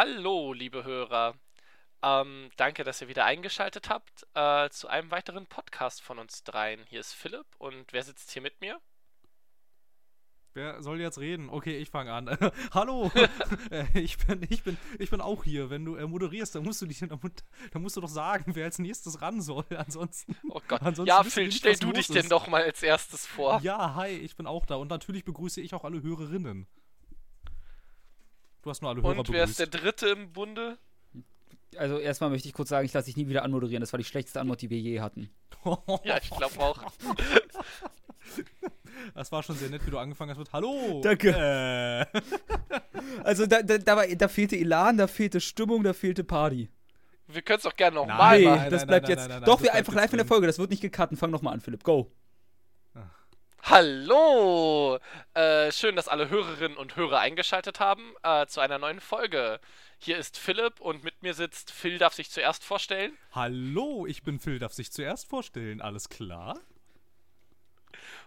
Hallo, liebe Hörer. Ähm, danke, dass ihr wieder eingeschaltet habt äh, zu einem weiteren Podcast von uns dreien. Hier ist Philipp und wer sitzt hier mit mir? Wer soll jetzt reden? Okay, ich fange an. Hallo, äh, ich, bin, ich, bin, ich bin auch hier. Wenn du äh, moderierst, dann musst du dich, dann, dann, musst du doch sagen, wer als nächstes ran soll. Ansonsten. Oh Gott. Ansonsten ja, Phil, stell du dich ist. denn doch mal als erstes vor. Ja, hi, ich bin auch da. Und natürlich begrüße ich auch alle Hörerinnen. Du hast nur alle Hörer Und wer begrüßt. ist der Dritte im Bunde? Also erstmal möchte ich kurz sagen, ich lasse dich nie wieder anmoderieren. Das war die schlechteste Anmod, die wir je hatten. ja, ich glaube auch. Das war schon sehr nett, wie du angefangen hast mit Hallo. Danke. Äh. Also da, da, da, war, da fehlte Elan, da fehlte Stimmung, da fehlte Party. Wir können es doch gerne nochmal machen. Nee, das bleibt jetzt. Doch, wir einfach live in der Folge. Das wird nicht gecuttet. Fang nochmal an, Philipp. Go. Hallo! Äh, schön, dass alle Hörerinnen und Hörer eingeschaltet haben äh, zu einer neuen Folge. Hier ist Philipp und mit mir sitzt Phil, darf sich zuerst vorstellen. Hallo, ich bin Phil, darf sich zuerst vorstellen. Alles klar?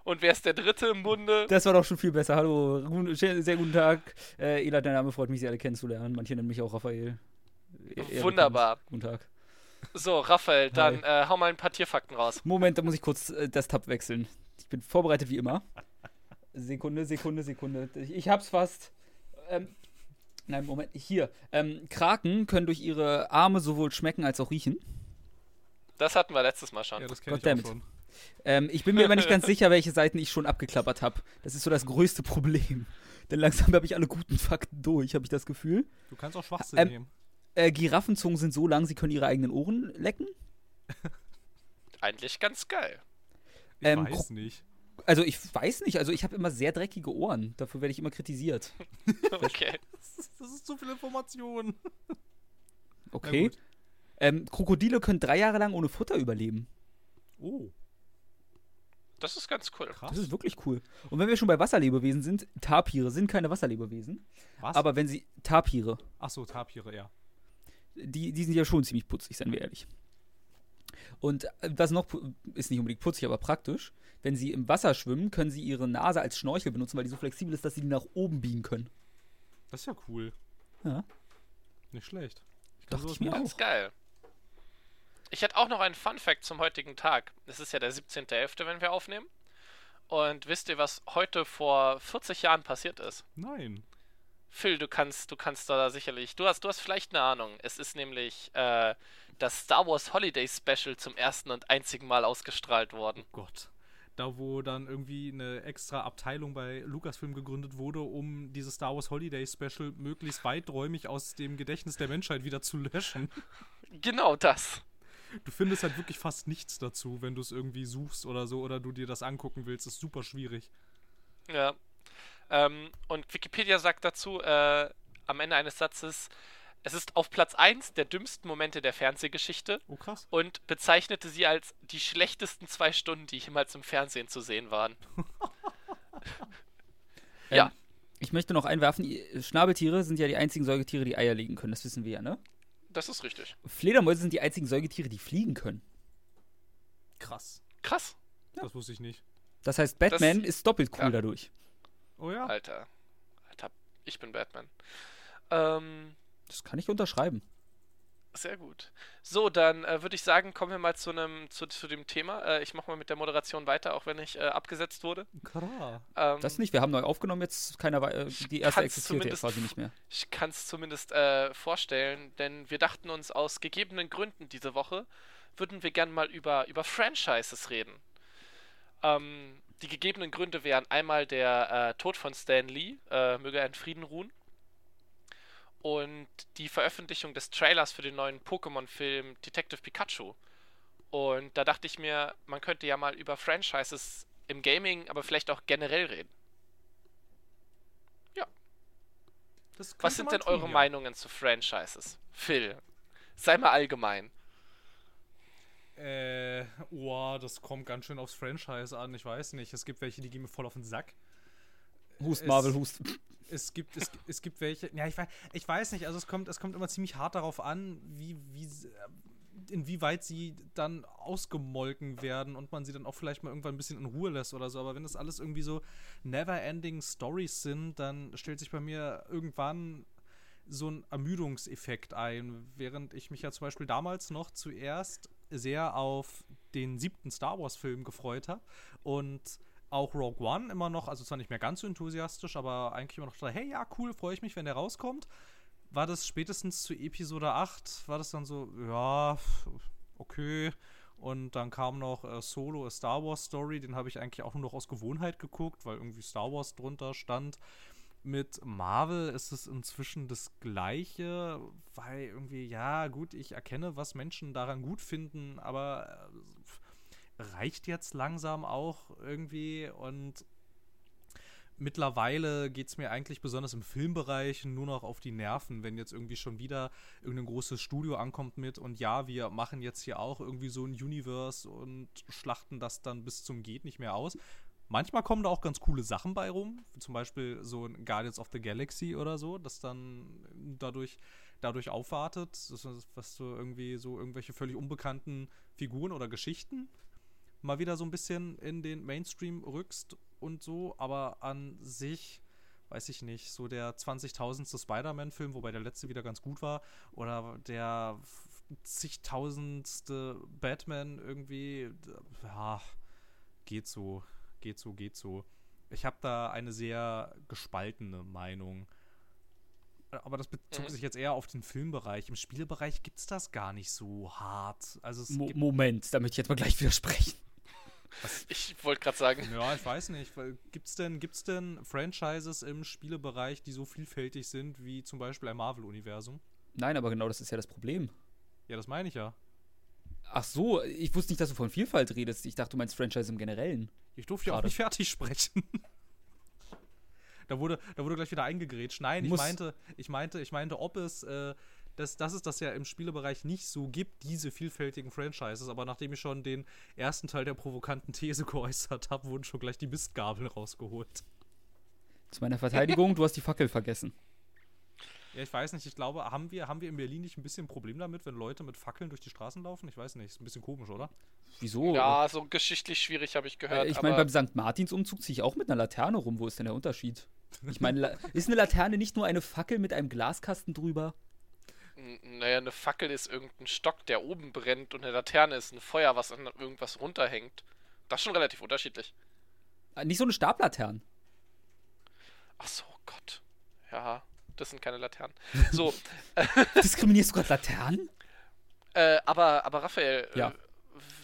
Und wer ist der Dritte im Bunde? Das war doch schon viel besser. Hallo, sehr guten Tag. Äh, Ela, dein Name freut mich, Sie alle kennenzulernen. Manche nennen mich auch Raphael. E Wunderbar. Guten Tag. So, Raphael, dann äh, hau mal ein paar Tierfakten raus. Moment, da muss ich kurz äh, das Tab wechseln. Ich bin vorbereitet wie immer. Sekunde, Sekunde, Sekunde. Ich, ich hab's fast. Ähm, nein, Moment, hier. Ähm, Kraken können durch ihre Arme sowohl schmecken als auch riechen. Das hatten wir letztes Mal schon. Ja, das kenne ich auch schon. Ähm, ich bin mir aber nicht ganz sicher, welche Seiten ich schon abgeklappert habe. Das ist so das größte Problem. Denn langsam habe ich alle guten Fakten durch, habe ich das Gefühl. Du kannst auch Schwachsinn ähm, nehmen. Äh, Giraffenzungen sind so lang, sie können ihre eigenen Ohren lecken. Eigentlich ganz geil. Ich ähm, weiß nicht. Also ich weiß nicht, also ich habe immer sehr dreckige Ohren. Dafür werde ich immer kritisiert. okay. Das ist, das ist zu viel Information. Okay. Ähm, Krokodile können drei Jahre lang ohne Futter überleben. Oh. Das ist ganz cool. Krass. Das ist wirklich cool. Und wenn wir schon bei Wasserlebewesen sind, Tapire sind keine Wasserlebewesen. Was? Aber wenn sie. Tapire. Ach so, Tapire, ja. Die, die sind ja schon ziemlich putzig, seien wir ehrlich. Und äh, das noch ist nicht unbedingt putzig, aber praktisch. Wenn sie im Wasser schwimmen, können sie ihre Nase als Schnorchel benutzen, weil die so flexibel ist, dass sie die nach oben biegen können. Das ist ja cool. Ja. Nicht schlecht. Ich Dachte ich mir auch. Das ist geil. Ich hätte auch noch einen Fun Fact zum heutigen Tag. Es ist ja der 17.11., wenn wir aufnehmen. Und wisst ihr, was heute vor 40 Jahren passiert ist? Nein. Phil, du kannst, du kannst da sicherlich. Du hast, du hast vielleicht eine Ahnung. Es ist nämlich äh, das Star Wars Holiday Special zum ersten und einzigen Mal ausgestrahlt worden. Oh Gott. Da, wo dann irgendwie eine extra Abteilung bei Lucasfilm gegründet wurde, um dieses Star Wars Holiday Special möglichst weiträumig aus dem Gedächtnis der Menschheit wieder zu löschen. Genau das du findest halt wirklich fast nichts dazu, wenn du es irgendwie suchst oder so oder du dir das angucken willst. Das ist super schwierig. Ja. Ähm, und Wikipedia sagt dazu äh, am Ende eines Satzes, es ist auf Platz 1 der dümmsten Momente der Fernsehgeschichte. Oh, krass. Und bezeichnete sie als die schlechtesten zwei Stunden, die jemals im Fernsehen zu sehen waren. ja. Ähm, ich möchte noch einwerfen, Schnabeltiere sind ja die einzigen Säugetiere, die Eier legen können. Das wissen wir ja, ne? Das ist richtig. Fledermäuse sind die einzigen Säugetiere, die fliegen können. Krass. Krass. Ja. Das wusste ich nicht. Das heißt, Batman das, ist doppelt cool ja. dadurch. Oh ja. Alter. Alter, ich bin Batman. Ähm, das kann ich unterschreiben. Sehr gut. So, dann äh, würde ich sagen, kommen wir mal zu, einem, zu, zu dem Thema. Äh, ich mache mal mit der Moderation weiter, auch wenn ich äh, abgesetzt wurde. Klar. Ähm, das nicht, wir haben neu aufgenommen, jetzt keiner, äh, die erste existiert jetzt quasi nicht mehr. Ich kann es zumindest äh, vorstellen, denn wir dachten uns aus gegebenen Gründen diese Woche, würden wir gerne mal über, über Franchises reden. Ähm, die gegebenen Gründe wären einmal der äh, Tod von Stan Lee, möge er in Frieden ruhen und die Veröffentlichung des Trailers für den neuen Pokémon-Film Detective Pikachu. Und da dachte ich mir, man könnte ja mal über Franchises im Gaming, aber vielleicht auch generell reden. Ja. Was sind denn tun, eure ja. Meinungen zu Franchises? Phil, sei mal allgemein. Äh, oh, das kommt ganz schön aufs Franchise an. Ich weiß nicht. Es gibt welche, die gehen mir voll auf den Sack. Hust, Marvel, Hust es gibt, es, es gibt welche, ja, ich weiß, ich weiß nicht, also es kommt, es kommt immer ziemlich hart darauf an, wie, wie, inwieweit sie dann ausgemolken werden und man sie dann auch vielleicht mal irgendwann ein bisschen in Ruhe lässt oder so. Aber wenn das alles irgendwie so never-ending Stories sind, dann stellt sich bei mir irgendwann so ein Ermüdungseffekt ein, während ich mich ja zum Beispiel damals noch zuerst sehr auf den siebten Star Wars-Film gefreut habe und auch Rogue One immer noch, also zwar nicht mehr ganz so enthusiastisch, aber eigentlich immer noch da, hey, ja, cool, freue ich mich, wenn der rauskommt. War das spätestens zu Episode 8, war das dann so, ja, okay. Und dann kam noch äh, Solo, a Star Wars Story, den habe ich eigentlich auch nur noch aus Gewohnheit geguckt, weil irgendwie Star Wars drunter stand. Mit Marvel ist es inzwischen das Gleiche, weil irgendwie, ja, gut, ich erkenne, was Menschen daran gut finden, aber äh, reicht jetzt langsam auch irgendwie und mittlerweile geht es mir eigentlich besonders im Filmbereich nur noch auf die Nerven, wenn jetzt irgendwie schon wieder irgendein großes Studio ankommt mit und ja, wir machen jetzt hier auch irgendwie so ein Universe und schlachten das dann bis zum geht nicht mehr aus. Manchmal kommen da auch ganz coole Sachen bei rum, zum Beispiel so ein Guardians of the Galaxy oder so, das dann dadurch, dadurch aufwartet, was du irgendwie so irgendwelche völlig unbekannten Figuren oder Geschichten mal wieder so ein bisschen in den Mainstream rückst und so, aber an sich weiß ich nicht, so der 20.000. Spider-Man-Film, wobei der letzte wieder ganz gut war, oder der zigtausendste Batman irgendwie, ja, geht so geht so, geht so. Ich habe da eine sehr gespaltene Meinung. Aber das bezog mhm. sich jetzt eher auf den Filmbereich. Im Spielbereich gibt es das gar nicht so hart. Also Mo Moment, da möchte ich jetzt mal gleich widersprechen. Was? Ich wollte gerade sagen. Ja, ich weiß nicht. Gibt es denn, gibt's denn Franchises im Spielebereich, die so vielfältig sind wie zum Beispiel ein Marvel-Universum? Nein, aber genau das ist ja das Problem. Ja, das meine ich ja. Ach so, ich wusste nicht, dass du von Vielfalt redest. Ich dachte, du meinst Franchise im Generellen. Ich durfte ja auch nicht fertig sprechen. da, wurde, da wurde gleich wieder eingegrätscht. Nein, ich meinte, ich meinte, ich meinte, ob es, äh, das, dass es das ja im Spielebereich nicht so gibt, diese vielfältigen Franchises. Aber nachdem ich schon den ersten Teil der provokanten These geäußert habe, wurden schon gleich die Mistgabeln rausgeholt. Zu meiner Verteidigung, du hast die Fackel vergessen. Ja, ich weiß nicht, ich glaube, haben wir, haben wir in Berlin nicht ein bisschen ein Problem damit, wenn Leute mit Fackeln durch die Straßen laufen? Ich weiß nicht, ist ein bisschen komisch, oder? Wieso? Ja, so geschichtlich schwierig habe ich gehört. Äh, ich meine, beim St. Martins-Umzug ziehe ich auch mit einer Laterne rum. Wo ist denn der Unterschied? Ich meine, ist eine Laterne nicht nur eine Fackel mit einem Glaskasten drüber? Naja, eine Fackel ist irgendein Stock, der oben brennt und eine Laterne ist ein Feuer, was an irgendwas runterhängt. Das ist schon relativ unterschiedlich. Äh, nicht so eine Stablaterne. Ach so, Gott. Ja das sind keine Laternen. So. Diskriminierst du gerade Laternen? Äh, aber, aber Raphael, ja. äh,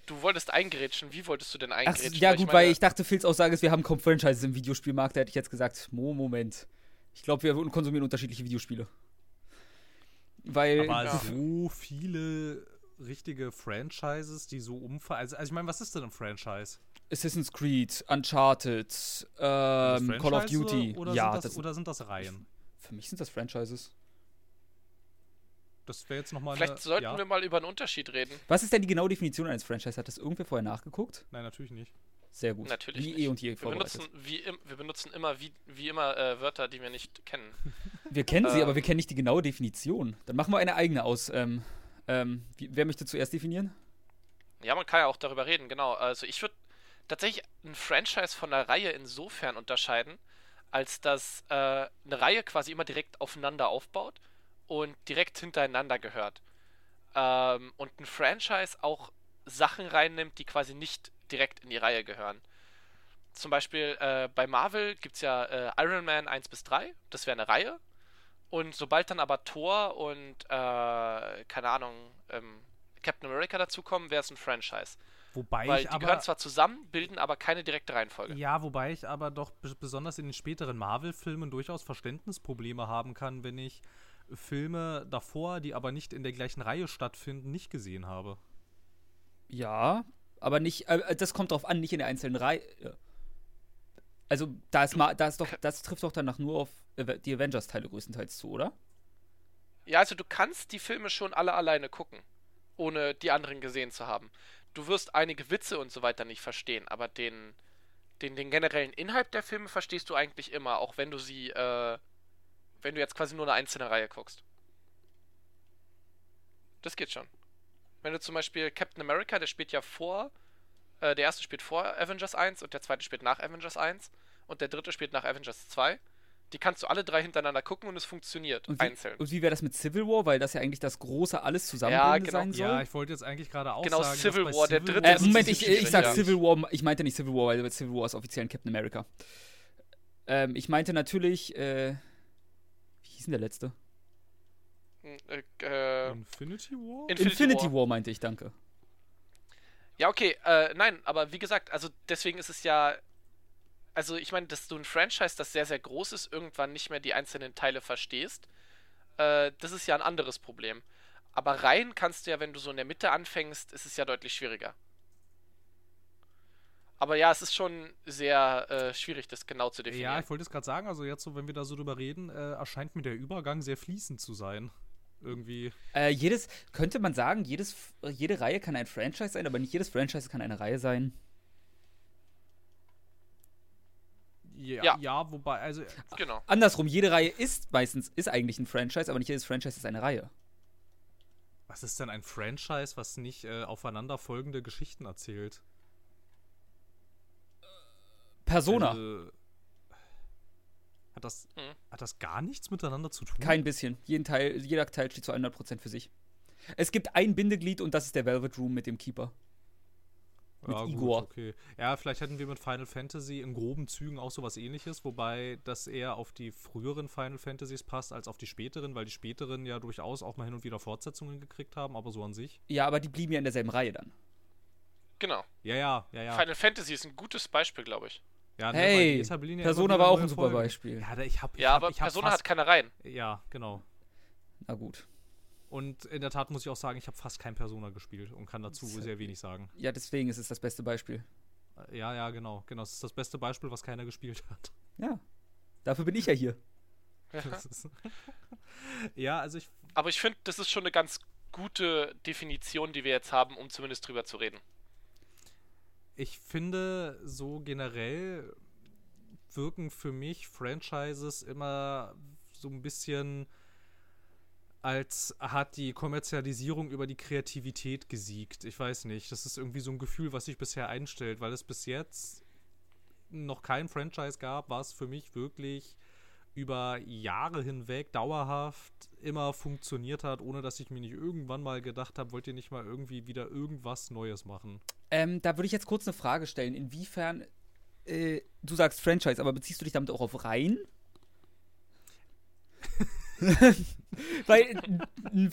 du wolltest eingrätschen. Wie wolltest du denn eingrätschen? Ach, ja, gut, ich meine, weil ich dachte, Phils Aussage ist, wir haben kaum Franchises im Videospielmarkt. Da hätte ich jetzt gesagt, Mo, Moment. Ich glaube, wir konsumieren unterschiedliche Videospiele. Weil. Aber ja. so viele richtige Franchises, die so umfallen. Also, also, ich meine, was ist denn ein Franchise? Assassin's Creed, Uncharted, ähm, Call of Duty. Oder, ja, sind das, das, oder sind das Reihen? Für mich sind das Franchises. Das wäre jetzt nochmal. Vielleicht eine, sollten ja. wir mal über einen Unterschied reden. Was ist denn die genaue Definition eines Franchise? Hat das irgendwer vorher nachgeguckt? Nein, natürlich nicht. Sehr gut. Natürlich wie nicht. eh und je wir benutzen, wie im, wir benutzen immer wie, wie immer äh, Wörter, die wir nicht kennen. Wir kennen sie, ähm, aber wir kennen nicht die genaue Definition. Dann machen wir eine eigene aus. Ähm, ähm, wer möchte zuerst definieren? Ja, man kann ja auch darüber reden, genau. Also ich würde tatsächlich ein Franchise von einer Reihe insofern unterscheiden, als dass äh, eine Reihe quasi immer direkt aufeinander aufbaut und direkt hintereinander gehört. Ähm, und ein Franchise auch Sachen reinnimmt, die quasi nicht direkt in die Reihe gehören. Zum Beispiel äh, bei Marvel gibt es ja äh, Iron Man 1 bis 3, das wäre eine Reihe. Und sobald dann aber Thor und, äh, keine Ahnung, ähm, Captain America dazukommen, wäre es ein Franchise. Wobei Weil ich die aber, gehören zwar zusammen, bilden aber keine direkte Reihenfolge. Ja, wobei ich aber doch besonders in den späteren Marvel-Filmen durchaus Verständnisprobleme haben kann, wenn ich Filme davor, die aber nicht in der gleichen Reihe stattfinden, nicht gesehen habe. Ja, aber nicht, äh, das kommt drauf an, nicht in der einzelnen Reihe. Also, da ist, mal, da ist doch, das trifft doch danach nur auf die Avengers-Teile größtenteils zu, oder? Ja, also du kannst die Filme schon alle alleine gucken, ohne die anderen gesehen zu haben du wirst einige Witze und so weiter nicht verstehen, aber den, den, den generellen Inhalt der Filme verstehst du eigentlich immer, auch wenn du sie, äh, wenn du jetzt quasi nur eine einzelne Reihe guckst. Das geht schon. Wenn du zum Beispiel Captain America, der spielt ja vor, äh, der erste spielt vor Avengers 1 und der zweite spielt nach Avengers 1 und der dritte spielt nach Avengers 2. Die kannst du alle drei hintereinander gucken und es funktioniert Und wie, einzeln. und wie wäre das mit Civil War? Weil das ja eigentlich das große alles zusammenbringende genau. sein soll. Ja, ich wollte jetzt eigentlich gerade auch Genau, sagen, Civil War, der dritte Äh, Moment, ich, ich sag ja. Civil War, ich meinte nicht Civil War, weil Civil War ist offiziell ein Captain America. Ähm, ich meinte natürlich, äh, wie hieß denn der letzte? Äh, äh, Infinity War? Infinity Infinity War. War. meinte ich, danke. Ja, okay, äh, nein, aber wie gesagt, also deswegen ist es ja. Also ich meine, dass du ein Franchise, das sehr, sehr groß ist, irgendwann nicht mehr die einzelnen Teile verstehst, äh, das ist ja ein anderes Problem. Aber rein kannst du ja, wenn du so in der Mitte anfängst, ist es ja deutlich schwieriger. Aber ja, es ist schon sehr äh, schwierig, das genau zu definieren. Ja, ich wollte es gerade sagen, also jetzt so, wenn wir da so drüber reden, äh, erscheint mir der Übergang sehr fließend zu sein. Irgendwie. Äh, jedes, könnte man sagen, jedes, jede Reihe kann ein Franchise sein, aber nicht jedes Franchise kann eine Reihe sein. Ja, Ja. ja. wobei, also genau. Andersrum, jede Reihe ist meistens, ist eigentlich ein Franchise, aber nicht jedes Franchise ist eine Reihe. was ist denn ein Franchise, was nicht äh, aufeinanderfolgende Geschichten erzählt? Persona, Also, hat, das, Mhm. hat das gar nichts miteinander zu tun? kein bisschen. Jeden Teil, jeder Teil steht zu 100% für sich. Es gibt ein Bindeglied und das ist der Velvet Room mit dem Keeper. Mit ja, gut, Igor. okay. Ja, vielleicht hätten wir mit Final Fantasy in groben Zügen auch sowas ähnliches, wobei das eher auf die früheren Final Fantasies passt als auf die späteren, weil die späteren ja durchaus auch mal hin und wieder Fortsetzungen gekriegt haben, aber so an sich. Ja, aber die blieben ja in derselben Reihe dann. Genau. Ja, ja, ja, ja. Final Fantasy ist ein gutes Beispiel, glaube ich. ja ne, Hey, ja Persona war auch ein super Folgen. Beispiel. Ja, ich hab, ich Ja, hab, aber ich hab Persona fast, hat keine Reihen. Ja, genau. Na gut. Und in der Tat muss ich auch sagen, ich habe fast kein Persona gespielt und kann dazu Das- sehr wenig sagen. Ja, deswegen ist es das beste Beispiel. Äh, Ja, ja, genau. Genau, das ist das beste Beispiel, was keiner gespielt hat. Ja. Dafür bin ich ja hier. Ist ja, also ich Aber ich finde, das ist schon eine ganz gute Definition, die wir jetzt haben, um zumindest drüber zu reden. Ich finde, so generell wirken für mich Franchises immer so ein bisschen als hat die Kommerzialisierung über die Kreativität gesiegt. Ich weiß nicht. Das ist irgendwie so ein Gefühl, was sich bisher einstellt, weil es bis jetzt noch kein Franchise gab, was für mich wirklich über Jahre hinweg dauerhaft immer funktioniert hat, ohne dass ich mir nicht irgendwann mal gedacht habe, wollt ihr nicht mal irgendwie wieder irgendwas Neues machen? Ähm, da würde ich jetzt kurz eine Frage stellen. Inwiefern, äh, du sagst Franchise, aber beziehst du dich damit auch auf Reihen? Weil, du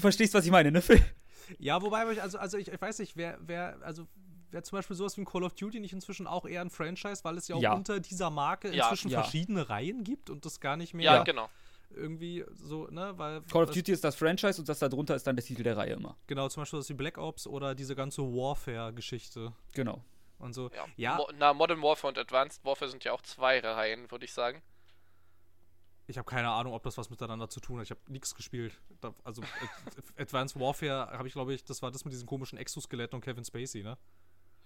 verstehst, was ich meine, ne? Phil? Ja, wobei, ich- also, also ich, ich weiß nicht, wer, wer, also wäre zum Beispiel sowas wie ein Call of Duty nicht inzwischen auch eher ein Franchise, weil es ja auch Ja. unter dieser Marke Ja, inzwischen ja. verschiedene Reihen gibt und das gar nicht mehr Ja, Ja. genau. irgendwie so, ne, weil Call of Duty ist das Franchise und das da drunter ist dann der Titel der Reihe immer. genau, zum Beispiel das wie Black Ops oder diese ganze Warfare-Geschichte Genau. und so. Ja. Ja. Mo na, Modern Warfare und Advanced Warfare sind ja auch zwei Reihen, würde ich sagen. Ich habe keine Ahnung, ob das was miteinander zu tun hat. Ich habe nichts gespielt. Da, also Ad- Advanced Warfare habe ich, glaube ich, das war das mit diesen komischen Exoskeletten und Kevin Spacey, ne?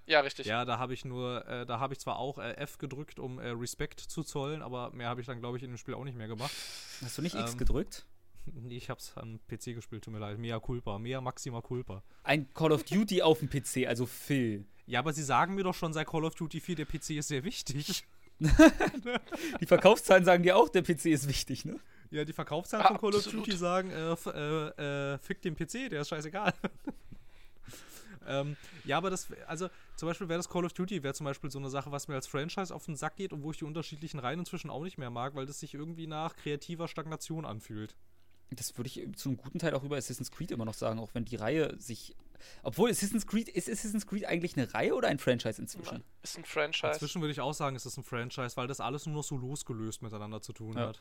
Ja, richtig. Ja, da habe ich nur, äh, da habe ich zwar auch äh, F gedrückt, um äh, Respekt zu zollen, aber mehr habe ich dann, glaube ich, in dem Spiel auch nicht mehr gemacht. Hast du nicht X Ähm, gedrückt? Nee, ich hab's am PC gespielt, tut mir leid. Mea culpa, mea maxima culpa. Ein Call of Duty auf dem PC, also Phil. Ja, aber sie sagen mir doch schon seit Call of Duty 4, der PC ist sehr wichtig. Die Verkaufszahlen sagen dir auch, der PC ist wichtig, ne? Ja, die Verkaufszahlen Ah, von Call of. Duty sagen, äh, äh, äh, fick den PC, der ist scheißegal. ähm, ja, aber das, also zum Beispiel wäre das Call of Duty, wäre zum Beispiel so eine Sache, was mir als Franchise auf den Sack geht und wo ich die unterschiedlichen Reihen inzwischen auch nicht mehr mag, weil das sich irgendwie nach kreativer Stagnation anfühlt. Das würde ich zu einem guten Teil auch über Assassin's Creed immer noch sagen, auch wenn die Reihe sich. Obwohl Assassin's Creed, ist Assassin's Creed eigentlich eine Reihe oder ein Franchise inzwischen? Ist ein Franchise. Inzwischen würde ich auch sagen, es ist ein Franchise, weil das alles nur noch so losgelöst miteinander zu tun Ja. hat.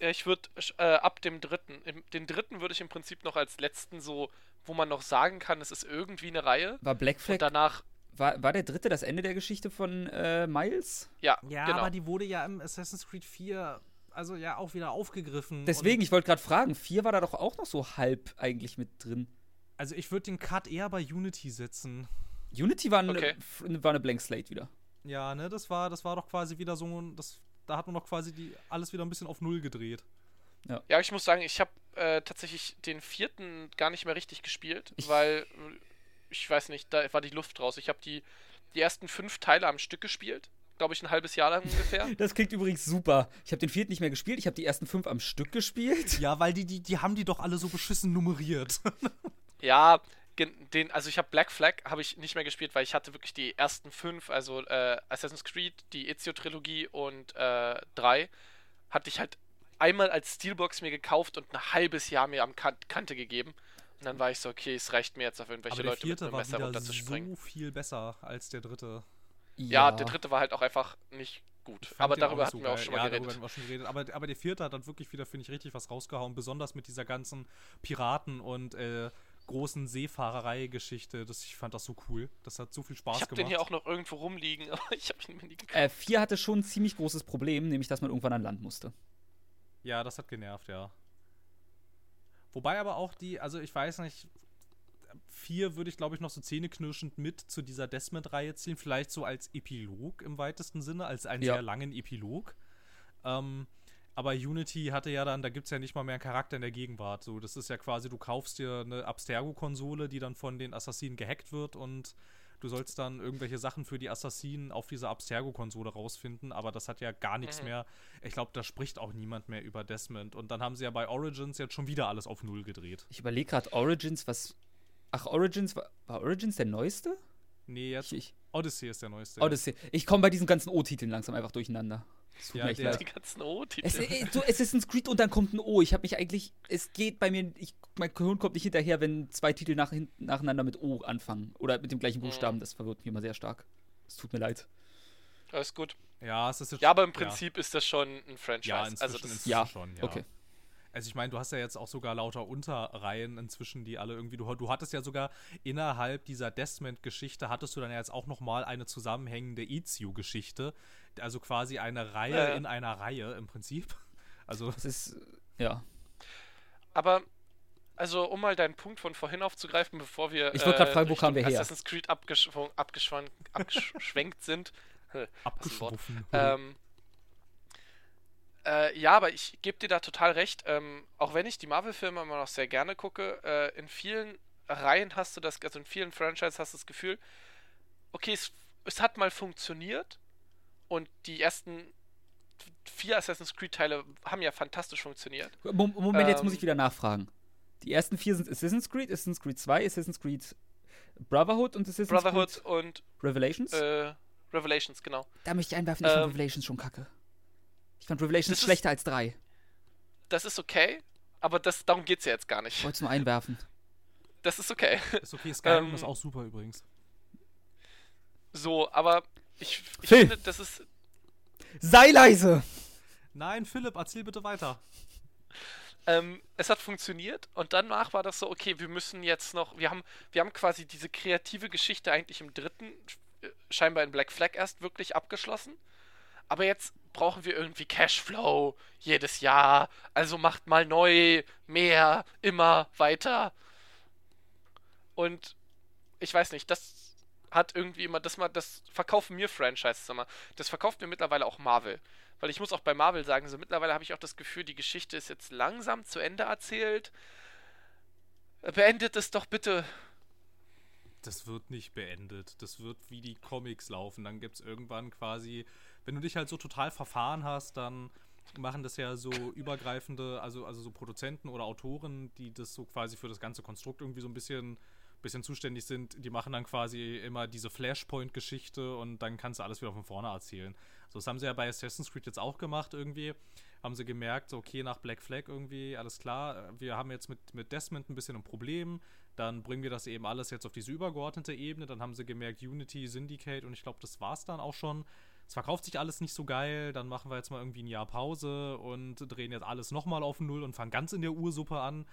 Ja, ich würde äh, ab dem dritten, im, den dritten würde ich im Prinzip noch als letzten so, wo man noch sagen kann, es ist irgendwie eine Reihe. War Black Flag, Und danach, war, war der dritte das Ende der Geschichte von äh, Miles? ja, Ja, genau. aber die wurde ja im Assassin's Creed 4 also ja auch wieder aufgegriffen. Deswegen, ich wollte gerade fragen, 4 war da doch auch noch so halb eigentlich mit drin. Also ich würde den Cut eher bei Unity setzen. Unity war, Okay. war eine Blank Slate wieder. Ja, ne, das war, das war doch quasi wieder so ein, das, da hat man doch quasi die, alles wieder ein bisschen auf Null gedreht. Ja, ich muss sagen, ich habe äh, tatsächlich den vierten gar nicht mehr richtig gespielt, Ich- weil äh, ich weiß nicht, da war die Luft raus. Ich habe die, die ersten fünf Teile am Stück gespielt glaube ich, ein halbes Jahr lang ungefähr. Das klingt übrigens super. Ich habe den vierten nicht mehr gespielt. Ich habe die ersten fünf am Stück gespielt. Ja, weil die, die, die haben die doch alle so beschissen nummeriert. ja, den, also ich habe Black Flag habe ich nicht mehr gespielt, weil ich hatte wirklich die ersten fünf, also äh, Assassin's Creed, die Ezio-Trilogie und äh, drei, hatte ich halt einmal als Steelbox mir gekauft und ein halbes Jahr mir am kan Kante gegeben. Und dann war ich so, okay, es reicht mir jetzt auf irgendwelche Aber Leute mit einem Messer war runterzuspringen. so viel besser als der dritte. Ja. der dritte war halt auch einfach nicht gut. Aber darüber hatten so wir auch schon mal ja, geredet. Darüber hatten wir schon geredet. Aber, aber der vierte hat dann wirklich wieder, finde ich, richtig was rausgehauen. Besonders mit dieser ganzen Piraten- und äh, großen Seefahrerei-Geschichte. Ich fand das so cool. Das hat so viel Spaß ich hab gemacht. den hier auch noch irgendwo rumliegen, aber ich habe ihn mir nie gekauft. Äh, vier hatte schon ein ziemlich großes Problem, nämlich dass man irgendwann an Land musste. Ja, das hat genervt, ja. Wobei aber auch die, also ich weiß nicht, vier würde ich glaube ich noch so zähneknirschend mit zu dieser Desmond-Reihe zählen. Vielleicht so als Epilog im weitesten Sinne, als einen Ja. sehr langen Epilog. Ähm, aber Unity hatte ja dann, da gibt es ja nicht mal mehr einen Charakter in der Gegenwart. So, das ist ja quasi, du kaufst dir eine Abstergo-Konsole, die dann von den Assassinen gehackt wird und du sollst dann irgendwelche Sachen für die Assassinen auf dieser Abstergo-Konsole rausfinden, aber das hat ja gar nichts Mhm. mehr. Ich glaube, da spricht auch niemand mehr über Desmond. Und dann haben sie ja bei Origins jetzt schon wieder alles auf Null gedreht. Ich überlege gerade Origins, was. Ach, Origins, war, war Origins der neueste? Nee, jetzt Ich, ich, Odyssey ist der neueste. Odyssey. Ich komme bei diesen ganzen O-Titeln langsam einfach durcheinander. Es tut Ja, der- leid. Die ganzen O-Titel. Es, äh, du, Assassin's Creed und dann kommt ein O. Ich habe mich eigentlich, es geht bei mir, ich, mein Gehirn kommt nicht hinterher, wenn zwei Titel nach, nacheinander mit O anfangen. Oder mit dem gleichen Mhm. Buchstaben. Das verwirrt mich immer sehr stark. Es tut mir leid. Alles gut. Ja, es ist jetzt Ja, aber im Prinzip ist das schon ein Franchise. Ja, inzwischen, also das inzwischen Ja, schon, ja. okay. Also ich meine, du hast ja jetzt auch sogar lauter Unterreihen inzwischen, die alle irgendwie, du, du hattest ja sogar innerhalb dieser Desmond-Geschichte, hattest du dann ja jetzt auch nochmal eine zusammenhängende Ezio-Geschichte, also quasi eine Reihe Ja, ja. in einer Reihe im Prinzip. Also Das ist, ja. Aber, also um mal deinen Punkt von vorhin aufzugreifen, bevor wir äh, Ich wollte grad fragen, wo kamen wir her? Assassin's Creed abgeschwung, abgeschwankt, abgeschwenkt sind. abgeschwoffen. Ähm, äh, ja, aber ich gebe dir da total recht. Ähm, auch wenn ich die Marvel-Filme immer noch sehr gerne gucke, äh, in vielen Reihen hast du das, also in vielen Franchises hast du das Gefühl, okay, es, es hat mal funktioniert und die ersten vier Assassin's Creed-Teile haben ja fantastisch funktioniert. Mom- Moment, jetzt Ähm, muss ich wieder nachfragen. Die ersten vier sind Assassin's Creed, Assassin's Creed 2, Assassin's Creed Brotherhood und Assassin's Brotherhood Creed und Revelations. äh, Revelations, genau. da möchte ich einwerfen, ich fand ähm, Revelations schon kacke. Ich fand Revelations Das ist- schlechter als 3. Das ist okay, aber das, darum geht's ja jetzt gar Ich nicht. wollte es nur einwerfen. Das ist okay. ist okay, Skyrim ähm, ist auch super übrigens. So, aber ich, ich Phil. finde, das ist Sei leise! Nein, Philipp, erzähl bitte weiter. ähm, es hat funktioniert und danach war das so, okay, wir müssen jetzt noch, wir haben, wir haben quasi diese kreative Geschichte eigentlich im dritten, äh, scheinbar in Black Flag erst wirklich abgeschlossen. Aber jetzt brauchen wir irgendwie Cashflow jedes Jahr. Also macht mal neu, mehr, immer weiter. Und ich weiß nicht, das hat irgendwie immer, das mal, das verkaufen mir Franchises immer. Das verkauft mir mittlerweile auch Marvel. Weil ich muss auch bei Marvel sagen, so mittlerweile habe ich auch das Gefühl, die Geschichte ist jetzt langsam zu Ende erzählt. Beendet es doch bitte. Das wird nicht beendet. Das wird wie die Comics laufen. Dann gibt es irgendwann quasi, wenn du dich halt so total verfahren hast, dann machen das ja so übergreifende, also, also so Produzenten oder Autoren, die das so quasi für das ganze Konstrukt irgendwie so ein bisschen, bisschen zuständig sind, die machen dann quasi immer diese Flashpoint-Geschichte und dann kannst du alles wieder von vorne erzählen. So, das haben sie ja bei Assassin's Creed jetzt auch gemacht irgendwie. Haben sie gemerkt, so, okay, nach Black Flag irgendwie, alles klar, wir haben jetzt mit, mit Desmond ein bisschen ein Problem, dann bringen wir das eben alles jetzt auf diese übergeordnete Ebene. Dann haben sie gemerkt, Unity, Syndicate und ich glaube, das war's dann auch schon. Es verkauft sich alles nicht so geil, dann machen wir jetzt mal irgendwie ein Jahr Pause und drehen jetzt alles nochmal auf Null und fangen ganz in der Ursuppe an.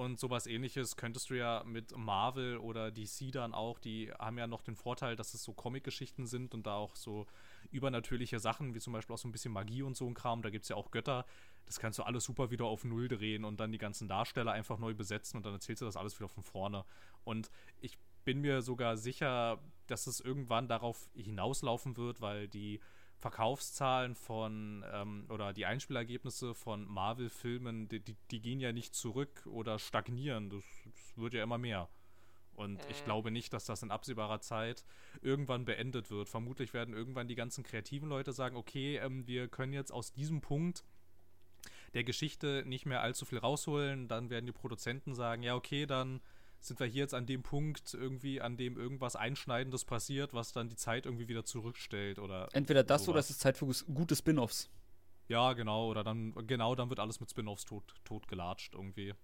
Und sowas ähnliches könntest du ja mit Marvel oder DC dann auch, die haben ja noch den Vorteil, dass es so Comic-Geschichten sind und da auch so übernatürliche Sachen, wie zum Beispiel auch so ein bisschen Magie und so ein Kram, da gibt es ja auch Götter. Das kannst du alles super wieder auf Null drehen und dann die ganzen Darsteller einfach neu besetzen und dann erzählst du das alles wieder von vorne. Und ich bin mir sogar sicher, dass es irgendwann darauf hinauslaufen wird, weil die Verkaufszahlen von ähm, oder die Einspielergebnisse von Marvel-Filmen, die, die, die, gehen ja nicht zurück oder stagnieren. Das, das, wird ja immer mehr. Und ich Mhm. glaube nicht, dass das in absehbarer Zeit irgendwann beendet wird. Vermutlich werden irgendwann die ganzen kreativen Leute sagen, okay, ähm, wir können jetzt aus diesem Punkt der Geschichte nicht mehr allzu viel rausholen. Dann werden die Produzenten sagen, ja, okay, dann sind wir hier jetzt an dem Punkt irgendwie, an dem irgendwas Einschneidendes passiert, was dann die Zeit irgendwie wieder zurückstellt oder Entweder das oder sowas. es ist Zeit für gute Spin-offs. ja, genau, oder dann, genau, dann wird alles mit Spin-Offs tot, tot gelatscht irgendwie.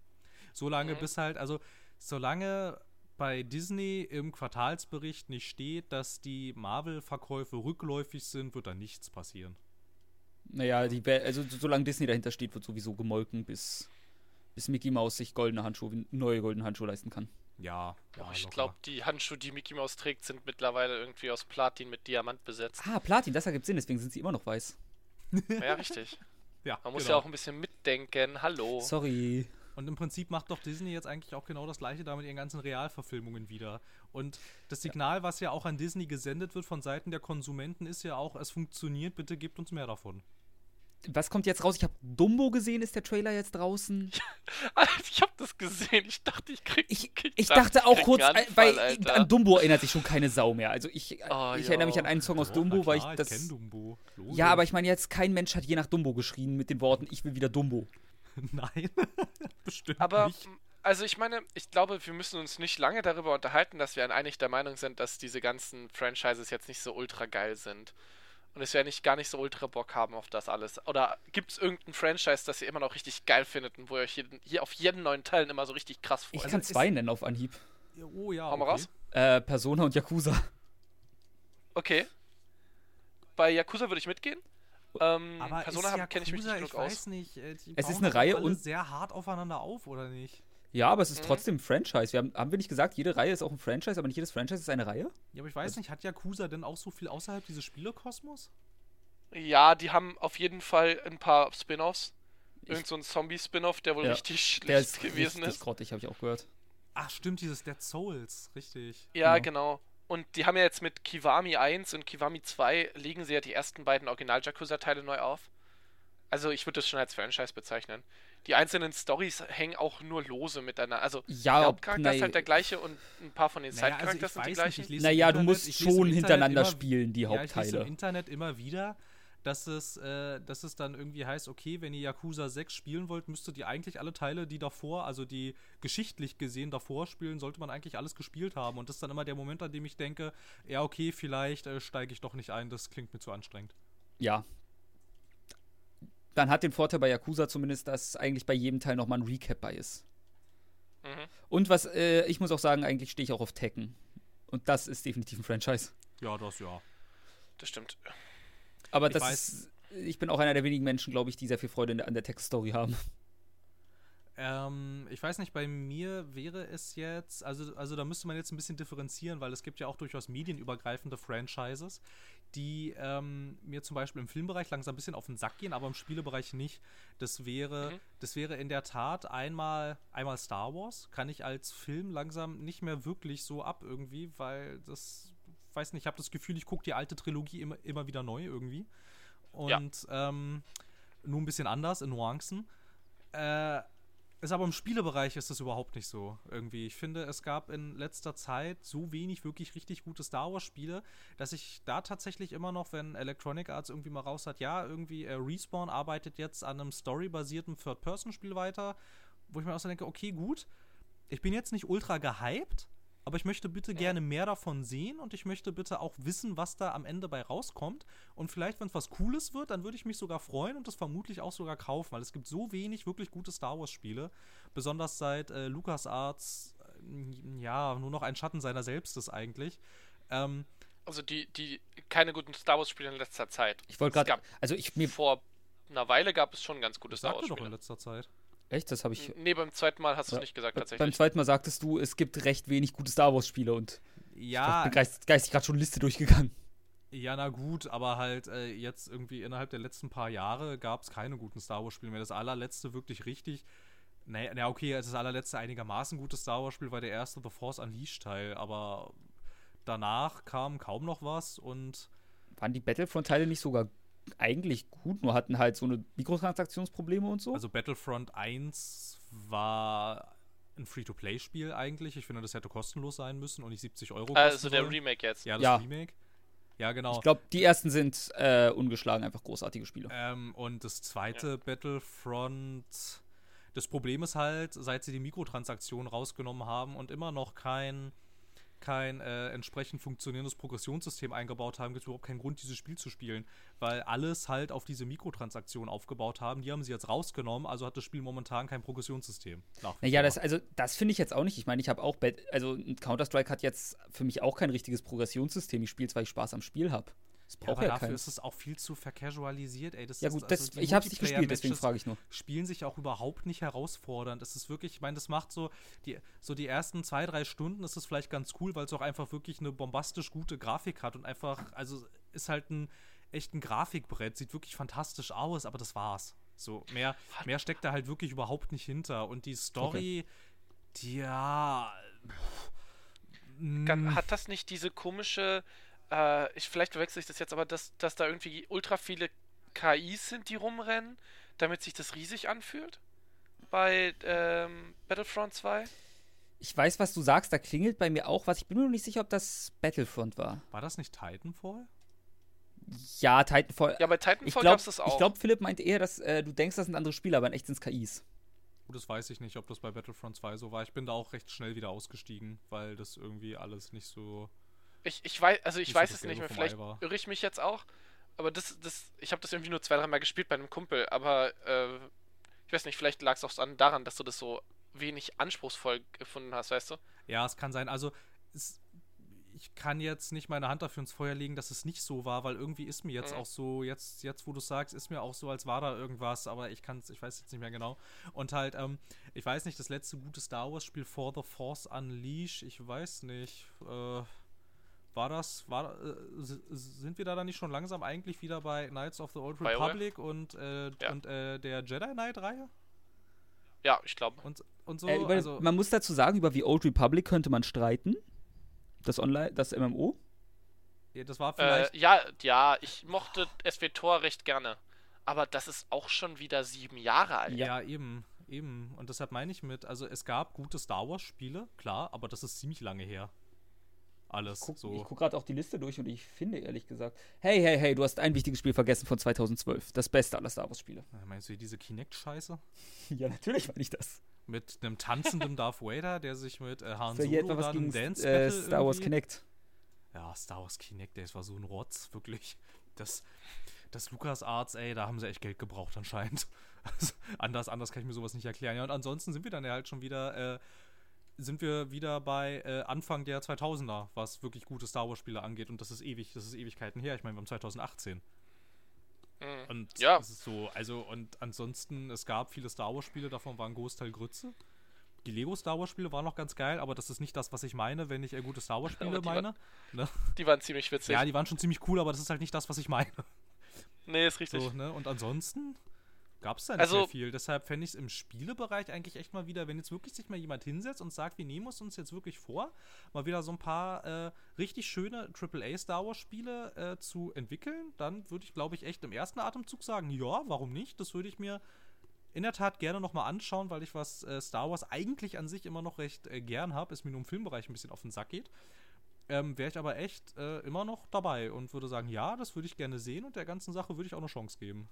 Solange Mhm. bis halt, also, solange bei Disney im Quartalsbericht nicht steht, dass die Marvel-Verkäufe rückläufig sind, wird da nichts passieren. Naja, die, also so- solange Disney dahinter steht, wird sowieso gemolken, bis, bis Mickey Mouse sich goldene Handschuhe, neue goldene Handschuhe leisten kann. Ja, ja Oh, ich glaube, die Handschuhe, die Mickey Mouse trägt, sind mittlerweile irgendwie aus Platin mit Diamant besetzt. Ah, Platin, das ergibt Sinn, deswegen sind sie immer noch weiß. Ja, richtig. ja, Man muss genau. ja auch ein bisschen mitdenken. Hallo. Sorry. Und im Prinzip macht doch Disney jetzt eigentlich auch genau das gleiche da mit ihren ganzen Realverfilmungen wieder. Und das Signal, was ja auch an Disney gesendet wird von Seiten der Konsumenten, ist ja auch, es funktioniert, bitte gebt uns mehr davon. Was kommt jetzt raus? Ich habe Dumbo gesehen, ist der Trailer jetzt draußen? Alter, ich hab das gesehen. Ich dachte, ich krieg. Ich, krieg- ich dachte, dachte auch krieg kurz, äh, weil Anfall, Alter. an Dumbo erinnert sich schon keine Sau mehr. Also ich, Oh, ich ja. erinnere mich an einen Song aus Dumbo, na weil ich klar, das. kenn Dumbo. Ja, aber ich meine jetzt, kein Mensch hat je nach Dumbo geschrien mit den Worten, ich will wieder Dumbo. Nein, bestimmt Aber, nicht. m, also ich meine, ich glaube, wir müssen uns nicht lange darüber unterhalten, dass wir einig der Meinung sind, dass diese ganzen Franchises jetzt nicht so ultra geil sind. Und dass wir nicht gar nicht so ultra Bock haben auf das alles. Oder gibt es irgendein Franchise, das ihr immer noch richtig geil findet und wo ihr euch jeden, hier auf jeden neuen Teil immer so richtig krass Ich freut? Also kann ist- zwei nennen auf Anhieb. Oh ja, Hau mal okay. raus. Äh, Persona und Yakuza. Okay. Bei Yakuza würde ich mitgehen. Ähm, Aber Persona kenne ich mich nicht Yakuza, genug ich aus. weiß nicht. äh, die Es ist eine Reihe und- sehr hart aufeinander auf, oder nicht? Ja, aber es ist Mhm. trotzdem ein Franchise. Wir haben, haben wir nicht gesagt, jede Reihe ist auch ein Franchise, aber nicht jedes Franchise ist eine Reihe? Ja, aber ich weiß nicht, hat Yakuza denn auch so viel außerhalb dieses Spielekosmos? Ja, die haben auf jeden Fall ein paar Spin-offs. Irgend so ein Zombie-Spin-off, der wohl Ja, richtig schlecht Der ist gewesen richtig ist. grottig, habe ich auch gehört. Ach, stimmt, dieses Dead Souls, richtig. Ja, Genau. genau. Und die haben ja jetzt mit Kiwami 1 und Kiwami 2 legen sie ja die ersten beiden Original-Jakuza-Teile neu auf. Also ich würde das schon als Franchise bezeichnen. Die einzelnen Stories hängen auch nur lose miteinander. Also Ja, der Hauptcharakter ist halt der gleiche und ein paar von den Naja, also Side-Charakters ich sind die gleichen. Naja, im du Internet- musst schon Internet hintereinander immer- spielen, die Ja, ich lese im Hauptteile. Internet immer wieder, dass es, äh, dass es dann irgendwie heißt, okay, wenn ihr Yakuza 6 spielen wollt, müsstet ihr eigentlich alle Teile, die davor, also die geschichtlich gesehen davor spielen, sollte man eigentlich alles gespielt haben. Und das ist dann immer der Moment, an dem ich denke, ja, okay, vielleicht äh, steige ich doch nicht ein, das klingt mir zu anstrengend. Ja. Dann hat den Vorteil bei Yakuza zumindest, dass eigentlich bei jedem Teil nochmal ein Recap bei ist. Mhm. Und was, äh, ich muss auch sagen, eigentlich stehe ich auch auf Tekken. Und das ist definitiv ein Franchise. Ja, das ja. Das stimmt. Aber Ich das weiß- ist, ich bin auch einer der wenigen Menschen, glaube ich, die sehr viel Freude der, an der Text-Story haben. Ähm, ich weiß nicht, bei mir wäre es jetzt, also, also da müsste man jetzt ein bisschen differenzieren, weil es gibt ja auch durchaus medienübergreifende Franchises, die ähm, mir zum Beispiel im Filmbereich langsam ein bisschen auf den Sack gehen, aber im Spielebereich nicht. Das wäre, Mhm. das wäre in der Tat einmal, einmal Star Wars, kann ich als Film langsam nicht mehr wirklich so ab irgendwie, weil das, weiß nicht, ich habe das Gefühl, ich gucke die alte Trilogie immer, immer wieder neu irgendwie. Und ähm, nur ein bisschen anders in Nuancen. Äh, ist aber im Spielebereich ist das überhaupt nicht so irgendwie. Ich finde, es gab in letzter Zeit so wenig wirklich richtig gute Star Wars Spiele, dass ich da tatsächlich immer noch, wenn Electronic Arts irgendwie mal raus hat, ja, irgendwie äh, Respawn arbeitet jetzt an einem storybasierten Third-Person-Spiel weiter, wo ich mir auch so denke, okay, gut, ich bin jetzt nicht ultra gehypt, aber ich möchte bitte gerne mehr davon sehen und ich möchte bitte auch wissen, was da am Ende bei rauskommt. Und vielleicht, wenn es was Cooles wird, dann würde ich mich sogar freuen und das vermutlich auch sogar kaufen, weil es gibt so wenig wirklich gute Star Wars-Spiele, besonders seit äh, LucasArts äh, ja nur noch ein Schatten seiner selbst ist eigentlich. Ähm, Also die, die keine guten Star Wars-Spiele in letzter Zeit. Ich wollte gerade, also ich mir, Vor einer Weile gab es schon ganz gute Star sagte doch in Wars-Spiele. letzter Zeit. Echt, das habe ich, Nee, beim zweiten Mal hast du Ja, es nicht gesagt, beim tatsächlich. zweiten Mal sagtest du, es gibt recht wenig gute Star Wars Spiele und ich Ja, bin geist, geistig gerade schon Liste durchgegangen. Ja, na gut, aber halt äh, jetzt irgendwie innerhalb der letzten paar Jahre gab es keine guten Star Wars-Spiele mehr. Das allerletzte wirklich richtig. Naja, na okay, das allerletzte einigermaßen gutes Star Wars-Spiel war der erste The Force Unleashed-Teil, aber danach kam kaum noch was und Waren die Battlefront-Teile nicht sogar eigentlich gut, nur hatten halt so eine Mikrotransaktionsprobleme und so? also Battlefront 1 war ein Free-to-Play-Spiel eigentlich. Ich finde, das hätte kostenlos sein müssen und nicht 70 Euro Also der. Remake jetzt. Ja, das Ja. Remake. Ja, genau. Ich glaube, die ersten sind äh, ungeschlagen, einfach großartige Spiele. Ähm, und das zweite Battlefront. Das Problem ist halt, seit sie die Mikrotransaktionen rausgenommen haben und immer noch kein, kein äh, entsprechend funktionierendes Progressionssystem eingebaut haben, gibt es überhaupt keinen Grund, dieses Spiel zu spielen. Weil alles halt auf diese Mikrotransaktionen aufgebaut haben. Die haben sie jetzt rausgenommen, also hat das Spiel momentan kein Progressionssystem. Naja, das, also, das finde ich jetzt auch nicht. Ich meine, ich habe auch, also Counter-Strike hat jetzt für mich auch kein richtiges Progressionssystem. Ich spiele, weil ich Spaß am Spiel habe. Das ja, braucht aber ja, dafür ist es auch viel zu vercasualisiert, ey. Das Ja ist, gut, also das, ich habe es nicht gespielt, deswegen frage ich nur. spielen sich auch überhaupt nicht herausfordernd. Es ist wirklich, ich meine, das macht so die, so die ersten zwei, drei Stunden ist es vielleicht ganz cool, weil es auch einfach wirklich eine bombastisch gute Grafik hat und einfach, also ist halt ein echt ein Grafikbrett, sieht wirklich fantastisch aus, aber das war's. So, mehr, mehr steckt da halt wirklich überhaupt nicht hinter. Und die Story, die ja. Mm, Hat das nicht diese komische, äh, ich, vielleicht verwechsel ich das jetzt, aber dass, dass da irgendwie ultra viele KIs sind, die rumrennen, damit sich das riesig anfühlt? Bei ähm, Battlefront 2? Ich weiß, was du sagst, da klingelt bei mir auch was. Ich bin mir noch nicht sicher, ob das Battlefront war. War das nicht Titanfall? Ja, Titanfall. Ja, bei Titanfall glaube, gab's das auch. ich glaub, Philipp meint eher, dass äh, du denkst, das sind andere Spiele, aber in echt sind es KIs. Gut, das weiß ich nicht, ob das bei Battlefront 2 so war. Ich bin da auch recht schnell wieder ausgestiegen, weil das irgendwie alles nicht so. Ich, ich weiß, also ich weiß es nicht mehr. Vielleicht war. irre ich mich jetzt auch. Aber das, das, ich habe das irgendwie nur zwei, dreimal gespielt bei einem Kumpel. Aber äh, ich weiß nicht, vielleicht lag es auch an- daran, dass du das so wenig anspruchsvoll gefunden hast, weißt du? Ja, es kann sein. Also, es, ich kann jetzt nicht meine Hand dafür ins Feuer legen, dass es nicht so war, weil irgendwie ist mir jetzt Mhm. auch so, jetzt, jetzt wo du sagst, ist mir auch so, als war da irgendwas, aber ich kann es, ich weiß jetzt nicht mehr genau. Und halt, ähm, ich weiß nicht, das letzte gute Star Wars-Spiel For the Force Unleashed, ich weiß nicht, äh, war das, war, äh, sind wir da dann nicht schon langsam eigentlich wieder bei Knights of the Old BioWare? Republic und, äh, Ja. und äh, der Jedi Knight-Reihe? Ja, ich glaube. Und, und so, äh, über, also, man muss dazu sagen, über The Old Republic könnte man streiten. Das Online, das MMO. ja, das war vielleicht Äh, ja, ja, ich mochte SWTOR recht gerne. Aber das ist auch schon wieder sieben Jahre alt. Ja, eben, eben. Und deshalb meine ich mit, also es gab gute Star Wars-Spiele, klar, aber das ist ziemlich lange her. Alles Guck, so. Ich gucke gerade auch die Liste durch und ich finde ehrlich gesagt, hey, hey, hey, du hast ein wichtiges Spiel vergessen von 2012. Das beste aller Star Wars Spiele. Äh, Meinst du diese Kinect-Scheiße? ja, natürlich meine ich das. Mit einem tanzenden Darth Vader, der sich mit äh, Han Solo etwa was dann gegen im Dance äh, Star Wars irgendwie- Kinect. Ja, Star Wars Kinect, das war so ein Rotz, wirklich. Das, das LucasArts, ey, da haben sie echt Geld gebraucht anscheinend. Also, anders, anders kann ich mir sowas nicht erklären. Ja, und ansonsten sind wir dann ja halt schon wieder, äh, sind wir wieder bei äh, Anfang der 2000er, was wirklich gute Star Wars Spiele angeht. Und das ist ewig, das ist Ewigkeiten her. Ich meine, wir haben 2018. Mhm. Und Ja. es ist so, also, und ansonsten, es gab viele Star Wars Spiele, davon waren Großteil Grütze. Die Lego Star Wars Spiele waren noch ganz geil, aber das ist nicht das, was ich meine, wenn ich äh, gute Star Wars Spiele die meine. Ne? Die waren ziemlich witzig. Ja, die waren schon ziemlich cool, aber das ist halt nicht das, was ich meine. nee, ist richtig. So, ne? Und ansonsten gab es da nicht Also- sehr viel. Deshalb fände ich es im Spielebereich eigentlich echt mal wieder, wenn jetzt wirklich sich mal jemand hinsetzt und sagt, wir nehmen es uns jetzt wirklich vor, mal wieder so ein paar äh, richtig schöne AAA Star Wars Spiele äh, zu entwickeln, dann würde ich, glaube ich, echt im ersten Atemzug sagen, ja, warum nicht? Das würde ich mir in der Tat gerne nochmal anschauen, weil ich was äh, Star Wars eigentlich an sich immer noch recht äh, gern habe, es mir nur im Filmbereich ein bisschen auf den Sack geht. Ähm, Wäre ich aber echt äh, immer noch dabei und würde sagen, ja, das würde ich gerne sehen und der ganzen Sache würde ich auch eine Chance geben.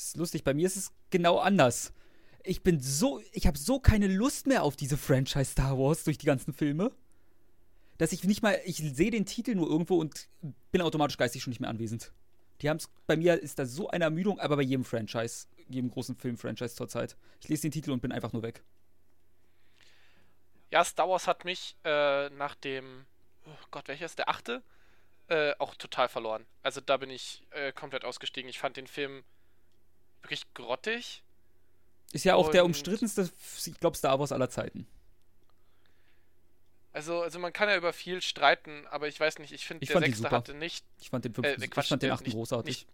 Das ist lustig, bei mir ist es genau anders. Ich bin so, ich habe so keine Lust mehr auf diese Franchise Star Wars durch die ganzen Filme, dass ich nicht mal, ich sehe den Titel nur irgendwo und bin automatisch geistig schon nicht mehr anwesend. Die haben es, bei mir ist da so eine Ermüdung, aber bei jedem Franchise, jedem großen Film-Franchise zurzeit. Ich lese den Titel und bin einfach nur weg. Ja, Star Wars hat mich äh, nach dem, oh Gott, welcher ist der achte? Äh, auch total verloren. Also da bin ich äh, komplett ausgestiegen. Ich fand den Film wirklich grottig. Ist ja auch der Und- umstrittenste, ich glaube, Star Wars aller Zeiten. Also, also man kann ja über viel streiten, aber ich weiß nicht, ich finde, Ich der fand sechste super. hatte nicht. Ich fand den, Äh, fünften, ich Quatsch, fand den äh, achten nicht- großartig. nicht-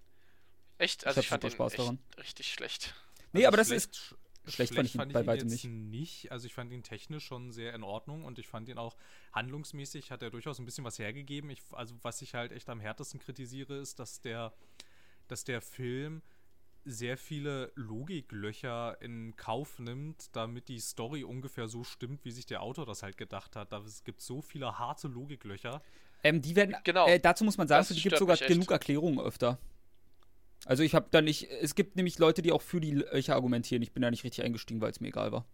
Echt? Ich Also hab ich, fand super den Spaß echt daran. richtig schlecht. Nee, aber das schlecht, ist. schlecht fand ich ihn bei ihn weitem jetzt nicht. Also ich fand ihn technisch schon sehr in Ordnung und ich fand ihn auch handlungsmäßig hat er durchaus ein bisschen was hergegeben. Ich, also was ich halt echt am härtesten kritisiere, ist, dass der, dass der Film sehr viele Logiklöcher in Kauf nimmt, damit die Story ungefähr so stimmt, wie sich der Autor das halt gedacht hat. Da es gibt so viele harte Logiklöcher. Ähm, die werden, Genau. äh, dazu muss man sagen, Das für die stört gibt sogar genug Erklärungen öfter. Also ich habe da nicht, es gibt nämlich Leute, die auch für die Löcher argumentieren. Ich bin da nicht richtig eingestiegen, weil es mir egal war.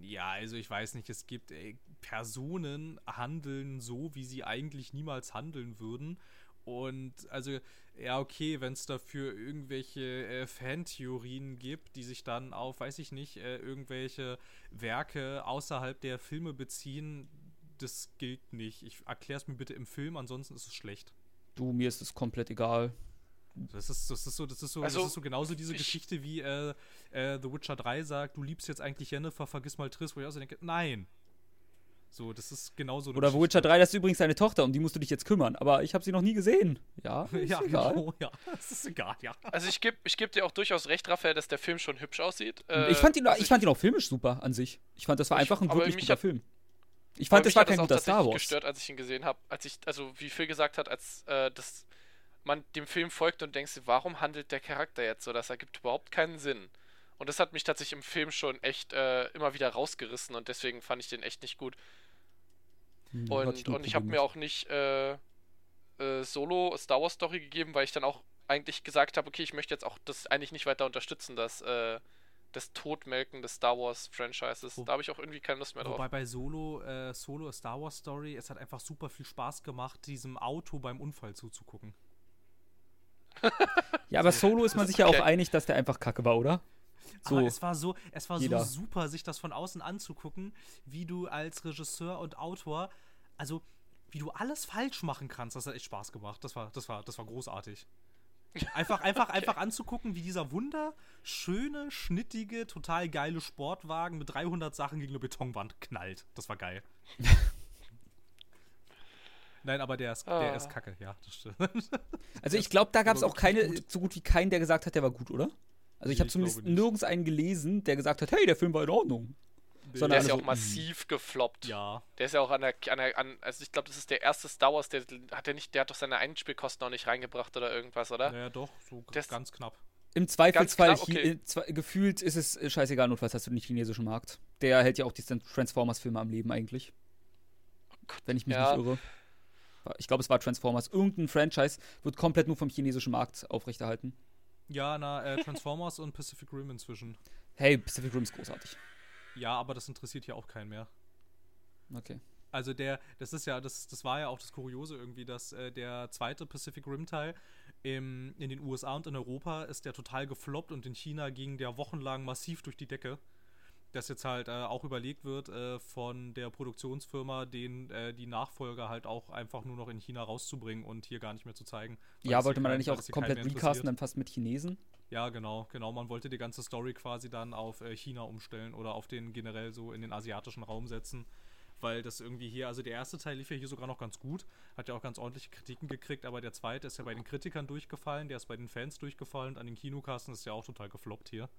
Ja, also ich weiß nicht, es gibt ey, Personen handeln so, wie sie eigentlich niemals handeln würden. Und also, ja, okay, wenn es dafür irgendwelche äh, Fantheorien gibt, die sich dann auf, weiß ich nicht, äh, irgendwelche Werke außerhalb der Filme beziehen, das gilt nicht. Ich erklär's mir bitte im Film, ansonsten ist es schlecht. Du, mir ist es komplett egal. Das ist, das ist so, das ist so, Also, das ist so genauso diese ich- Geschichte wie äh, äh, The Witcher 3 sagt, du liebst jetzt eigentlich Jennifer, vergiss mal Triss, wo ich auch so denke, nein. So, das ist genauso Oder The Witcher 3, das ist übrigens deine Tochter, um die musst du dich jetzt kümmern. Aber ich habe sie noch nie gesehen. Ja, ist Ja, egal. genau, ja. Das ist egal, ja. Also ich gebe ich geb dir auch durchaus recht, Raphael, dass der Film schon hübsch aussieht. Äh, ich, fand ihn, also ich fand ihn auch filmisch super an sich. Ich fand, das war Ich- einfach ein wirklich mich guter hat- Film. Ich fand, das mich war kein auch guter Star Wars. gestört, als ich ihn gesehen habe. Als ich, also wie Phil gesagt hat, als äh, das, man dem Film folgt und denkst, warum handelt der Charakter jetzt so? Das ergibt überhaupt keinen Sinn. Und das hat mich tatsächlich im Film schon echt äh, immer wieder rausgerissen und deswegen fand ich den echt nicht gut. Hm, hatte Und, und ich habe mir auch nicht äh, äh, Solo Star Wars Story gegeben, weil ich dann auch eigentlich gesagt habe, okay, ich möchte jetzt auch das eigentlich nicht weiter unterstützen, das, äh, das Todmelken des Star Wars Franchises. Wo- Da habe ich auch irgendwie keine Lust mehr drauf. Wobei bei Solo, äh, Solo A Star Wars Story, es hat einfach super viel Spaß gemacht, diesem Auto beim Unfall zuzugucken. Ja, aber Solo ist man sich ja Okay. auch einig, dass der einfach kacke war, oder? So. Aber es war so, es war Jeder. so super, sich das von außen anzugucken, wie du als Regisseur und Autor, also wie du alles falsch machen kannst. Das hat echt Spaß gemacht. Das war, das war, das war großartig. Einfach, einfach, einfach anzugucken, wie dieser wunderschöne, schnittige, total geile Sportwagen mit 300 Sachen gegen eine Betonwand knallt. Das war geil. Nein, aber der ist, der Ah. ist kacke, ja, das stimmt. Also ich glaube, da gab es auch keine, so gut wie keinen, der gesagt hat, der war gut, oder? Also ich habe zumindest nirgends einen gelesen, der gesagt hat, hey, der Film war in Ordnung. Sondern Der ist ja so, auch massiv gefloppt. Ja, Der ist ja auch an der, an der an, also ich glaube, das ist der erste Star Wars, der hat der nicht, der hat doch seine Einspielkosten noch nicht reingebracht oder irgendwas, oder? naja, doch, so Das- ganz knapp. Im Zweifelsfall, hi- okay. äh, zwe- gefühlt ist es äh, scheißegal, notfalls hast du den chinesischen Markt. Der hält ja auch die Transformers-Filme am Leben eigentlich. Wenn ich mich Ja. nicht irre. Ich glaube, es war Transformers. Irgendein Franchise wird komplett nur vom chinesischen Markt aufrechterhalten. Ja, na, äh, Transformers und Pacific Rim inzwischen. Hey, Pacific Rim ist großartig. Ja, aber das interessiert ja auch keinen mehr. Okay. Also der, das ist ja, das, das war ja auch das Kuriose irgendwie, dass äh, der zweite Pacific Rim Teil im, in den USA und in Europa ist der total gefloppt und in China ging der wochenlang massiv durch die Decke. Dass jetzt halt äh, auch überlegt wird äh, von der Produktionsfirma, den äh, die Nachfolger halt auch einfach nur noch in China rauszubringen und hier gar nicht mehr zu zeigen. Ja, wollte man da nicht auch komplett recasten, dann fast mit Chinesen? Ja, genau, genau. Man wollte die ganze Story quasi dann auf äh, China umstellen oder auf den generell so in den asiatischen Raum setzen. Weil das irgendwie hier, also der erste Teil lief ja hier sogar noch ganz gut, hat ja auch ganz ordentliche Kritiken gekriegt, aber der zweite ist ja bei den Kritikern durchgefallen, der ist bei den Fans durchgefallen, an den Kinokassen ist ja auch total gefloppt hier.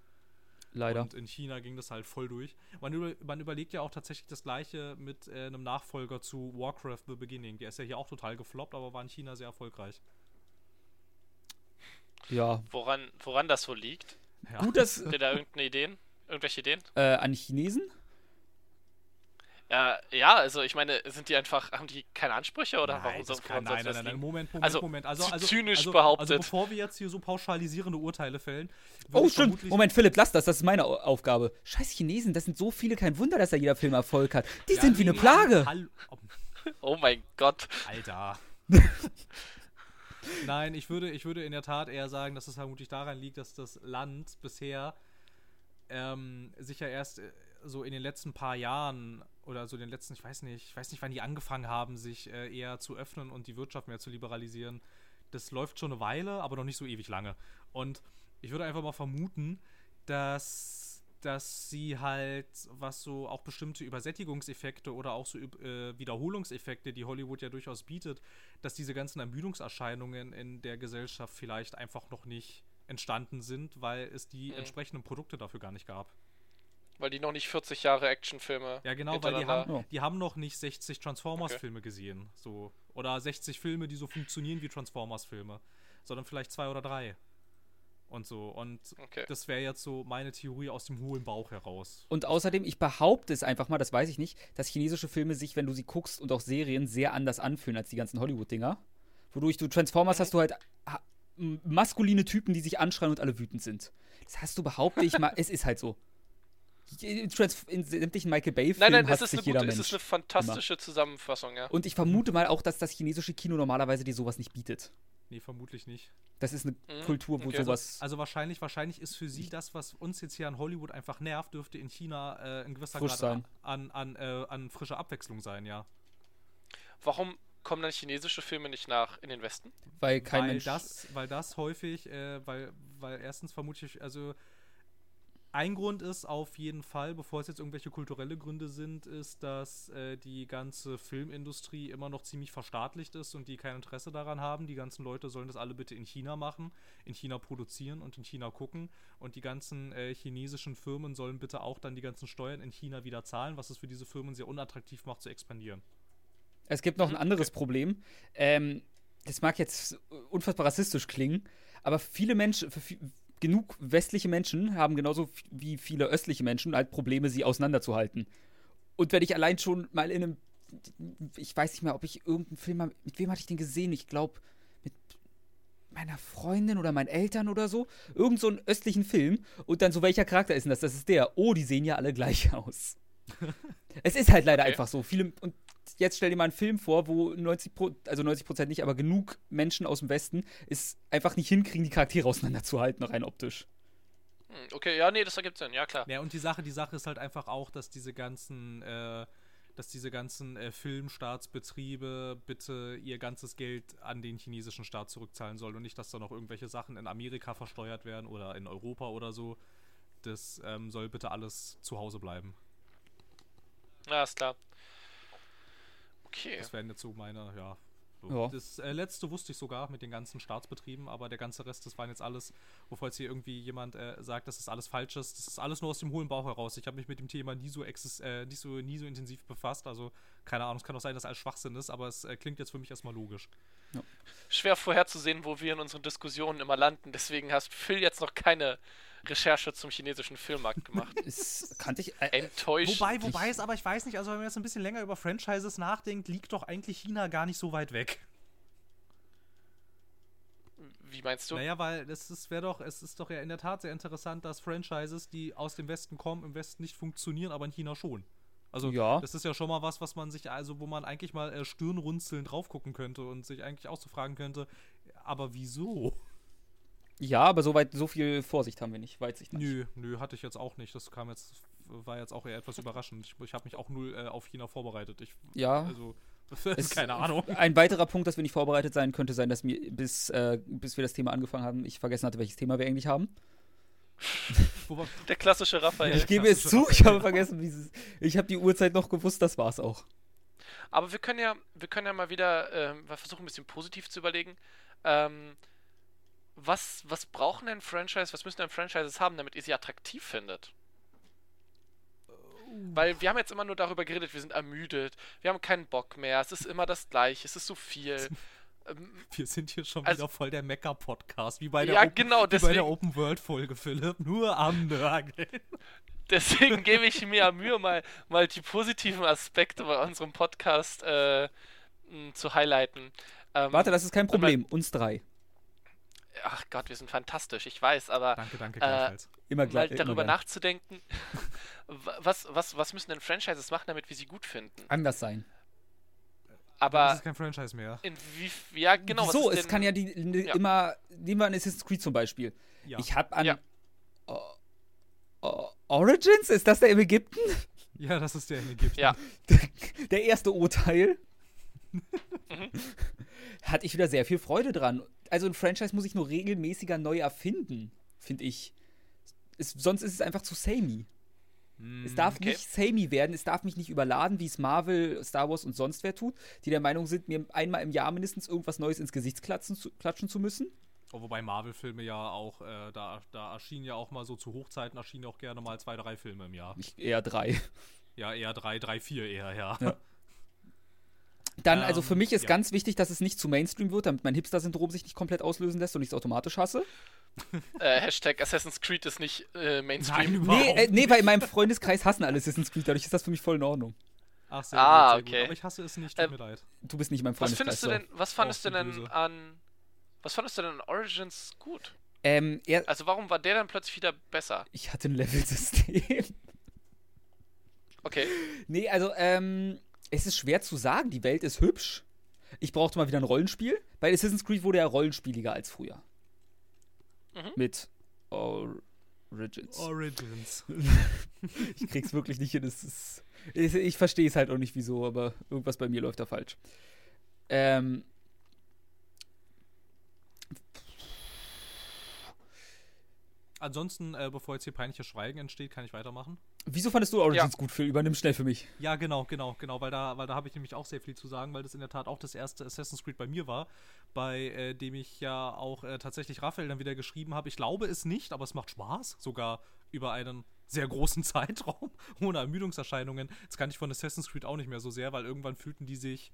Leider. Und in China ging das halt voll durch. Man, über, man überlegt ja auch tatsächlich das gleiche mit äh, einem Nachfolger zu Warcraft The Beginning. Der ist ja hier auch total gefloppt, aber war in China sehr erfolgreich. ja. Woran, woran das wohl liegt? Ja. Gut, dass Habt ihr da irgendeine Ideen? Irgendwelche Ideen? äh, an Chinesen? Ja, ja, also ich meine, sind die einfach, haben die keine Ansprüche oder Nein, warum das so, kann, nein, nein, nein, nein? Moment, Moment, Also, Moment. Also, zu also, zynisch also, behauptet. Also bevor wir jetzt hier so pauschalisierende Urteile fällen. Oh, stimmt. Moment, Philipp, lass das. Das ist meine Au- Aufgabe. Scheiß Chinesen, das sind so viele. Kein Wunder, dass da jeder Film Erfolg hat. Die Ja, sind wie nee, eine Plage. Hallo, oh, Oh mein Gott. Alter. Nein, ich würde, ich würde in der Tat eher sagen, dass es vermutlich daran liegt, dass das Land bisher ähm, sich ja erst äh, so in den letzten paar Jahren oder so in den letzten, ich weiß nicht, ich weiß nicht, wann die angefangen haben, sich äh, eher zu öffnen und die Wirtschaft mehr zu liberalisieren. Das läuft schon eine Weile, aber noch nicht so ewig lange. Und ich würde einfach mal vermuten, dass, dass sie halt, was so auch bestimmte Übersättigungseffekte oder auch so äh, Wiederholungseffekte, die Hollywood ja durchaus bietet, dass diese ganzen Ermüdungserscheinungen in der Gesellschaft vielleicht einfach noch nicht entstanden sind, weil es die Mhm. entsprechenden Produkte dafür gar nicht gab. Weil die noch nicht 40 Jahre Actionfilme. Ja, genau, weil die haben, Ja. die haben noch nicht 60 Transformers-Filme gesehen. So. Oder 60 Filme, die so funktionieren wie Transformers-Filme. Sondern vielleicht zwei oder drei. und so. Und Okay. das wäre jetzt so meine Theorie aus dem hohlen Bauch heraus. Und außerdem, ich behaupte es einfach mal, das weiß ich nicht, dass chinesische Filme sich, wenn du sie guckst und auch Serien, sehr anders anfühlen als die ganzen Hollywood-Dinger. Wodurch du Transformers hast du halt maskuline Typen, die sich anschreien und alle wütend sind. Das hast du, behaupte ich mal, es ist halt so. In sämtlichen Michael Nein, Bay-Filmen nein, es hasst ist, sich eine jeder gute, es Mensch. ist eine fantastische Zusammenfassung, ja. und ich vermute mal auch, dass das chinesische Kino normalerweise dir sowas nicht bietet. Nee, vermutlich nicht. Das ist eine Mhm, Kultur, wo okay. sowas. Also wahrscheinlich, wahrscheinlich ist für sie das, was uns jetzt hier an Hollywood einfach nervt, dürfte in China äh, in gewisser Frisch Grad sein. an, an, äh, an frischer Abwechslung sein, ja. Warum kommen dann chinesische Filme nicht nach in den Westen? weil kein weil Mensch. das, weil das häufig, äh, weil, weil erstens vermute ich, also ein Grund ist auf jeden Fall, bevor es jetzt irgendwelche kulturelle Gründe sind, ist, dass äh, die ganze Filmindustrie immer noch ziemlich verstaatlicht ist und die kein Interesse daran haben. Die ganzen Leute sollen das alle bitte in China machen, in China produzieren und in China gucken. Und die ganzen äh, chinesischen Firmen sollen bitte auch dann die ganzen Steuern in China wieder zahlen, was es für diese Firmen sehr unattraktiv macht zu expandieren. Es gibt noch ein Mhm, anderes Problem. Ähm, das mag jetzt unfassbar rassistisch klingen, aber viele Menschen, für genug westliche Menschen haben genauso wie viele östliche Menschen halt Probleme, sie auseinanderzuhalten. Und wenn ich allein schon mal in einem, ich weiß nicht mehr, ob ich irgendeinen Film, mit wem hatte ich den gesehen? Ich glaube, mit meiner Freundin oder meinen Eltern oder so. Irgend so einen östlichen Film. Und dann so, welcher Charakter ist denn das? Das ist der. Oh, die sehen ja alle gleich aus. es ist halt leider Okay. einfach so. Viele, und jetzt stell dir mal einen Film vor, wo 90 Pro, also 90 Prozent nicht, aber genug Menschen aus dem Westen es einfach nicht hinkriegen, die Charaktere auseinanderzuhalten, rein optisch. Hm, okay, ja, nee, das ergibt Sinn, ja klar. Ja, und die Sache, die Sache ist halt einfach auch, dass diese ganzen, äh, dass diese ganzen äh, Filmstaatsbetriebe bitte ihr ganzes Geld an den chinesischen Staat zurückzahlen sollen und nicht, dass da noch irgendwelche Sachen in Amerika versteuert werden oder in Europa oder so. Das ähm, soll bitte alles zu Hause bleiben. Ja, ist klar. Okay. Das wären jetzt so meine, ja. So. Ja. Das äh, letzte wusste ich sogar mit den ganzen Staatsbetrieben, aber der ganze Rest, das waren jetzt alles, bevor jetzt hier irgendwie jemand äh, sagt, dass das alles falsch ist, das ist alles nur aus dem hohlen Bauch heraus. Ich habe mich mit dem Thema nie so, exis äh, nicht so, nie so intensiv befasst, also keine Ahnung, es kann auch sein, dass alles Schwachsinn ist, aber es äh, klingt jetzt für mich erstmal logisch. Schwer vorherzusehen, wo wir in unseren Diskussionen immer landen. Deswegen hast Phil jetzt noch keine Recherche zum chinesischen Filmmarkt gemacht. Das kannte ich. Äh, Enttäuscht. Wobei, wobei es aber, ich weiß nicht, also wenn man jetzt ein bisschen länger über Franchises nachdenkt, liegt doch eigentlich China gar nicht so weit weg. Wie meinst du? Naja, weil es ist, wäre doch, es ist doch ja in der Tat sehr interessant, dass Franchises, die aus dem Westen kommen, im Westen nicht funktionieren, aber in China schon. Also Ja. das ist ja schon mal was, was man sich, also wo man eigentlich mal äh, stirnrunzeln drauf gucken könnte und sich eigentlich auch so fragen könnte, aber wieso? Ja, aber so weit, so viel Vorsicht haben wir nicht. Weitsicht nicht. Nö, nö, hatte ich jetzt auch nicht. Das kam jetzt, war jetzt auch eher etwas überraschend. Ich, ich habe mich auch null äh, auf China vorbereitet. Ich, Ja. Also, keine Ahnung. Ein weiterer Punkt, dass wir nicht vorbereitet sein, könnte sein, dass mir, bis, äh, bis wir das Thema angefangen haben, ich vergessen hatte, welches Thema wir eigentlich haben. Der klassische Raphael. Ich gebe es zu, ich habe vergessen, wie es Ich habe die Uhrzeit noch gewusst, das war's auch. Aber wir können ja, wir können ja mal wieder ähm, mal versuchen, ein bisschen positiv zu überlegen. Ähm, was, was brauchen denn Franchise, was müssen denn Franchises haben, damit ihr sie attraktiv findet? Weil wir haben jetzt immer nur darüber geredet, wir sind ermüdet, wir haben keinen Bock mehr, es ist immer das Gleiche, es ist so viel. Ähm, Wir sind hier schon Also- wieder voll der Mecker-Podcast, wie bei der, ja, Open, genau, wie bei der deswegen, Open-World-Folge, Philipp. Nur am Nörgeln. deswegen gebe ich mir Mühe, mal, mal die positiven Aspekte bei unserem Podcast äh, zu highlighten. Ähm, Warte, das ist kein wenn man- Problem. Uns drei. Ach Gott, wir sind fantastisch, ich weiß, aber Danke, danke, Äh, gleichfalls. Immer mal gleich. immer darüber gern. nachzudenken, wa- was, was, was müssen denn Franchises machen, damit wir sie gut finden? Anders sein. das Aber ist kein Franchise mehr. Ja, genau. Ist Es denn, kann ja die ne, Ja. immer. Nehmen wir an Assassin's Creed zum Beispiel. Ja. Ich habe an. Ja. O- O- Origins? Ist das der im Ägypten? ja, das ist der in Ägypten. Ja. Der erste O-Teil. Mhm. Hatte ich wieder sehr viel Freude dran. Also ein Franchise muss ich nur regelmäßiger neu erfinden, finde ich. Es, sonst ist es einfach zu samey. Mm, Es darf okay. nicht samey werden, es darf mich nicht überladen, wie es Marvel, Star Wars und sonst wer tut, die der Meinung sind, mir einmal im Jahr mindestens irgendwas Neues ins Gesicht klatschen zu, klatschen zu müssen. Oh, wobei Marvel-Filme ja auch, äh, da, da erschienen ja auch mal so zu Hochzeiten, erschienen ja auch gerne mal zwei, drei Filme im Jahr. Ich, eher drei. Ja, eher drei, drei, vier eher, ja. Ja. Dann, also für Ähm, mich ist ja. ganz wichtig, dass es nicht zu Mainstream wird, damit mein Hipster-Syndrom sich nicht komplett auslösen lässt und ich es automatisch hasse. äh, Hashtag Assassin's Creed ist nicht äh, Mainstream. Nein, Nee, Überhaupt äh, nee, weil in meinem Freundeskreis hassen alle Assassin's Creed, dadurch ist das für mich voll in Ordnung. Ach, sehr Ah, gut, sehr okay. gut. Aber ich hasse es nicht, tut Ähm, mir leid. Du bist nicht in meinem was Freundeskreis. findest du denn, was fandest du so denn an. Was fandest du denn an Origins gut? Ähm, er, Also warum war der dann plötzlich wieder besser? ich hatte ein Level-System. Okay. nee, also, ähm, es ist schwer zu sagen. Die Welt ist hübsch. Ich brauchte mal wieder ein Rollenspiel. Bei Assassin's Creed wurde er rollenspieliger als früher. Mhm. Mit Origins. Origins. ich krieg's wirklich nicht hin. Ist, ich ich verstehe es halt auch nicht, wieso, aber irgendwas bei mir läuft da falsch. Ähm. Ansonsten, äh, bevor jetzt hier peinliches Schweigen entsteht, kann ich weitermachen. Wieso fandest du Origins gut, Phil? Übernimm schnell für mich. Ja, genau, genau, genau, weil da, weil da habe ich nämlich auch sehr viel zu sagen, weil das in der Tat auch das erste Assassin's Creed bei mir war, bei äh, dem ich ja auch äh, tatsächlich Raphael dann wieder geschrieben habe. Ich glaube es nicht, aber es macht Spaß, sogar über einen sehr großen Zeitraum, ohne Ermüdungserscheinungen. Das kann ich von Assassin's Creed auch nicht mehr so sehr, weil irgendwann fühlten die sich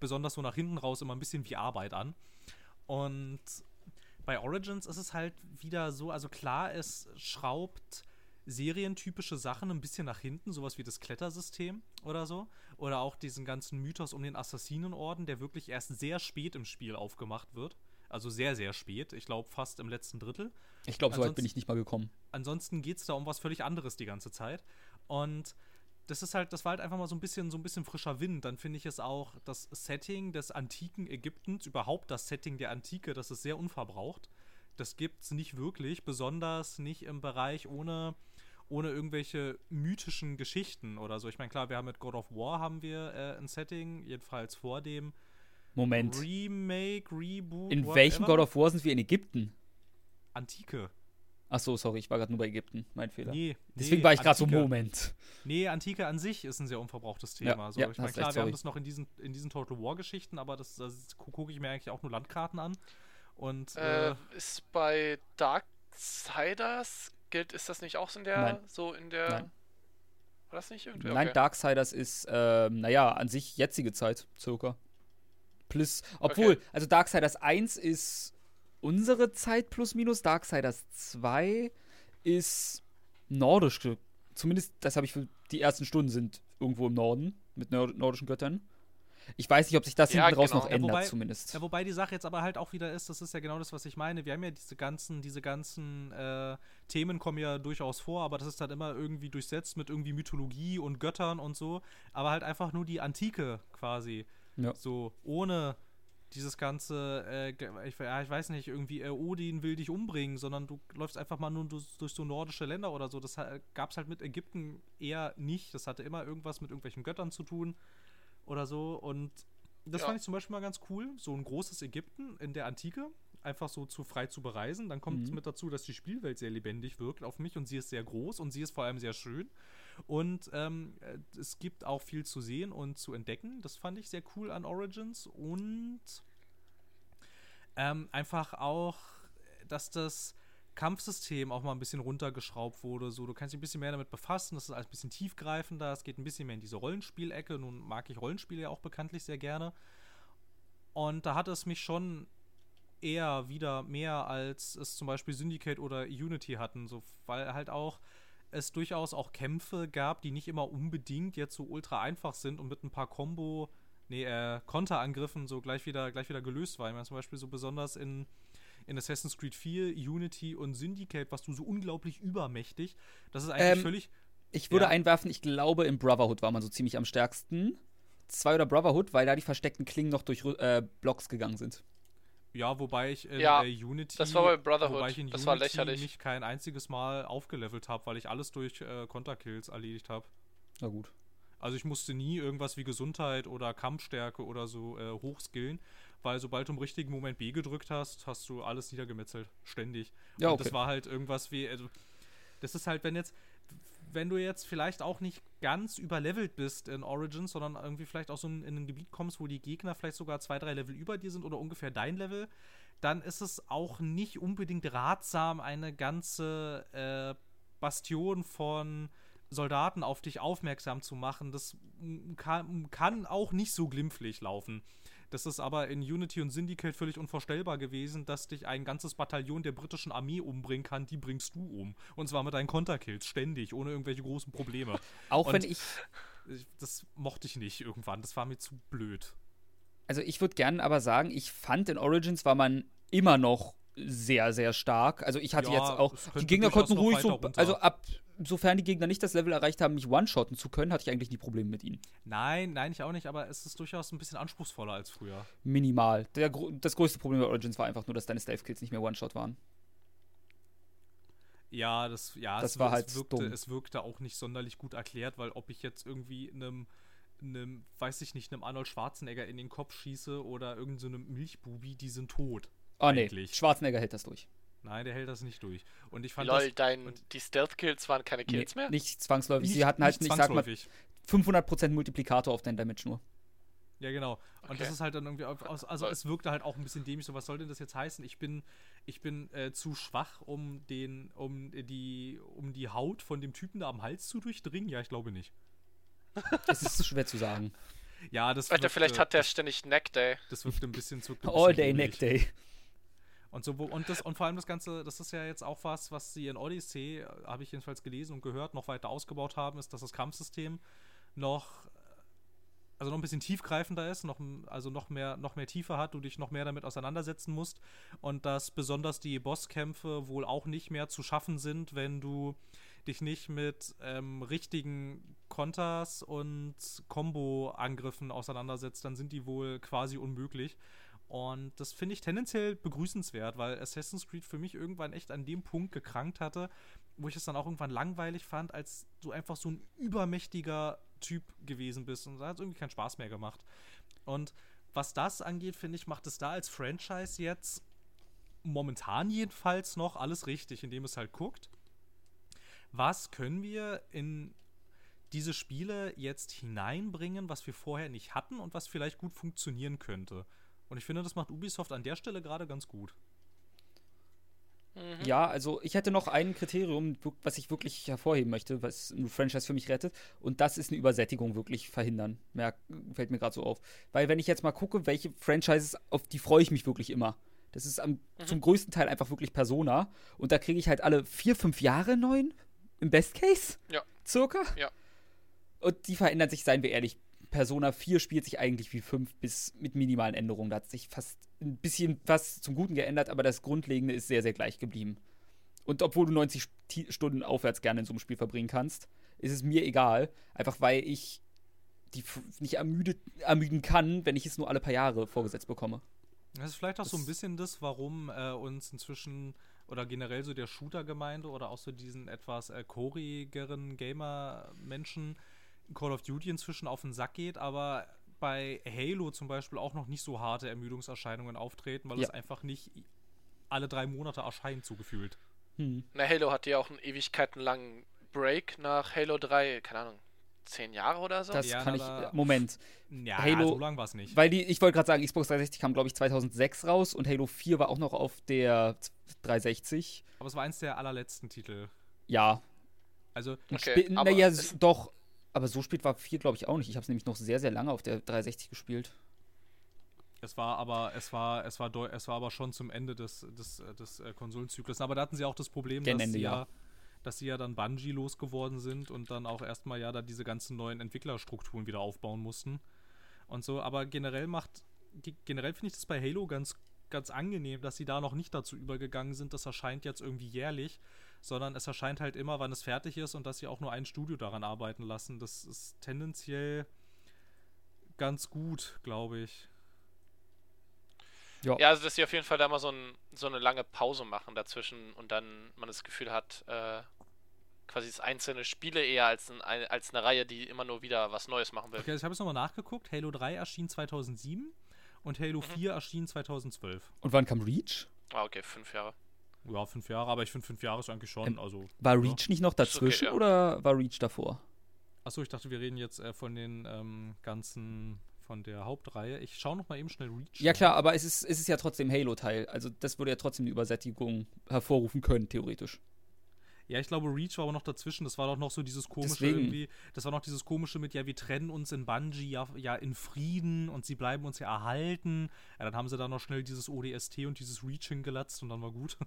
besonders so nach hinten raus immer ein bisschen wie Arbeit an. Und bei Origins ist es halt wieder so, also klar, es schraubt serientypische Sachen ein bisschen nach hinten, sowas wie das Klettersystem oder so. Oder auch diesen ganzen Mythos um den Assassinenorden, der wirklich erst sehr spät im Spiel aufgemacht wird. Also sehr, sehr spät. Ich glaube fast im letzten Drittel. Ich glaube, so weit bin ich nicht mal gekommen. Ansonsten geht es da um was völlig anderes die ganze Zeit. Und das ist halt, das war halt einfach mal so ein bisschen, so ein bisschen frischer Wind. Dann finde ich es auch das Setting des antiken Ägyptens, überhaupt das Setting der Antike, das ist sehr unverbraucht. Das gibt's nicht wirklich, besonders nicht im Bereich ohne, ohne irgendwelche mythischen Geschichten oder so. Ich meine, klar, wir haben mit God of War haben wir äh, ein Setting, jedenfalls vor dem Moment. Remake, Reboot. In welchem. God of War sind wir in Ägypten? Antike. Ach so, sorry, ich war gerade nur bei Ägypten. Mein Fehler. Nee, Deswegen nee, war ich gerade so, Antike. Moment. Nee, Antike an sich ist ein sehr unverbrauchtes Ja, Thema. so. ja, ich meine, klar, recht, wir haben das noch in diesen, in diesen Total War-Geschichten, aber das, das gucke ich mir eigentlich auch nur Landkarten an. Und Äh, äh, ist bei Darksiders gilt, ist das nicht auch so in der, Nein. so in der. Nein. War das nicht irgendwie? Nein, Okay. Darksiders ist, ähm, naja, an sich jetzige Zeit, circa. Plus, obwohl, Okay. also Darksiders 1 ist unsere Zeit plus minus, Darksiders 2 ist nordisch. Zumindest, das habe ich für die ersten Stunden sind irgendwo im Norden mit nord nordischen Göttern. Ich weiß nicht, ob sich das Ja, hinten raus genau. noch Ja, ändert, wobei- zumindest. ja, wobei die Sache jetzt aber halt auch wieder ist, das ist ja genau das, was ich meine. Wir haben ja diese ganzen, diese ganzen äh, Themen kommen ja durchaus vor, aber das ist halt immer irgendwie durchsetzt mit irgendwie Mythologie und Göttern und so. Aber halt einfach nur die Antike quasi. Ja. So, ohne dieses ganze, äh, ich, ja, ich weiß nicht, irgendwie äh, Odin will dich umbringen, sondern du läufst einfach mal nur durch, durch so nordische Länder oder so. Das gab es halt mit Ägypten eher nicht. Das hatte immer irgendwas mit irgendwelchen Göttern zu tun oder so. Und das Ja. fand ich zum Beispiel mal ganz cool. So ein großes Ägypten in der Antike, einfach so zu frei zu bereisen. Dann kommt Mhm. mit dazu, dass die Spielwelt sehr lebendig wirkt auf mich und sie ist sehr groß und sie ist vor allem sehr schön. Und ähm, äh, es gibt auch viel zu sehen und zu entdecken. Das fand ich sehr cool an Origins. Und ähm, einfach auch, dass das Kampfsystem auch mal ein bisschen runtergeschraubt wurde. So, du kannst dich ein bisschen mehr damit befassen. Das ist alles ein bisschen tiefgreifender. Es geht ein bisschen mehr in diese Rollenspielecke. Nun mag ich Rollenspiele ja auch bekanntlich sehr gerne. Und da hat es mich schon eher wieder mehr als es zum Beispiel Syndicate oder Unity hatten, so weil halt auch es durchaus auch Kämpfe gab, die nicht immer unbedingt jetzt so ultra einfach sind und mit ein paar Combo, nee, äh, Konterangriffen so gleich wieder, gleich wieder gelöst war. Ich meine, zum Beispiel so besonders in, in Assassin's Creed 4, Unity und Syndicate, was du so unglaublich übermächtig. Das ist eigentlich Ähm, völlig. Ich würde Ja. einwerfen, ich glaube, im Brotherhood war man so ziemlich am stärksten. Zwei oder Brotherhood, weil da die versteckten Klingen noch durch äh, Blocks gegangen sind. Ja, wobei ich in Ja, äh, Unity. das war bei Brotherhood. Wobei ich in Das Unity war lächerlich. mich kein einziges Mal aufgelevelt habe, weil ich alles durch äh, Konterkills erledigt habe. Na gut. Also ich musste nie irgendwas wie Gesundheit oder Kampfstärke oder so äh, hochskillen, weil sobald du im richtigen Moment B gedrückt hast, hast du alles niedergemetzelt. Ständig. Ja, Und okay. das war halt irgendwas wie. Also, das ist halt, wenn jetzt. Wenn du jetzt vielleicht auch nicht ganz überlevelt bist in Origins, sondern irgendwie vielleicht auch so in, in ein Gebiet kommst, wo die Gegner vielleicht sogar zwei, drei Level über dir sind oder ungefähr dein Level, dann ist es auch nicht unbedingt ratsam, eine ganze äh, Bastion von Soldaten auf dich aufmerksam zu machen, das kann, kann auch nicht so glimpflich laufen. Das ist aber in Unity und Syndicate völlig unvorstellbar gewesen, dass dich ein ganzes Bataillon der britischen Armee umbringen kann, die bringst du um. Und zwar mit deinen Konterkills, ständig, ohne irgendwelche großen Probleme. Auch Und wenn ich. Das mochte ich nicht irgendwann, das war mir zu blöd. Also ich würde gerne aber sagen, ich fand in Origins war man immer noch sehr, sehr stark. Also ich hatte Ja, jetzt auch. Die Gegner konnten ruhig so. runter. Also ab. Sofern die Gegner nicht das Level erreicht haben, mich one-shotten zu können, hatte ich eigentlich nie Probleme mit ihnen. Nein, nein, ich auch nicht, aber es ist durchaus ein bisschen anspruchsvoller als früher. Minimal. Der, das größte Problem bei Origins war einfach nur, dass deine Stealth-Kills nicht mehr One-Shot waren. Ja, das, ja, Das es, war es halt wirkte, dumm. es wirkte auch nicht sonderlich gut erklärt, weil ob ich jetzt irgendwie einem, einem, weiß ich nicht, einem Arnold Schwarzenegger in den Kopf schieße oder irgendeinem so Milchbubi, die sind tot. Oh nee. Schwarzenegger hält das durch. Nein, der hält das nicht durch. Und ich fand Lol, das dein, und- die Stealth-Kills waren keine Kills nee, mehr? Nicht zwangsläufig. nicht, Sie hatten halt, nicht ich sag mal, zwangsläufig. 500% Multiplikator auf dein Damage nur. Ja, genau. Und Okay. das ist halt dann irgendwie, also Lol. es wirkte halt auch ein bisschen dämlich. So, was soll denn das jetzt heißen? Ich bin, ich bin äh, zu schwach, um den, um die, um die Haut von dem Typen da am Hals zu durchdringen? Ja, ich glaube nicht. Es ist schwer zu sagen. Ja, das Alter, vielleicht hat der ständig Neck Day. das wirkte ein bisschen zu. All day, neck day. Und so, und das, und vor allem das Ganze, das ist ja jetzt auch was, was sie in Odyssey, äh, habe ich jedenfalls gelesen und gehört, noch weiter ausgebaut haben, ist, dass das Kampfsystem noch, äh, also noch ein bisschen tiefgreifender ist, noch, also noch mehr, noch mehr Tiefe hat, du dich noch mehr damit auseinandersetzen musst und dass besonders die Bosskämpfe wohl auch nicht mehr zu schaffen sind, wenn du dich nicht mit ähm, richtigen Konters und Combo-Angriffen auseinandersetzt, dann sind die wohl quasi unmöglich. Und das finde ich tendenziell begrüßenswert, weil Assassin's Creed für mich irgendwann echt an dem Punkt gekrankt hatte, wo ich es dann auch irgendwann langweilig fand, als du einfach so ein übermächtiger Typ gewesen bist. Und da hat es irgendwie keinen Spaß mehr gemacht. Und was das angeht, finde ich, macht es da als Franchise jetzt momentan jedenfalls noch alles richtig, indem es halt guckt, was können wir in diese Spiele jetzt hineinbringen, was wir vorher nicht hatten und was vielleicht gut funktionieren könnte. Und ich finde, das macht Ubisoft an der Stelle gerade ganz gut. Mhm. Ja, also ich hätte noch ein Kriterium, was ich wirklich hervorheben möchte, was ein Franchise für mich rettet. Und das ist eine Übersättigung wirklich verhindern. Merk, fällt mir gerade so auf. Weil wenn ich jetzt mal gucke, welche Franchises, auf die freue ich mich wirklich immer. Das ist am, zum größten Teil einfach wirklich Persona. Und da kriege ich halt alle vier, fünf Jahre neuen. Im Best Case. Ja. Circa. Ja. Und die verändern sich, seien wir ehrlich. Persona 4 spielt sich eigentlich wie 5 bis mit minimalen Änderungen. Da hat sich fast ein bisschen was zum Guten geändert, aber das Grundlegende ist sehr, sehr gleich geblieben. Und obwohl du 90 Sti- Stunden aufwärts gerne in so einem Spiel verbringen kannst, ist es mir egal. Einfach weil ich die nicht ermüdet, ermüden kann, wenn ich es nur alle paar Jahre vorgesetzt bekomme. Das ist vielleicht auch so ein Das- bisschen das, warum äh, uns inzwischen oder generell so der Shooter-Gemeinde oder auch so diesen etwas äh, chorigeren Gamer-Menschen Call of Duty inzwischen auf den Sack geht, aber bei Halo zum Beispiel auch noch nicht so harte Ermüdungserscheinungen auftreten, weil Ja. es einfach nicht alle drei Monate erscheint, so gefühlt. Hm. Na, Halo hatte ja auch einen ewigkeitenlangen Break nach Halo 3, keine Ahnung, zehn Jahre oder so. Das Ja, kann ich. Moment. Ja, Halo- so lang war es nicht. Weil die, ich wollte gerade sagen, Xbox 360 kam, glaube ich, 2006 raus und Halo 4 war auch noch auf der 360. aber es war eins der allerletzten Titel. Ja. Also, Okay, naja, doch. Aber so spät war 4, glaube ich, auch nicht. Ich habe es nämlich noch sehr, sehr lange auf der 360 gespielt. Es war aber, es war, es war, es war aber schon zum Ende des, des, des äh, Konsolenzyklus. Aber da hatten sie auch das Problem, dass Ende, sie ja, ja. dass sie ja dann Bungie losgeworden sind und dann auch erstmal ja da diese ganzen neuen Entwicklerstrukturen wieder aufbauen mussten. Und so, aber generell macht, ge- generell finde ich das bei Halo ganz, ganz angenehm, dass sie da noch nicht dazu übergegangen sind, das erscheint jetzt irgendwie jährlich, sondern es erscheint halt immer, wann es fertig ist und dass sie auch nur ein Studio daran arbeiten lassen. Das ist tendenziell ganz gut, glaube ich. Ja, also dass sie auf jeden Fall da mal so, ein, so eine lange Pause machen dazwischen und dann man das Gefühl hat, äh, quasi das einzelne Spiele eher als, ein, als eine Reihe, die immer nur wieder was Neues machen will. Okay, also ich habe jetzt nochmal nachgeguckt. Halo 3 erschien 2007 und Halo 4 erschien 2012. Und wann kam Reach? Ah, okay, fünf Jahre. Ja, fünf Jahre, aber ich finde fünf Jahre ist eigentlich schon, Ähm, also. War ja. Reach nicht noch Ist okay, dazwischen ja. oder war Reach davor? Achso, ich dachte, wir reden jetzt äh, von den ähm, ganzen, von der Hauptreihe. Ich schaue nochmal eben schnell Reach. Ja klar, aber es ist, es ist ja trotzdem Halo-Teil. Also das würde ja trotzdem eine Übersättigung hervorrufen können, theoretisch. Ja, ich glaube, Reach war aber noch dazwischen. Das war doch noch so dieses komische Deswegen. irgendwie. Das war noch dieses komische mit, ja, wir trennen uns in Bungie ja, ja in Frieden und sie bleiben uns ja erhalten. Ja, dann haben sie da noch schnell dieses ODST und dieses Reach hingelatzt und dann war gut.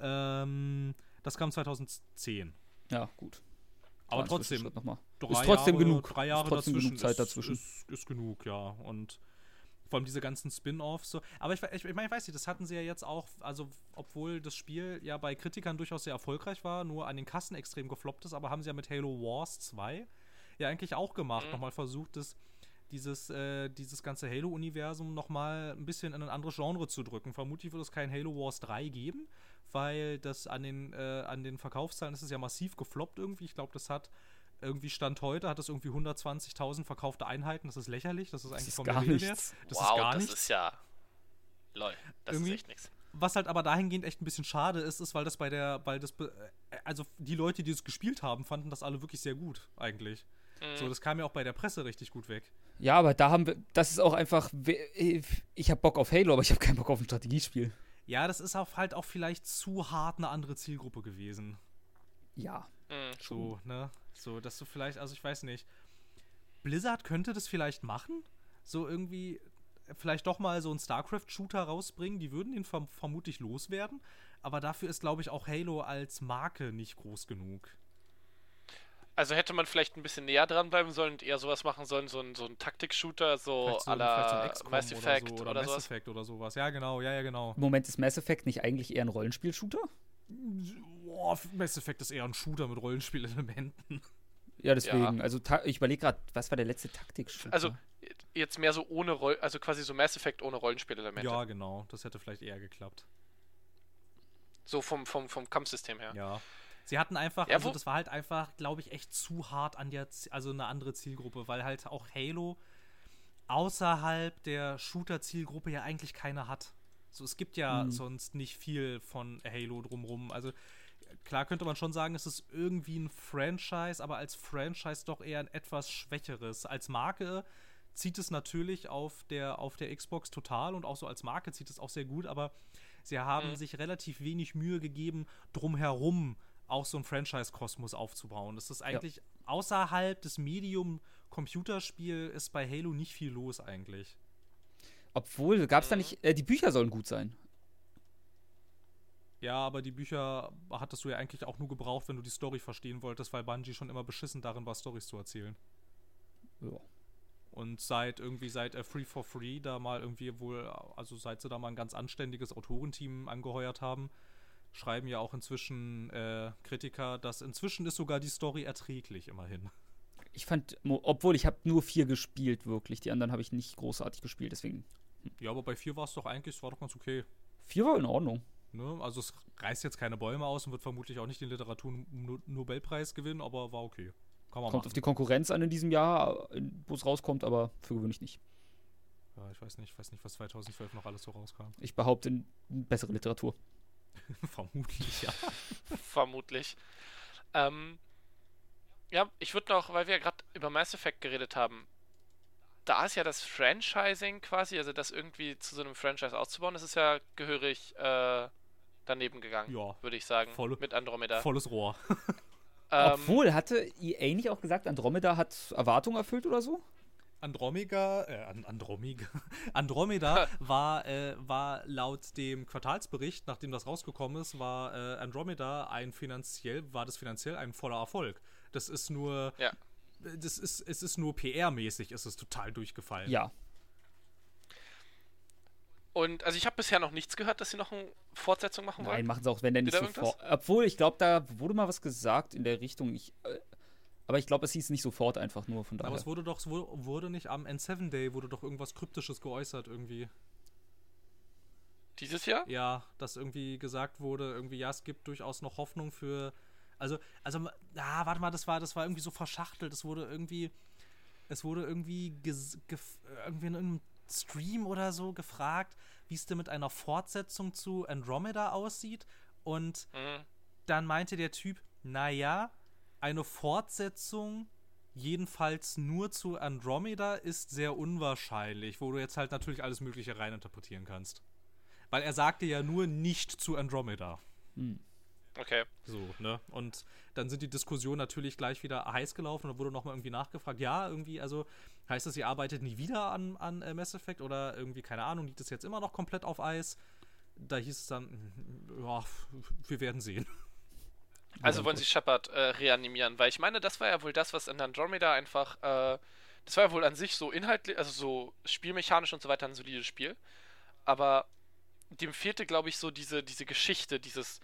ähm, das kam 2010. Ja, gut. Aber ein trotzdem, Ist trotzdem Jahre, genug. Drei Jahre Ist trotzdem dazwischen genug Zeit ist, dazwischen. Ist, ist genug, ja. Und vor allem diese ganzen Spin-offs. So. Aber ich, ich, ich meine, ich weiß nicht, das hatten sie ja jetzt auch, also obwohl das Spiel ja bei Kritikern durchaus sehr erfolgreich war, nur an den Kassen extrem gefloppt ist, aber haben sie ja mit Halo Wars 2 ja eigentlich auch gemacht. Mhm. Nochmal versucht, das, dieses, äh, dieses ganze Halo-Universum nochmal ein bisschen in ein anderes Genre zu drücken. Vermutlich wird es kein Halo Wars 3 geben, weil das an den, äh, an den Verkaufszahlen ist es ja massiv gefloppt irgendwie. Ich glaube, das hat irgendwie Stand heute hat es irgendwie 120.000 verkaufte Einheiten. Das ist lächerlich. Das ist eigentlich ist vom gar her. nichts. Das wow, ist gar das nichts. ist ja. Lol, das Irgendwie- ist echt nichts. Was halt aber dahingehend echt ein bisschen schade ist, ist, weil das bei der, weil das, be- äh, also die Leute, die es gespielt haben, fanden das alle wirklich sehr gut, eigentlich. Mhm. So, das kam ja auch bei der Presse richtig gut weg. Ja, aber da haben wir, das ist auch einfach, ich habe Bock auf Halo, aber ich habe keinen Bock auf ein Strategiespiel. Ja, das ist auch halt auch vielleicht zu hart eine andere Zielgruppe gewesen. Ja. Mhm. So, ne? So, dass du vielleicht, also ich weiß nicht. Blizzard könnte das vielleicht machen? So irgendwie, vielleicht doch mal so einen StarCraft-Shooter rausbringen. Die würden ihn verm vermutlich loswerden. Aber dafür ist, glaube ich, auch Halo als Marke nicht groß genug. Also hätte man vielleicht ein bisschen näher dran bleiben sollen und eher sowas machen sollen, so ein, so ein Taktik-Shooter, so so, à so la XCOM Mass Effect oder, so, oder, oder Mass sowas. Effect oder sowas. Ja, genau, ja, ja, genau. Im Moment ist Mass Effect nicht eigentlich eher ein Rollenspiel-Shooter? Boah, Mass Effect ist eher ein Shooter mit Rollenspielelementen. Ja, deswegen. Also ta- ich überlege gerade, was war der letzte Taktik-Shooter? Also jetzt mehr so ohne Roll, also quasi so Mass Effect ohne Rollenspielelemente. Ja, genau. Das hätte vielleicht eher geklappt. So vom, vom, vom Kampfsystem her. Ja. Sie hatten einfach, Ja, also das war halt einfach, glaube ich, echt zu hart an der, Z- also eine andere Zielgruppe, weil halt auch Halo außerhalb der Shooter-Zielgruppe ja eigentlich keine hat. So, es gibt ja Mhm. sonst nicht viel von Halo drumrum. Also klar könnte man schon sagen, es ist irgendwie ein Franchise, aber als Franchise doch eher ein etwas schwächeres. Als Marke zieht es natürlich auf der, auf der Xbox total und auch so als Marke zieht es auch sehr gut, aber sie haben Mhm. sich relativ wenig Mühe gegeben, drumherum auch so ein Franchise-Kosmos aufzubauen. Das ist eigentlich außerhalb des Medium Computerspiel ist bei Halo nicht viel los eigentlich. Obwohl, gab es da Mhm. nicht, äh, die Bücher sollen gut sein. Ja, aber die Bücher hattest du ja eigentlich auch nur gebraucht, wenn du die Story verstehen wolltest, weil Bungie schon immer beschissen darin war, Stories zu erzählen. Ja. Und seit irgendwie seit äh, Free for Free da mal irgendwie wohl, also seit sie da mal ein ganz anständiges Autorenteam angeheuert haben, schreiben ja auch inzwischen äh, Kritiker, dass inzwischen ist sogar die Story erträglich immerhin. Ich fand, obwohl ich habe nur vier gespielt, wirklich. Die anderen habe ich nicht großartig gespielt, deswegen. Ja, aber bei vier war es doch eigentlich, es war doch ganz okay. Vier war in Ordnung. Ne? Also es reißt jetzt keine Bäume aus und wird vermutlich auch nicht den Literatur-Nobelpreis gewinnen, aber war okay. Kann man Kommt machen. auf die Konkurrenz an in diesem Jahr, wo es rauskommt, aber für gewöhnlich nicht. ja, ich weiß nicht, ich weiß nicht, was 2012 noch alles so rauskam. Ich behaupte, bessere Literatur. Vermutlich, ja. Vermutlich. Ähm, ja, ich würde noch, weil wir ja gerade über Mass Effect geredet haben, da ist ja das Franchising quasi, also das irgendwie zu so einem Franchise auszubauen, das ist ja gehörig äh, daneben gegangen, Ja, würde ich sagen, volle- mit Andromeda. volles Rohr. Ähm, Obwohl, hatte EA nicht auch gesagt, Andromeda hat Erwartungen erfüllt oder so? Andromeda, äh, An- Andromeda, Andromeda war, äh, war laut dem Quartalsbericht, nachdem das rausgekommen ist, war äh, Andromeda ein finanziell, war das finanziell ein voller Erfolg. Das ist nur, Ja. das ist, es ist nur PR-mäßig, ist es total durchgefallen. Ja. Und also ich habe bisher noch nichts gehört, dass sie noch eine Fortsetzung machen wollen. Nein, machen sie auch, wenn der nicht sofort. Obwohl, ich glaube, da wurde mal was gesagt in der Richtung. Ich, äh, aber ich glaube, es hieß nicht sofort einfach nur von daher. Aber es wurde doch, es wurde, nicht am N7 Day, wurde doch irgendwas Kryptisches geäußert irgendwie. Dieses Jahr? Ja, dass irgendwie gesagt wurde, irgendwie, ja, es gibt durchaus noch Hoffnung für. Also, also, ah, warte mal, das war, das war irgendwie so verschachtelt. Es wurde irgendwie, es wurde irgendwie, irgendwie in einem Stream oder so gefragt, wie es denn mit einer Fortsetzung zu Andromeda aussieht. Und Mhm. dann meinte der Typ, naja, eine Fortsetzung jedenfalls nur zu Andromeda ist sehr unwahrscheinlich, wo du jetzt halt natürlich alles Mögliche reininterpretieren kannst. Weil er sagte ja nur nicht zu Andromeda. Hm. Okay. So, ne? Und dann sind die Diskussionen natürlich gleich wieder heiß gelaufen und wurde nochmal irgendwie nachgefragt, ja, irgendwie, also heißt das, ihr arbeitet nie wieder an, an äh, Mass Effect oder irgendwie, keine Ahnung, liegt es jetzt immer noch komplett auf Eis? Da hieß es dann, ja, wir werden sehen. Also wollen sie Shepard äh, reanimieren, weil ich meine, das war ja wohl das, was in Andromeda einfach, äh, das war ja wohl an sich so inhaltlich, also so spielmechanisch und so weiter ein solides Spiel. Aber dem fehlte, glaube ich, so diese, diese Geschichte, dieses,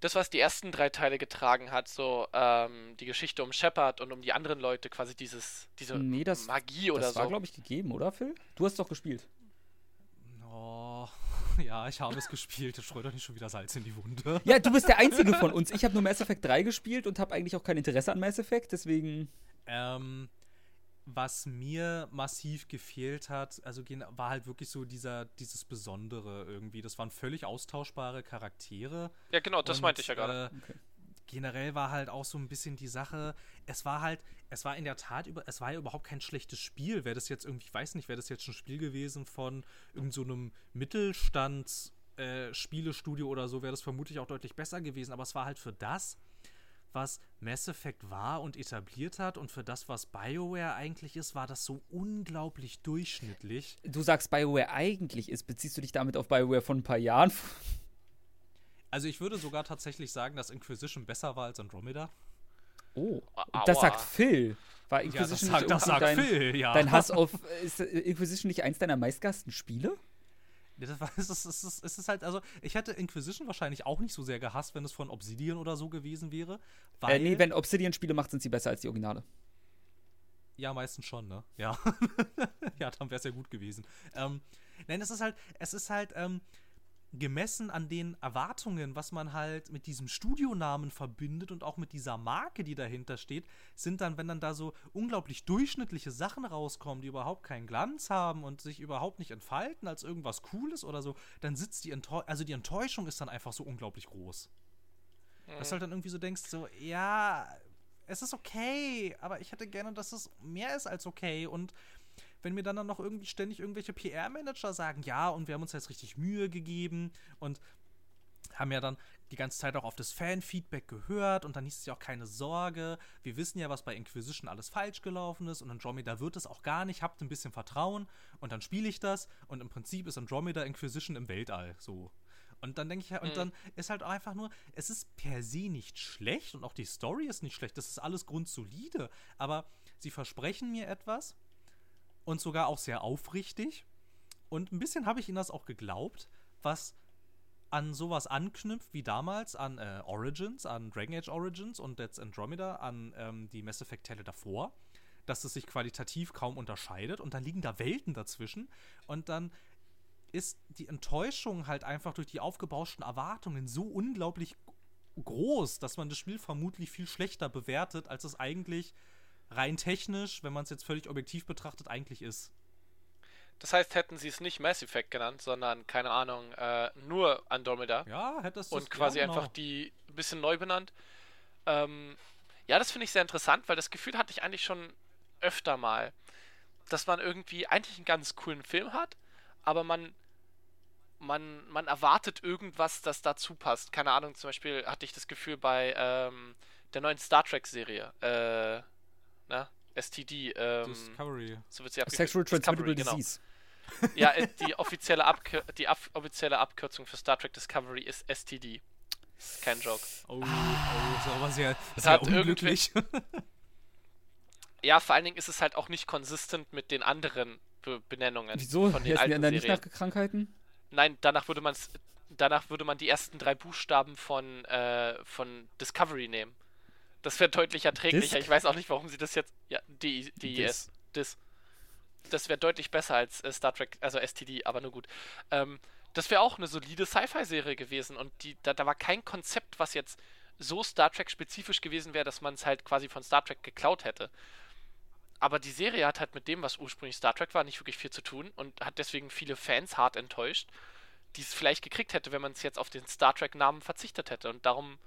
das, was die ersten drei Teile getragen hat, so ähm, die Geschichte um Shepard und um die anderen Leute, quasi dieses, diese Nee, das- Magie oder das so. war, glaube ich, gegeben, oder, Phil? Du hast doch gespielt. Oh, ja, ich habe es gespielt. Streu doch nicht schon wieder Salz in die Wunde. Ja, du bist der Einzige von uns. Ich habe nur Mass Effect 3 gespielt und habe eigentlich auch kein Interesse an Mass Effect, deswegen. Ähm, was mir massiv gefehlt hat, also war halt wirklich so dieser, dieses Besondere irgendwie. Das waren völlig austauschbare Charaktere. ja, genau, das Und, meinte ich ja gerade. Äh, Okay. Generell war halt auch so ein bisschen die Sache, es war halt, es war in der Tat, über, es war ja überhaupt kein schlechtes Spiel. Wäre das jetzt irgendwie, ich weiß nicht, wäre das jetzt ein Spiel gewesen von irgendeinem so einem Mittelstands- äh, oder so, wäre das vermutlich auch deutlich besser gewesen. Aber es war halt für das, was Mass Effect war und etabliert hat und für das, was BioWare eigentlich ist, war das so unglaublich durchschnittlich. Du sagst BioWare eigentlich ist, beziehst du dich damit auf BioWare von ein paar Jahren? Also ich würde sogar tatsächlich sagen, dass Inquisition besser war als Andromeda. Oh. Aua. Das sagt Phil. War Ja, das Inquisition sagt, nicht das sagt dein, Phil, ja. dein Hass auf. Ist äh, Inquisition nicht eins deiner meistgehassten Spiele? Das war, es, ist, es, ist, es ist halt, also, ich hätte Inquisition wahrscheinlich auch nicht so sehr gehasst, wenn es von Obsidian oder so gewesen wäre. Weil, Äh, nee, wenn Obsidian Spiele macht, sind sie besser als die Originale. ja, meistens schon, ne? Ja. ja, dann wäre es ja gut gewesen. Ähm, nein, es ist halt, es ist halt, ähm, gemessen an den Erwartungen, was man halt mit diesem Studionamen verbindet und auch mit dieser Marke, die dahinter steht, sind dann, wenn dann da so unglaublich durchschnittliche Sachen rauskommen, die überhaupt keinen Glanz haben und sich überhaupt nicht entfalten als irgendwas Cooles oder so, dann sitzt die Enttäuschung, also die Enttäuschung ist dann einfach so unglaublich groß. Dass du halt dann irgendwie so denkst, so, ja, es ist okay, aber ich hätte gerne, dass es mehr ist als okay und wenn mir dann, dann noch irgendwie ständig irgendwelche PR-Manager sagen, ja, und wir haben uns jetzt richtig Mühe gegeben und haben ja dann die ganze Zeit auch auf das Fan-Feedback gehört und dann hieß es ja auch keine Sorge. Wir wissen ja, was bei Inquisition alles falsch gelaufen ist und Andromeda wird es auch gar nicht. Habt ein bisschen Vertrauen und dann spiele ich das und im Prinzip ist Andromeda Inquisition im Weltall so. Und dann denke ich halt, und dann ist halt einfach nur, es ist per se nicht schlecht und auch die Story ist nicht schlecht. Das ist alles grundsolide, aber sie versprechen mir etwas und sogar auch sehr aufrichtig. Und ein bisschen habe ich ihnen das auch geglaubt, was an sowas anknüpft wie damals an äh, Origins, an Dragon Age Origins und jetzt Andromeda, an ähm, die Mass Effect-Teile davor, dass es sich qualitativ kaum unterscheidet und dann liegen da Welten dazwischen und dann ist die Enttäuschung halt einfach durch die aufgebauschten Erwartungen so unglaublich groß, dass man das Spiel vermutlich viel schlechter bewertet, als es eigentlich rein technisch, wenn man es jetzt völlig objektiv betrachtet, eigentlich ist. Das heißt, hätten sie es nicht Mass Effect genannt, sondern, keine Ahnung, äh, nur Andromeda Ja, hättest du und quasi genau. einfach die ein bisschen neu benannt. Ähm, ja, das finde ich sehr interessant, weil das Gefühl hatte ich eigentlich schon öfter mal, dass man irgendwie eigentlich einen ganz coolen Film hat, aber man man, man erwartet irgendwas, das dazu passt. Keine Ahnung, zum Beispiel hatte ich das Gefühl bei ähm, der neuen Star Trek-Serie, äh, na, STD, ähm, Discovery. so wird sie. Sexual Transmittable Discovery, genau. Disease. Ja, äh, die offizielle, Abkür die ab offizielle Abkürzung für Star Trek Discovery ist STD. Ist kein Joke. Oh, oh, das ist aber sehr, Es sehr hat unglücklich. Ja, vor allen Dingen ist es halt auch nicht konsistent mit den anderen Be Benennungen Wieso? von den alten anderen nicht nach Krankheiten? Nein, danach würde man danach würde man die ersten drei Buchstaben von, äh, von Discovery nehmen. Das wäre deutlich erträglicher. Disc? Ich weiß auch nicht, warum sie das jetzt. Ja, D DIS. Dis. Das wäre deutlich besser als äh, Star Trek, also STD, aber nur gut. Ähm, das wäre auch eine solide Sci-Fi-Serie gewesen und die, da, da war kein Konzept, was jetzt so Star Trek-spezifisch gewesen wäre, dass man es halt quasi von Star Trek geklaut hätte. Aber die Serie hat halt mit dem, was ursprünglich Star Trek war, nicht wirklich viel zu tun und hat deswegen viele Fans hart enttäuscht, die es vielleicht gekriegt hätte, wenn man es jetzt auf den Star Trek-Namen verzichtet hätte. Und darum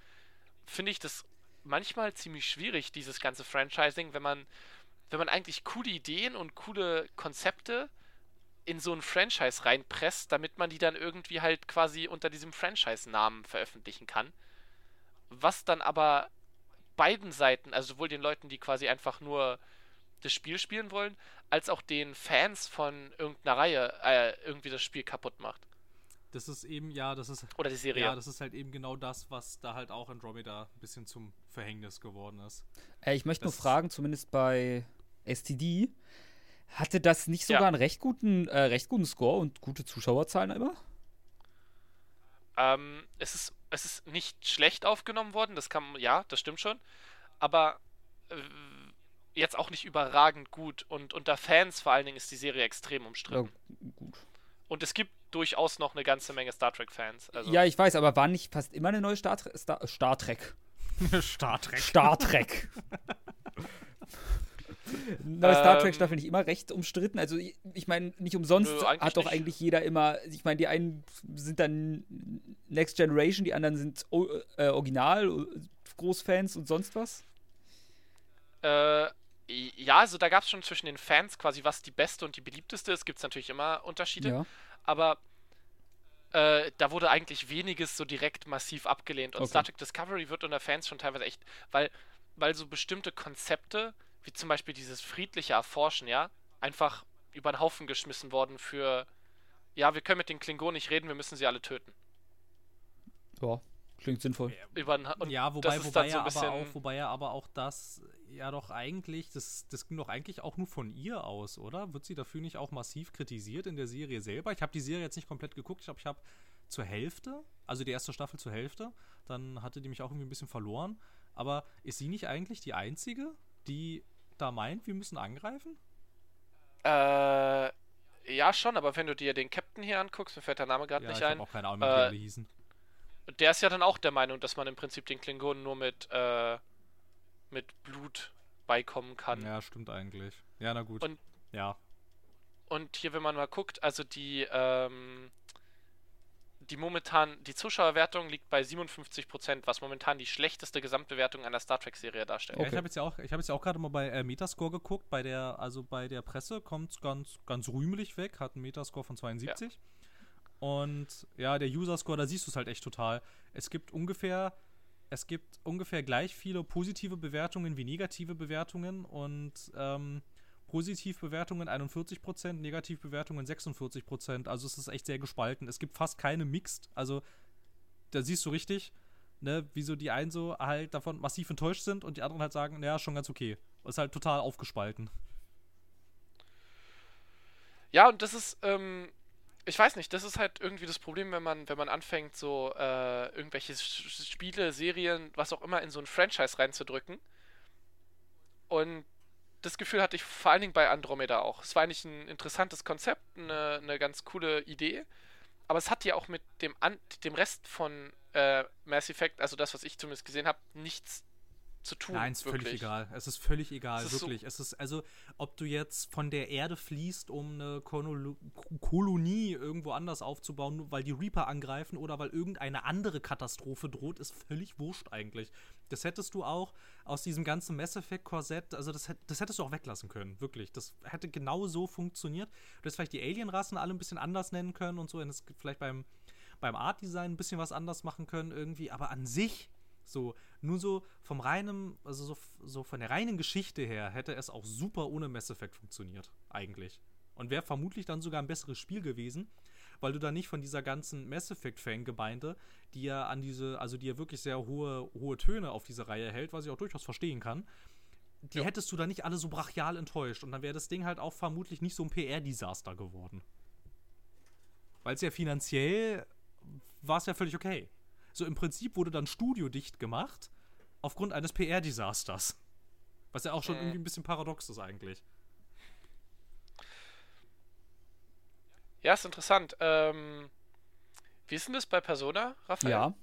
finde ich das manchmal ziemlich schwierig, dieses ganze Franchising, wenn man, wenn man eigentlich coole Ideen und coole Konzepte in so ein Franchise reinpresst, damit man die dann irgendwie halt quasi unter diesem Franchise-Namen veröffentlichen kann. Was dann aber beiden Seiten, also sowohl den Leuten, die quasi einfach nur das Spiel spielen wollen, als auch den Fans von irgendeiner Reihe äh, irgendwie das Spiel kaputt macht. Das ist eben, ja, das ist. Oder die Serie. Ja, das ist halt eben genau das, was da halt auch Andromeda ein bisschen zum Verhängnis geworden ist. Äh, ich möchte Das- nur fragen, zumindest bei STD, hatte das nicht sogar Ja. einen recht guten, äh, recht guten Score und gute Zuschauerzahlen immer? Ähm, es ist, es ist nicht schlecht aufgenommen worden, das kann, ja, das stimmt schon, aber äh, jetzt auch nicht überragend gut und unter Fans vor allen Dingen ist die Serie extrem Ja, umstritten. gut. Und es gibt durchaus noch eine ganze Menge Star Trek-Fans. Also, Ja, ich weiß, aber war nicht fast immer eine neue Star, Star, Star Trek? Star Trek. Star Trek. Neue Star Ähm, Trek-Staffel nicht immer recht umstritten. Also, ich, ich meine, nicht umsonst Nö, hat doch nicht. eigentlich jeder immer. Ich meine, die einen sind dann Next Generation, die anderen sind o äh, Original, äh, Großfans und sonst was. Äh, ja, also da gab es schon zwischen den Fans quasi, was die beste und die beliebteste ist, gibt es natürlich immer Unterschiede. Ja. aber äh, da wurde eigentlich weniges so direkt massiv abgelehnt. Und Okay. Star Trek Discovery wird unter Fans schon teilweise echt, weil, weil so bestimmte Konzepte, wie zum Beispiel dieses friedliche Erforschen, ja, einfach über den Haufen geschmissen worden für, ja, wir können mit den Klingonen nicht reden, wir müssen sie alle töten. Ja, klingt sinnvoll. Über den, und ja, wobei, wobei, so er ein bisschen, aber auch, wobei er aber auch das ja doch eigentlich, das, das ging doch eigentlich auch nur von ihr aus, oder? Wird sie dafür nicht auch massiv kritisiert in der Serie selber? Ich habe die Serie jetzt nicht komplett geguckt, ich glaube, ich habe zur Hälfte, also die erste Staffel zur Hälfte, dann hatte die mich auch irgendwie ein bisschen verloren. Aber ist sie nicht eigentlich die Einzige, die da meint, wir müssen angreifen? äh, ja schon, aber wenn du dir den Captain hier anguckst, mir fällt der Name gerade Ja, nicht ich ein, habe auch keine Ahnung, wie die Äh, alle hießen. Der ist ja dann auch der Meinung, dass man im Prinzip den Klingonen nur mit, äh, mit Blut beikommen kann. Ja, stimmt eigentlich. Ja, na gut. Und- ja. Und hier, wenn man mal guckt, also die, ähm, die momentan, die Zuschauerwertung liegt bei 57%, was momentan die schlechteste Gesamtbewertung einer Star Trek-Serie darstellt. Ja, Okay. ich habe jetzt ja auch, ich habe jetzt ja auch gerade mal bei äh, Metascore geguckt. Bei der, also bei der Presse kommt es ganz, ganz rühmlich weg, hat einen Metascore von 72. Und ja, der User-Score, da siehst du es halt echt total. Es gibt ungefähr, es gibt ungefähr gleich viele positive Bewertungen wie negative Bewertungen und ähm, Positivbewertungen 41%, Negativbewertungen 46%. Also es ist echt sehr gespalten. Es gibt fast keine Mixed. Also da siehst du richtig, ne, wieso die einen so halt davon massiv enttäuscht sind und die anderen halt sagen, naja, schon ganz okay. Ist halt total aufgespalten. Ja, und das ist, ähm, ich weiß nicht, das ist halt irgendwie das Problem, wenn man, wenn man anfängt, so äh, irgendwelche Spiele, Serien, was auch immer in so ein Franchise reinzudrücken. Und das Gefühl hatte ich vor allen Dingen bei Andromeda auch. Es war eigentlich ein interessantes Konzept, eine, eine ganz coole Idee. Aber es hat ja auch mit dem, An dem Rest von äh, Mass Effect, also das, was ich zumindest gesehen habe, nichts zu tun. Nein, ist völlig wirklich. egal. Es ist völlig egal, Es ist so- wirklich. es ist also, ob du jetzt von der Erde fließt, um eine Kolonie irgendwo anders aufzubauen, weil die Reaper angreifen oder weil irgendeine andere Katastrophe droht, ist völlig wurscht eigentlich. Das hättest du auch aus diesem ganzen Mass Effect Korsett, also das, das hättest du auch weglassen können, wirklich. Das hätte genau so funktioniert. Du hättest vielleicht die Alienrassen alle ein bisschen anders nennen können und so, und es vielleicht beim beim Art Design ein bisschen was anders machen können irgendwie, aber an sich so, nur so vom reinen, also so, so von der reinen Geschichte her hätte es auch super ohne Mass Effect funktioniert, eigentlich. Und wäre vermutlich dann sogar ein besseres Spiel gewesen, weil du da nicht von dieser ganzen Mass Effect-Fangemeinde, die ja an diese, also die ja wirklich sehr hohe, hohe Töne auf diese Reihe hält, was ich auch durchaus verstehen kann, die Ja. hättest du da nicht alle so brachial enttäuscht. Und dann wäre das Ding halt auch vermutlich nicht so ein PR-Desaster geworden. Weil es ja finanziell war es ja völlig okay. So im Prinzip wurde dann Studio dicht gemacht aufgrund eines PR-Desasters. Was ja auch schon Mhm. irgendwie ein bisschen paradox ist eigentlich. Ja, ist interessant. Ähm, wie ist denn das bei Persona, Raphael? Ja.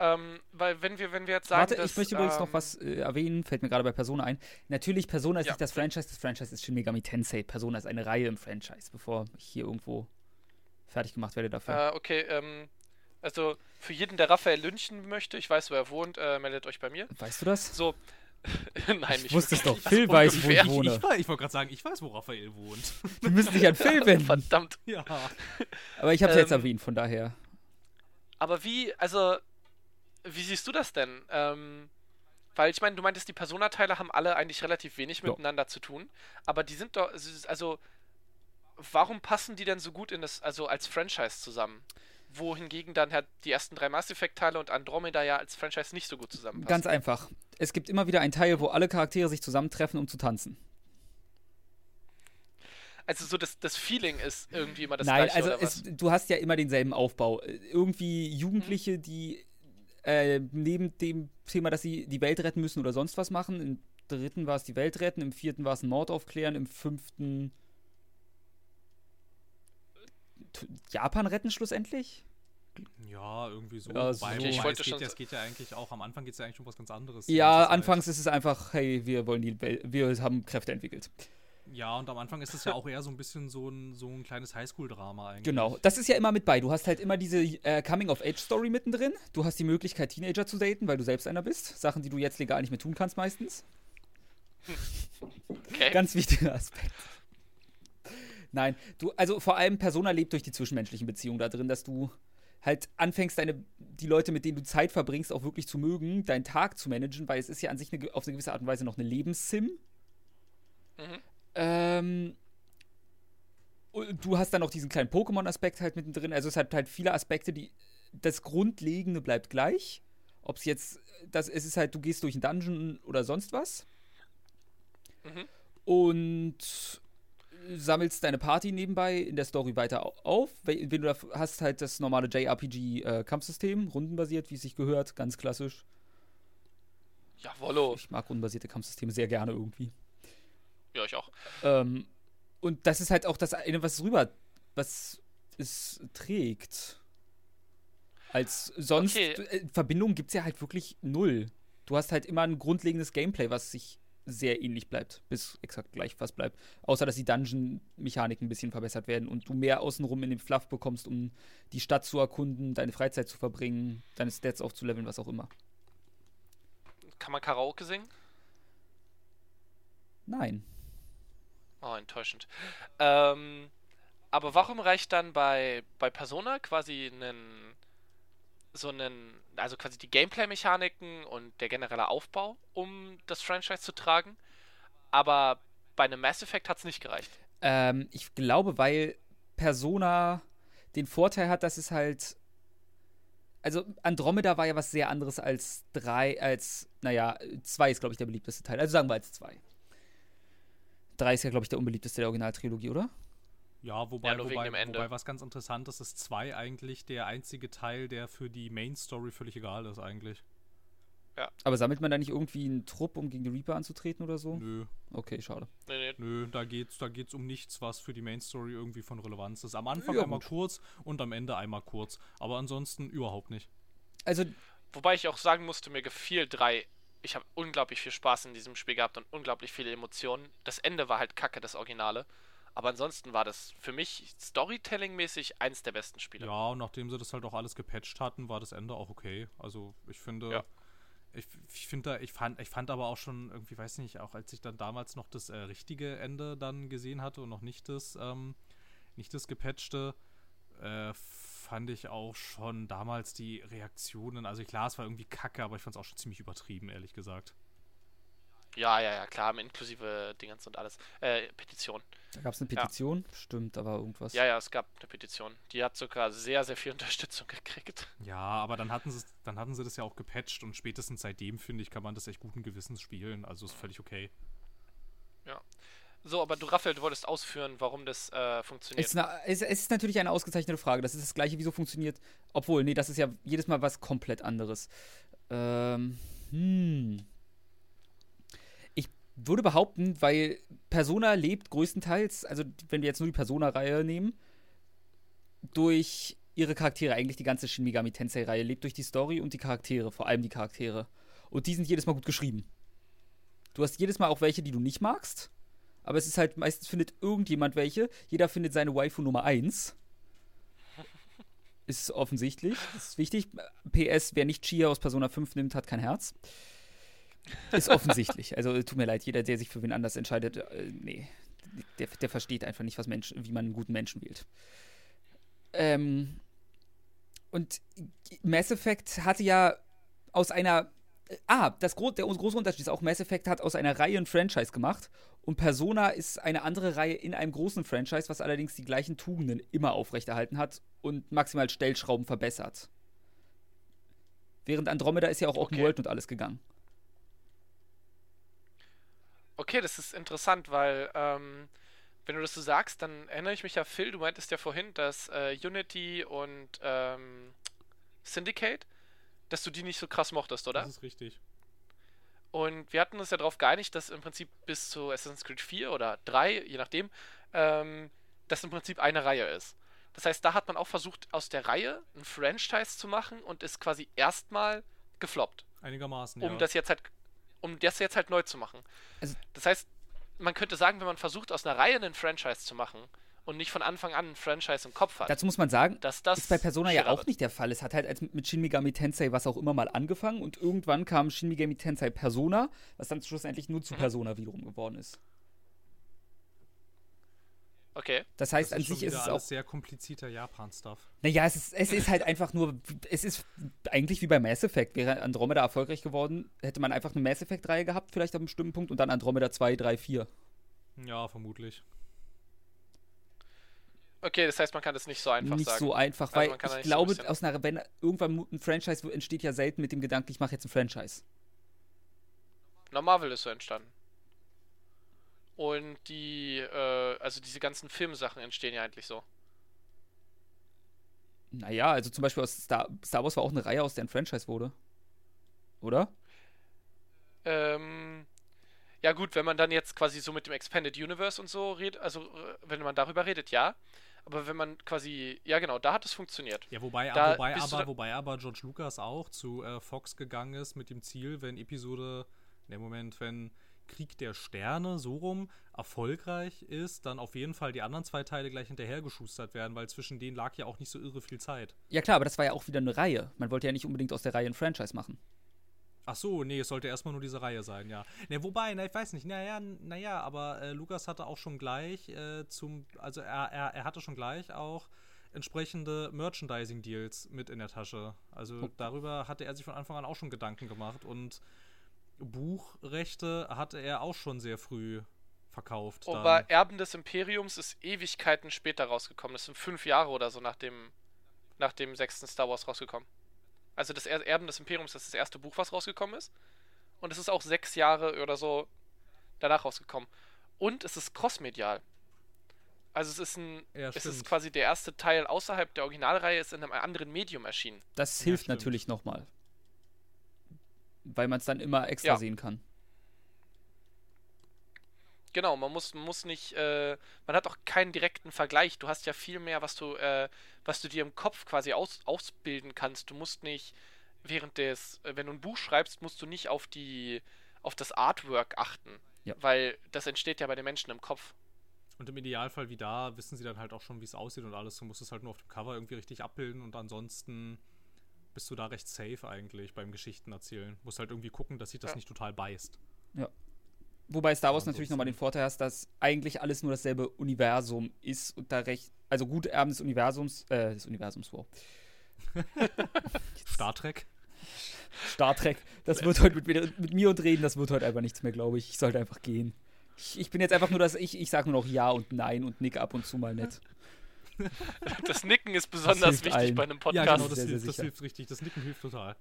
Ähm, weil wenn wir, wenn wir jetzt sagen, Warte, dass, ich möchte übrigens ähm, noch was äh, erwähnen, fällt mir gerade bei Persona ein. Natürlich, Persona ist Ja. nicht das Franchise, das Franchise ist Shin Megami Tensei. Persona ist eine Reihe im Franchise, bevor ich hier irgendwo fertig gemacht werde dafür. Äh, okay, ähm, also für jeden, der Raphael lynchen möchte, ich weiß, wo er wohnt, äh, meldet euch bei mir. weißt du das? So, Nein, Ich wusste es doch. Phil weiß, wo ungefähr. ich wohne. Ich, ich, ich wollte gerade sagen, ich weiß, wo Raphael wohnt. Wir müssen dich an Phil wenden. Verdammt. ja. Aber ich habe es jetzt Ähm, erwähnt, von daher. Aber wie, also, wie siehst du das denn? Ähm, weil ich meine, du meintest, die Personateile haben alle eigentlich relativ wenig Ja. miteinander zu tun, aber die sind doch, also, warum passen die denn so gut in das, also als Franchise zusammen? Wohingegen dann halt die ersten drei Mass Effect-Teile und Andromeda ja als Franchise nicht so gut zusammenpassen. Ganz einfach. Es gibt immer wieder einen Teil, wo alle Charaktere sich zusammentreffen, um zu tanzen. also so das, das Feeling ist irgendwie immer das Nein, gleiche, also oder was? es, du hast ja immer denselben Aufbau. Irgendwie Jugendliche, die äh, neben dem Thema, dass sie die Welt retten müssen oder sonst was machen. Im dritten war es die Welt retten, im vierten war es einen Mord aufklären, im fünften Japan retten schlussendlich. Ja, irgendwie so. Ja, Wobei, so. wobei Ich wollte es, schon geht, ja- es geht ja eigentlich auch, am Anfang geht es ja eigentlich um was ganz anderes. Ja, anfangs ist es einfach, hey, wir wollen die Welt, wir haben Kräfte entwickelt. Halt, ja, und am Anfang ist es ja auch eher so ein bisschen so ein, so ein kleines Highschool-Drama eigentlich. Genau, das ist ja immer mit bei. Du hast halt immer diese äh, Coming-of-Age-Story mittendrin. Du hast die Möglichkeit, Teenager zu daten, weil du selbst einer bist. Sachen, die du jetzt legal nicht mehr tun kannst meistens. Okay. Ganz wichtiger Aspekt. Nein, du, also vor allem Persona lebt durch die zwischenmenschlichen Beziehungen da drin, dass du halt anfängst, deine, die Leute, mit denen du Zeit verbringst, auch wirklich zu mögen, deinen Tag zu managen, weil es ist ja an sich eine, auf eine gewisse Art und Weise noch eine Lebenssim. Mhm. Ähm, und du hast dann noch diesen kleinen Pokémon-Aspekt halt mittendrin. Also es hat halt viele Aspekte, die. Das Grundlegende bleibt gleich. Ob es jetzt. Das, es ist halt, du gehst durch einen Dungeon oder sonst was. Mhm. Und sammelst deine Party nebenbei in der Story weiter au- auf. Wenn du da hast halt das normale JRPG-Kampfsystem, rundenbasiert, wie es sich gehört, ganz klassisch. Jawollo. Ich mag rundenbasierte Kampfsysteme sehr gerne irgendwie. Ja, ich auch. Ähm, und das ist halt auch das eine, was rüber, was es trägt. Als sonst, Okay. äh, Verbindungen gibt es ja halt wirklich null. Du hast halt immer ein grundlegendes Gameplay, was sich sehr ähnlich bleibt, bis exakt gleich fast bleibt. Außer, dass die Dungeon-Mechaniken ein bisschen verbessert werden und du mehr außenrum in den Fluff bekommst, um die Stadt zu erkunden, deine Freizeit zu verbringen, deine Stats aufzuleveln, was auch immer. Kann man Karaoke singen? Nein. Oh, enttäuschend. Ähm, aber warum reicht dann bei, bei Persona quasi einen so einen, also quasi die Gameplay-Mechaniken und der generelle Aufbau, um das Franchise zu tragen, aber bei einem Mass Effect hat es nicht gereicht. Ähm, ich glaube, weil Persona den Vorteil hat, dass es halt. Also Andromeda war ja was sehr anderes als drei, als, naja, zwei ist, glaube ich, der beliebteste Teil. Also sagen wir als zwei. Drei ist ja, glaube ich, der unbeliebteste der Originaltrilogie, oder? Ja, wobei, Ja, wobei, wobei was ganz interessant ist, ist zwei eigentlich der einzige Teil, der für die Main Story völlig egal ist eigentlich. Aber sammelt man da nicht irgendwie einen Trupp, um gegen die Reaper anzutreten oder so? Nö, Okay, schade. Nee, nee. nö, da geht's, da geht's um nichts, was für die Main Story irgendwie von Relevanz ist. Am Anfang Ja, einmal gut. kurz und am Ende einmal kurz. Aber ansonsten überhaupt nicht. Also, Wobei ich auch sagen musste, mir gefiel drei. Ich habe unglaublich viel Spaß in diesem Spiel gehabt und unglaublich viele Emotionen. Das Ende war halt kacke, das Originale. Aber ansonsten war das für mich Storytelling-mäßig eins der besten Spiele. Ja, und nachdem sie das halt auch alles gepatcht hatten, war das Ende auch okay. Also ich finde, Ja. ich, ich finde, ich fand, ich fand aber auch schon irgendwie, weiß nicht, auch als ich dann damals noch das äh, richtige Ende dann gesehen hatte und noch nicht das, ähm, nicht das gepatchte, äh, fand ich auch schon damals die Reaktionen, also klar, es war irgendwie kacke, aber ich fand es auch schon ziemlich übertrieben, ehrlich gesagt. Ja, ja, ja, klar, inklusive Dingens und alles. Äh, Petition. da gab es eine Petition. Stimmt, da war irgendwas. Ja, ja, es gab eine Petition. Die hat sogar sehr, sehr viel Unterstützung gekriegt. Ja, aber dann hatten sie dann hatten sie das ja auch gepatcht und spätestens seitdem, finde ich, kann man das echt guten Gewissens spielen. Also ist völlig okay. So, aber du, Raphael, du wolltest ausführen, warum das äh, funktioniert. Es ist, eine, es, es ist natürlich eine ausgezeichnete Frage. Das ist das gleiche, wie so funktioniert. Obwohl, nee, das ist ja jedes Mal was komplett anderes. Ähm, hm. Würde behaupten, weil Persona lebt größtenteils, also wenn wir jetzt nur die Persona-Reihe nehmen, durch ihre Charaktere, eigentlich die ganze Shin Megami Tensei-Reihe, lebt durch die Story und die Charaktere, vor allem die Charaktere. Und die sind jedes Mal gut geschrieben. Du hast jedes Mal auch welche, die du nicht magst. Aber es ist halt, meistens findet irgendjemand welche. Jeder findet seine Waifu Nummer 1. Ist offensichtlich. Ist wichtig. PS, wer nicht Chia aus Persona 5 nimmt, hat kein Herz. Ist offensichtlich. Also tut mir leid, jeder, der sich für wen anders entscheidet, äh, nee, der, der versteht einfach nicht, was Menschen, wie man einen guten Menschen wählt. Ähm, und Mass Effect hatte ja aus einer. Ah, das Gro der große Unterschied ist auch, Mass Effect hat aus einer Reihe ein Franchise gemacht und Persona ist eine andere Reihe in einem großen Franchise, was allerdings die gleichen Tugenden immer aufrechterhalten hat und maximal Stellschrauben verbessert. Während Andromeda ist ja auch Open Okay. World und alles gegangen. Okay, das ist interessant, weil ähm, wenn du das so sagst, dann erinnere ich mich ja, Phil, du meintest ja vorhin, dass äh, Unity und ähm, Syndicate, dass du die nicht so krass mochtest, oder? Das ist richtig. Und wir hatten uns ja darauf geeinigt, dass im Prinzip bis zu Assassin's Creed 4 oder 3, je nachdem, ähm, das im Prinzip eine Reihe ist. Das heißt, da hat man auch versucht, aus der Reihe ein Franchise zu machen und ist quasi erstmal gefloppt, Einigermaßen, um ja. das jetzt halt, um das jetzt halt neu zu machen. Also- das heißt, man könnte sagen, wenn man versucht, aus einer Reihe einen Franchise zu machen und nicht von Anfang an ein Franchise im Kopf hat, Dazu muss man sagen, dass das ist bei Persona ja auch nicht der Fall. Es hat halt mit Shin Megami Tensei was auch immer mal angefangen und irgendwann kam Shin Megami Tensei Persona, was dann schlussendlich nur zu Mhm. Persona wiederum geworden ist. Okay. Das heißt, das an sich ist es alles auch. sehr komplizierter Japan-Stuff. Naja, es ist, es ist halt einfach nur. Es ist eigentlich wie bei Mass Effect. Wäre Andromeda erfolgreich geworden, hätte man einfach eine Mass Effect-Reihe gehabt, vielleicht einem bestimmten Punkt, und dann Andromeda 2, 3, 4. Ja, vermutlich. Okay, das heißt, man kann das nicht so einfach nicht sagen. so einfach, Also weil man kann da ich nicht so ein glaube, aus einer, wenn irgendwann ein Franchise entsteht ja selten mit dem Gedanken, ich mache jetzt ein Franchise. Na, Marvel ist so entstanden. Und die, äh, also diese ganzen Filmsachen entstehen ja eigentlich so. Naja, also zum Beispiel aus Star, Star Wars war auch eine Reihe, aus der ein Franchise wurde. Oder? Ähm, ja gut, wenn man dann jetzt quasi so mit dem Expanded Universe und so redet, also äh, wenn man darüber redet, ja. Aber wenn man quasi, ja genau, da hat es funktioniert. Ja, wobei, Da wobei, aber, wobei aber George Lucas auch zu äh, Fox gegangen ist mit dem Ziel, wenn Episode, in dem Moment, wenn Krieg der Sterne so rum erfolgreich ist, dann auf jeden Fall die anderen zwei Teile gleich hinterhergeschustert werden, weil zwischen denen lag ja auch nicht so irre viel Zeit. Ja klar, aber das war ja auch wieder eine Reihe. Man wollte ja nicht unbedingt aus der Reihe ein Franchise machen. Ach so, nee, es sollte erstmal nur diese Reihe sein, ja. Ne, wobei, na, ich weiß nicht, naja, naja, aber äh, Lukas hatte auch schon gleich äh, zum, also er, er, er hatte schon gleich auch entsprechende Merchandising-Deals mit in der Tasche. Also Okay. darüber hatte er sich von Anfang an auch schon Gedanken gemacht und Buchrechte hatte er auch schon sehr früh verkauft. Aber dann. Erben des Imperiums ist Ewigkeiten später rausgekommen. Das sind fünf Jahre oder so nach dem, nach dem sechsten Star Wars rausgekommen. Also das Er- Erben des Imperiums das ist das erste Buch, was rausgekommen ist. Und es ist auch sechs Jahre oder so danach rausgekommen. Und es ist crossmedial. Also es ist ein, Ja, es ist quasi der erste Teil außerhalb der Originalreihe, ist in einem anderen Medium erschienen. Das Ja, hilft stimmt. natürlich nochmal. Weil man es dann immer extra Ja. sehen kann. Genau, man muss, man muss nicht, äh, man hat auch keinen direkten Vergleich. Du hast ja viel mehr, was du, äh, was du dir im Kopf quasi aus, ausbilden kannst. Du musst nicht während des, äh, wenn du ein Buch schreibst, musst du nicht auf die, auf das Artwork achten. Ja. Weil das entsteht ja bei den Menschen im Kopf. Und im Idealfall wie da wissen sie dann halt auch schon, wie es aussieht und alles. Du musst es halt nur auf dem Cover irgendwie richtig abbilden und ansonsten bist du da recht safe eigentlich beim Geschichten erzählen. Musst halt irgendwie gucken, dass sich das Ja. nicht total beißt. Wobei Star Wars natürlich nochmal den Vorteil hat, dass eigentlich alles nur dasselbe Universum ist und da recht. Also gut Erben des Universums, äh, des Universums, wow. Star Trek? Star Trek, das wird heute mit, mir- mit mir und reden, das wird heute einfach nichts mehr, glaube ich. Ich sollte einfach gehen. Ich, ich bin jetzt einfach nur das, ich, ich sage nur noch Ja und Nein und nick ab und zu mal nett. Das Nicken ist besonders wichtig allen. bei einem Ja, Podcast. genau, das, sehr, sehr hilft, das sicher. hilft richtig. Das Nicken hilft total.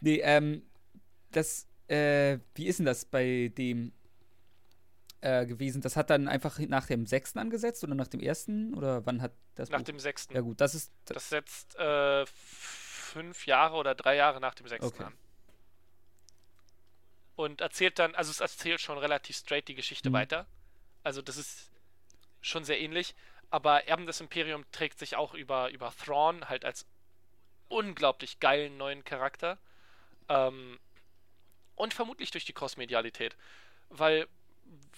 Nee, ähm, das, äh, wie ist denn das bei dem äh, gewesen? Das hat dann einfach nach dem sechsten angesetzt oder nach dem ersten? Oder wann hat das Nach Buch- dem sechsten. Ja gut, das ist, Das setzt äh, fünf Jahre oder drei Jahre nach dem sechsten Okay. an. Und erzählt dann, also es erzählt schon relativ straight die Geschichte Mhm. weiter. Also das ist schon sehr ähnlich. Aber Erben des Imperium trägt sich auch über, über Thrawn halt als unglaublich geilen neuen Charakter. Ähm, und vermutlich durch die Crossmedialität. Weil,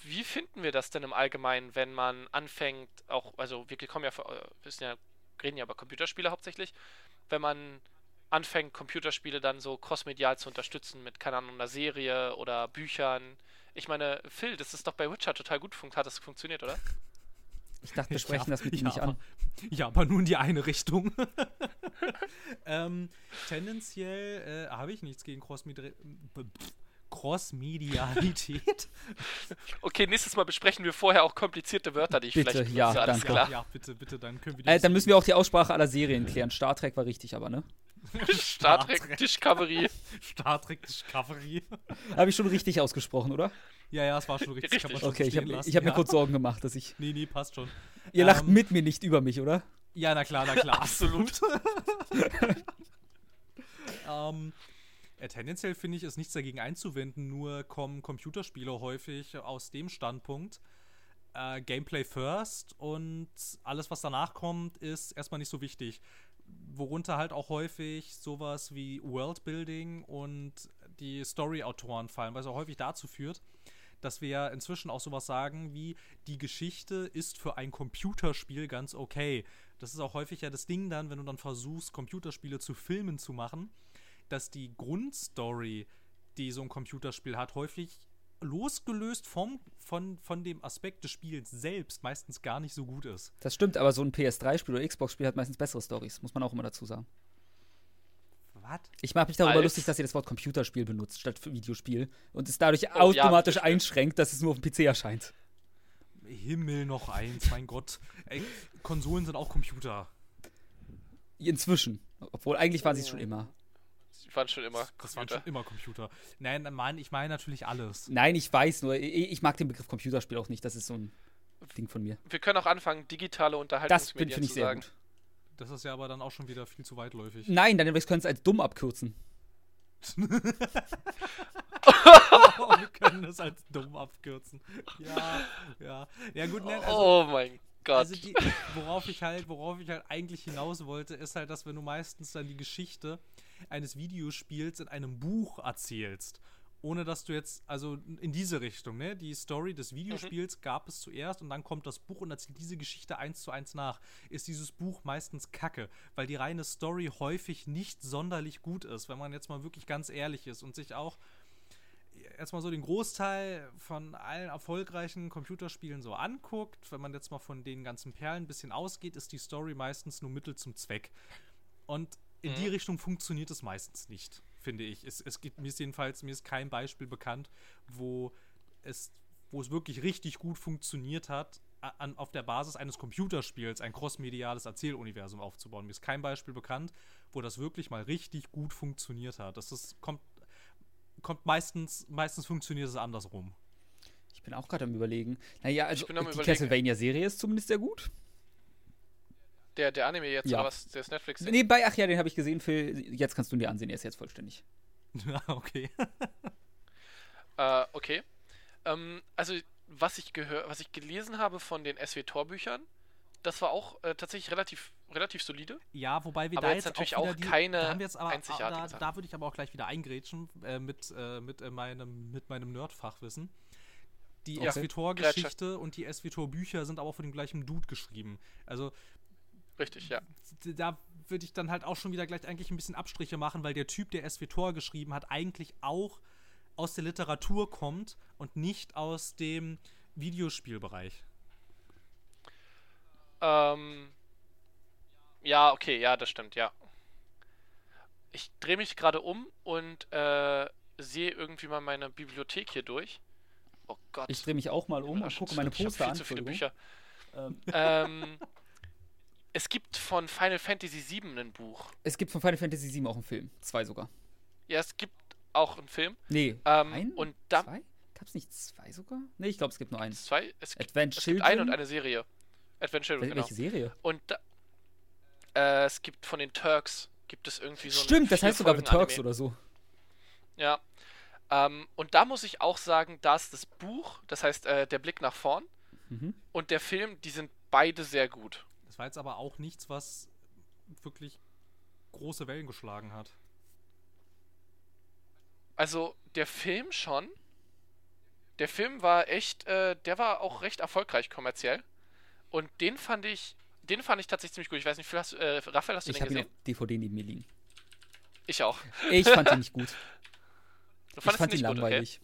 wie finden wir das denn im Allgemeinen, wenn man anfängt, auch, also wir kommen ja, äh, wissen ja, reden ja über Computerspiele hauptsächlich, wenn man anfängt, Computerspiele dann so crossmedial zu unterstützen mit, keine Ahnung, einer Serie oder Büchern. Ich meine, Phil, das ist doch bei Witcher total gut fun hat das funktioniert, oder? Ich dachte, wir sprechen Ja, das mit ihm ja, nicht an. Ja, aber nur in die eine Richtung. ähm, tendenziell äh, habe ich nichts gegen Crossmedi- b- pff, Crossmedialität. Okay, nächstes Mal besprechen wir vorher auch komplizierte Wörter, die ich Bitte, vielleicht benutze. ja, alles danke. klar. ja, bitte, bitte, dann können wir die Äh, dann müssen wir auch die Aussprache aller Serien klären. Star Trek war richtig, aber ne? Star Trek Discovery. Star Trek Discovery. Habe ich schon richtig ausgesprochen, oder? Ja, ja, es war schon richtig. Richtig. kann man schon Okay, ich habe hab mir ja. kurz Sorgen gemacht, dass ich. Nee, nee, passt schon. Ihr lacht Ähm, mit mir, nicht über mich, oder? Ja, na klar, na klar. Absolut. ähm, ja, tendenziell finde ich, ist nichts dagegen einzuwenden, nur kommen Computerspiele häufig aus dem Standpunkt, äh, Gameplay first und alles, was danach kommt, ist erstmal nicht so wichtig. Worunter halt auch häufig sowas wie Worldbuilding und die Story-Autoren fallen, was auch häufig dazu führt, dass wir ja inzwischen auch sowas sagen wie, die Geschichte ist für ein Computerspiel ganz okay. Das ist auch häufig ja das Ding dann, wenn du dann versuchst, Computerspiele zu Filmen zu machen, dass die Grundstory, die so ein Computerspiel hat, häufig losgelöst vom, von, von dem Aspekt des Spiels selbst meistens gar nicht so gut ist. Das stimmt, aber so ein PS3-Spiel oder Xbox-Spiel hat meistens bessere Stories, muss man auch immer dazu sagen. Was? Ich mache mich darüber Als- lustig, dass ihr das Wort Computerspiel benutzt statt für Videospiel und es dadurch Oh, ja, automatisch Videospiel. einschränkt, dass es nur auf dem PC erscheint. Himmel noch eins, mein Gott. Ey, Konsolen sind auch Computer. Inzwischen. Obwohl, eigentlich waren sie es schon immer. Die waren schon immer Das waren Computer. schon immer Computer. Nein, Mann, ich meine natürlich alles. Nein, ich weiß nur, ich, ich mag den Begriff Computerspiel auch nicht. Das ist so ein Ding von mir. Wir können auch anfangen, digitale Das Unterhaltungsmedien finde find ich sehr sagen. gut. Das ist ja aber dann auch schon wieder viel zu weitläufig. Nein, dann können es als dumm abkürzen. Oh, wir können das als dumm abkürzen. Ja, ja. Ja, gut, nein, also, oh mein Gott. also die, worauf ich halt, worauf ich halt eigentlich hinaus wollte, ist halt, dass wenn du meistens dann die Geschichte eines Videospiels in einem Buch erzählst, ohne dass du jetzt, also in diese Richtung, ne? Die Story des Videospiels gab es zuerst und dann kommt das Buch und erzählt diese Geschichte eins zu eins nach. Ist dieses Buch meistens kacke, weil die reine Story häufig nicht sonderlich gut ist, wenn man jetzt mal wirklich ganz ehrlich ist und sich auch jetzt mal so den Großteil von allen erfolgreichen Computerspielen so anguckt, wenn man jetzt mal von den ganzen Perlen ein bisschen ausgeht, ist die Story meistens nur Mittel zum Zweck. Und in die Mhm. Richtung funktioniert es meistens nicht, finde ich. Es, es gibt mir ist jedenfalls, mir ist kein Beispiel bekannt, wo es, wo es wirklich richtig gut funktioniert hat, an, auf der Basis eines Computerspiels ein crossmediales Erzähluniversum aufzubauen. Mir ist kein Beispiel bekannt, wo das wirklich mal richtig gut funktioniert hat. Das ist, kommt, kommt meistens, meistens funktioniert es andersrum. Ich bin auch gerade am überlegen. Naja, also bin am die. Castlevania-Serie ist zumindest sehr gut. Der, der Anime jetzt, Ja. oder was? Der ist netflix Nee, bei, ach ja, den habe ich gesehen, Phil. Jetzt kannst du ihn dir ansehen, er ist jetzt vollständig. Ja, okay. Äh, okay. Ähm, also, was ich gehört, was ich gelesen habe von den SW-Tor-Büchern, das war auch äh, tatsächlich relativ, relativ solide. Ja, wobei wir Aber da jetzt jetzt natürlich auch, auch die, keine da haben wir jetzt aber, einzigartigen da, da würde ich aber auch gleich wieder eingrätschen äh, mit, äh, mit, äh, meinem, mit meinem Nerdfachwissen. Die Ja, SWTOR-Geschichte und die SWTOR-Bücher sind aber von dem gleichen Dude geschrieben. Also Richtig, ja. da würde ich dann halt auch schon wieder gleich eigentlich ein bisschen Abstriche machen, weil der Typ, der SWTOR geschrieben hat, eigentlich auch aus der Literatur kommt und nicht aus dem Videospielbereich. Ähm, ja, okay, ja, das stimmt, ja. Ich drehe mich gerade um und äh, sehe irgendwie mal meine Bibliothek hier durch. Oh Gott. Ich drehe mich auch mal um Ja, und gucke meine zu- ich hab Poster viel an. zu viele. Bücher. Ähm, ähm, es gibt von Final Fantasy VII ein Buch. es gibt von Final Fantasy VII auch einen Film. Zwei sogar. Ja, es gibt auch einen Film. Nee, Ähm, ein? und da. zwei? Gab es nicht zwei sogar? Nee, ich glaube, es gibt nur einen. Zwei? Es gibt, Advent es gibt Children. eine und eine Serie. Advent Children, Wel- genau. Welche Serie? Und da, äh, es gibt von den Turks, gibt es irgendwie so einen Stimmt, das heißt sogar The Turks Vier-Folgen-Anime. oder so. Ja. Ähm, und da muss ich auch sagen, dass das Buch, das heißt äh, Der Blick nach vorn Mhm. und der Film, die sind beide sehr gut. Das war jetzt aber auch nichts, was wirklich große Wellen geschlagen hat. Also der Film schon. Der Film war echt, äh, der war auch recht erfolgreich kommerziell. Und den fand ich, den fand ich tatsächlich ziemlich gut. Ich weiß nicht, hast, du- äh, Raphael, hast du Ich den habe ihn gesehen? auf DVD neben mir liegen. Ich auch. Ich fand ihn nicht gut. Du Ich fand ihn ihn nicht gut, okay? langweilig.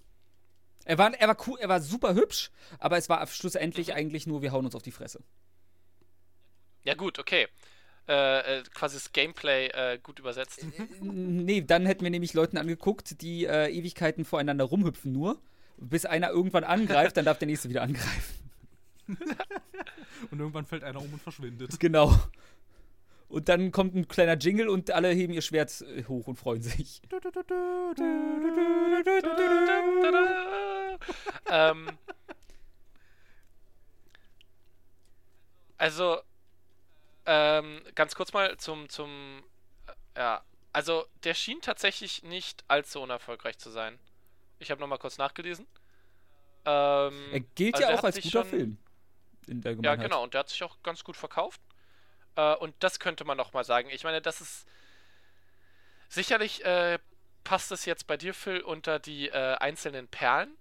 Er war, er war cool, er war super hübsch, aber es war schlussendlich eigentlich nur, wir hauen uns auf die Fresse. Ja, gut, okay. Äh, äh, quasi das Gameplay äh, gut übersetzt. Nee, dann hätten wir nämlich Leuten angeguckt, die äh, Ewigkeiten voreinander rumhüpfen nur, bis einer irgendwann angreift, dann darf der nächste wieder angreifen. Und irgendwann fällt einer um und verschwindet. Genau. Und dann kommt ein kleiner Jingle und alle heben ihr Schwert äh, hoch und freuen sich. ähm, also, ähm, ganz kurz mal zum, zum, äh, ja, also der schien tatsächlich nicht allzu unerfolgreich zu sein. Ich habe nochmal kurz nachgelesen. Ähm, Er gilt also ja auch als guter schon- Film. In der Ja, genau, und der hat sich auch ganz gut verkauft. Äh, und das könnte man noch mal sagen. Ich meine, das ist sicherlich äh, passt es jetzt bei dir, Phil, unter die äh, einzelnen Perlen,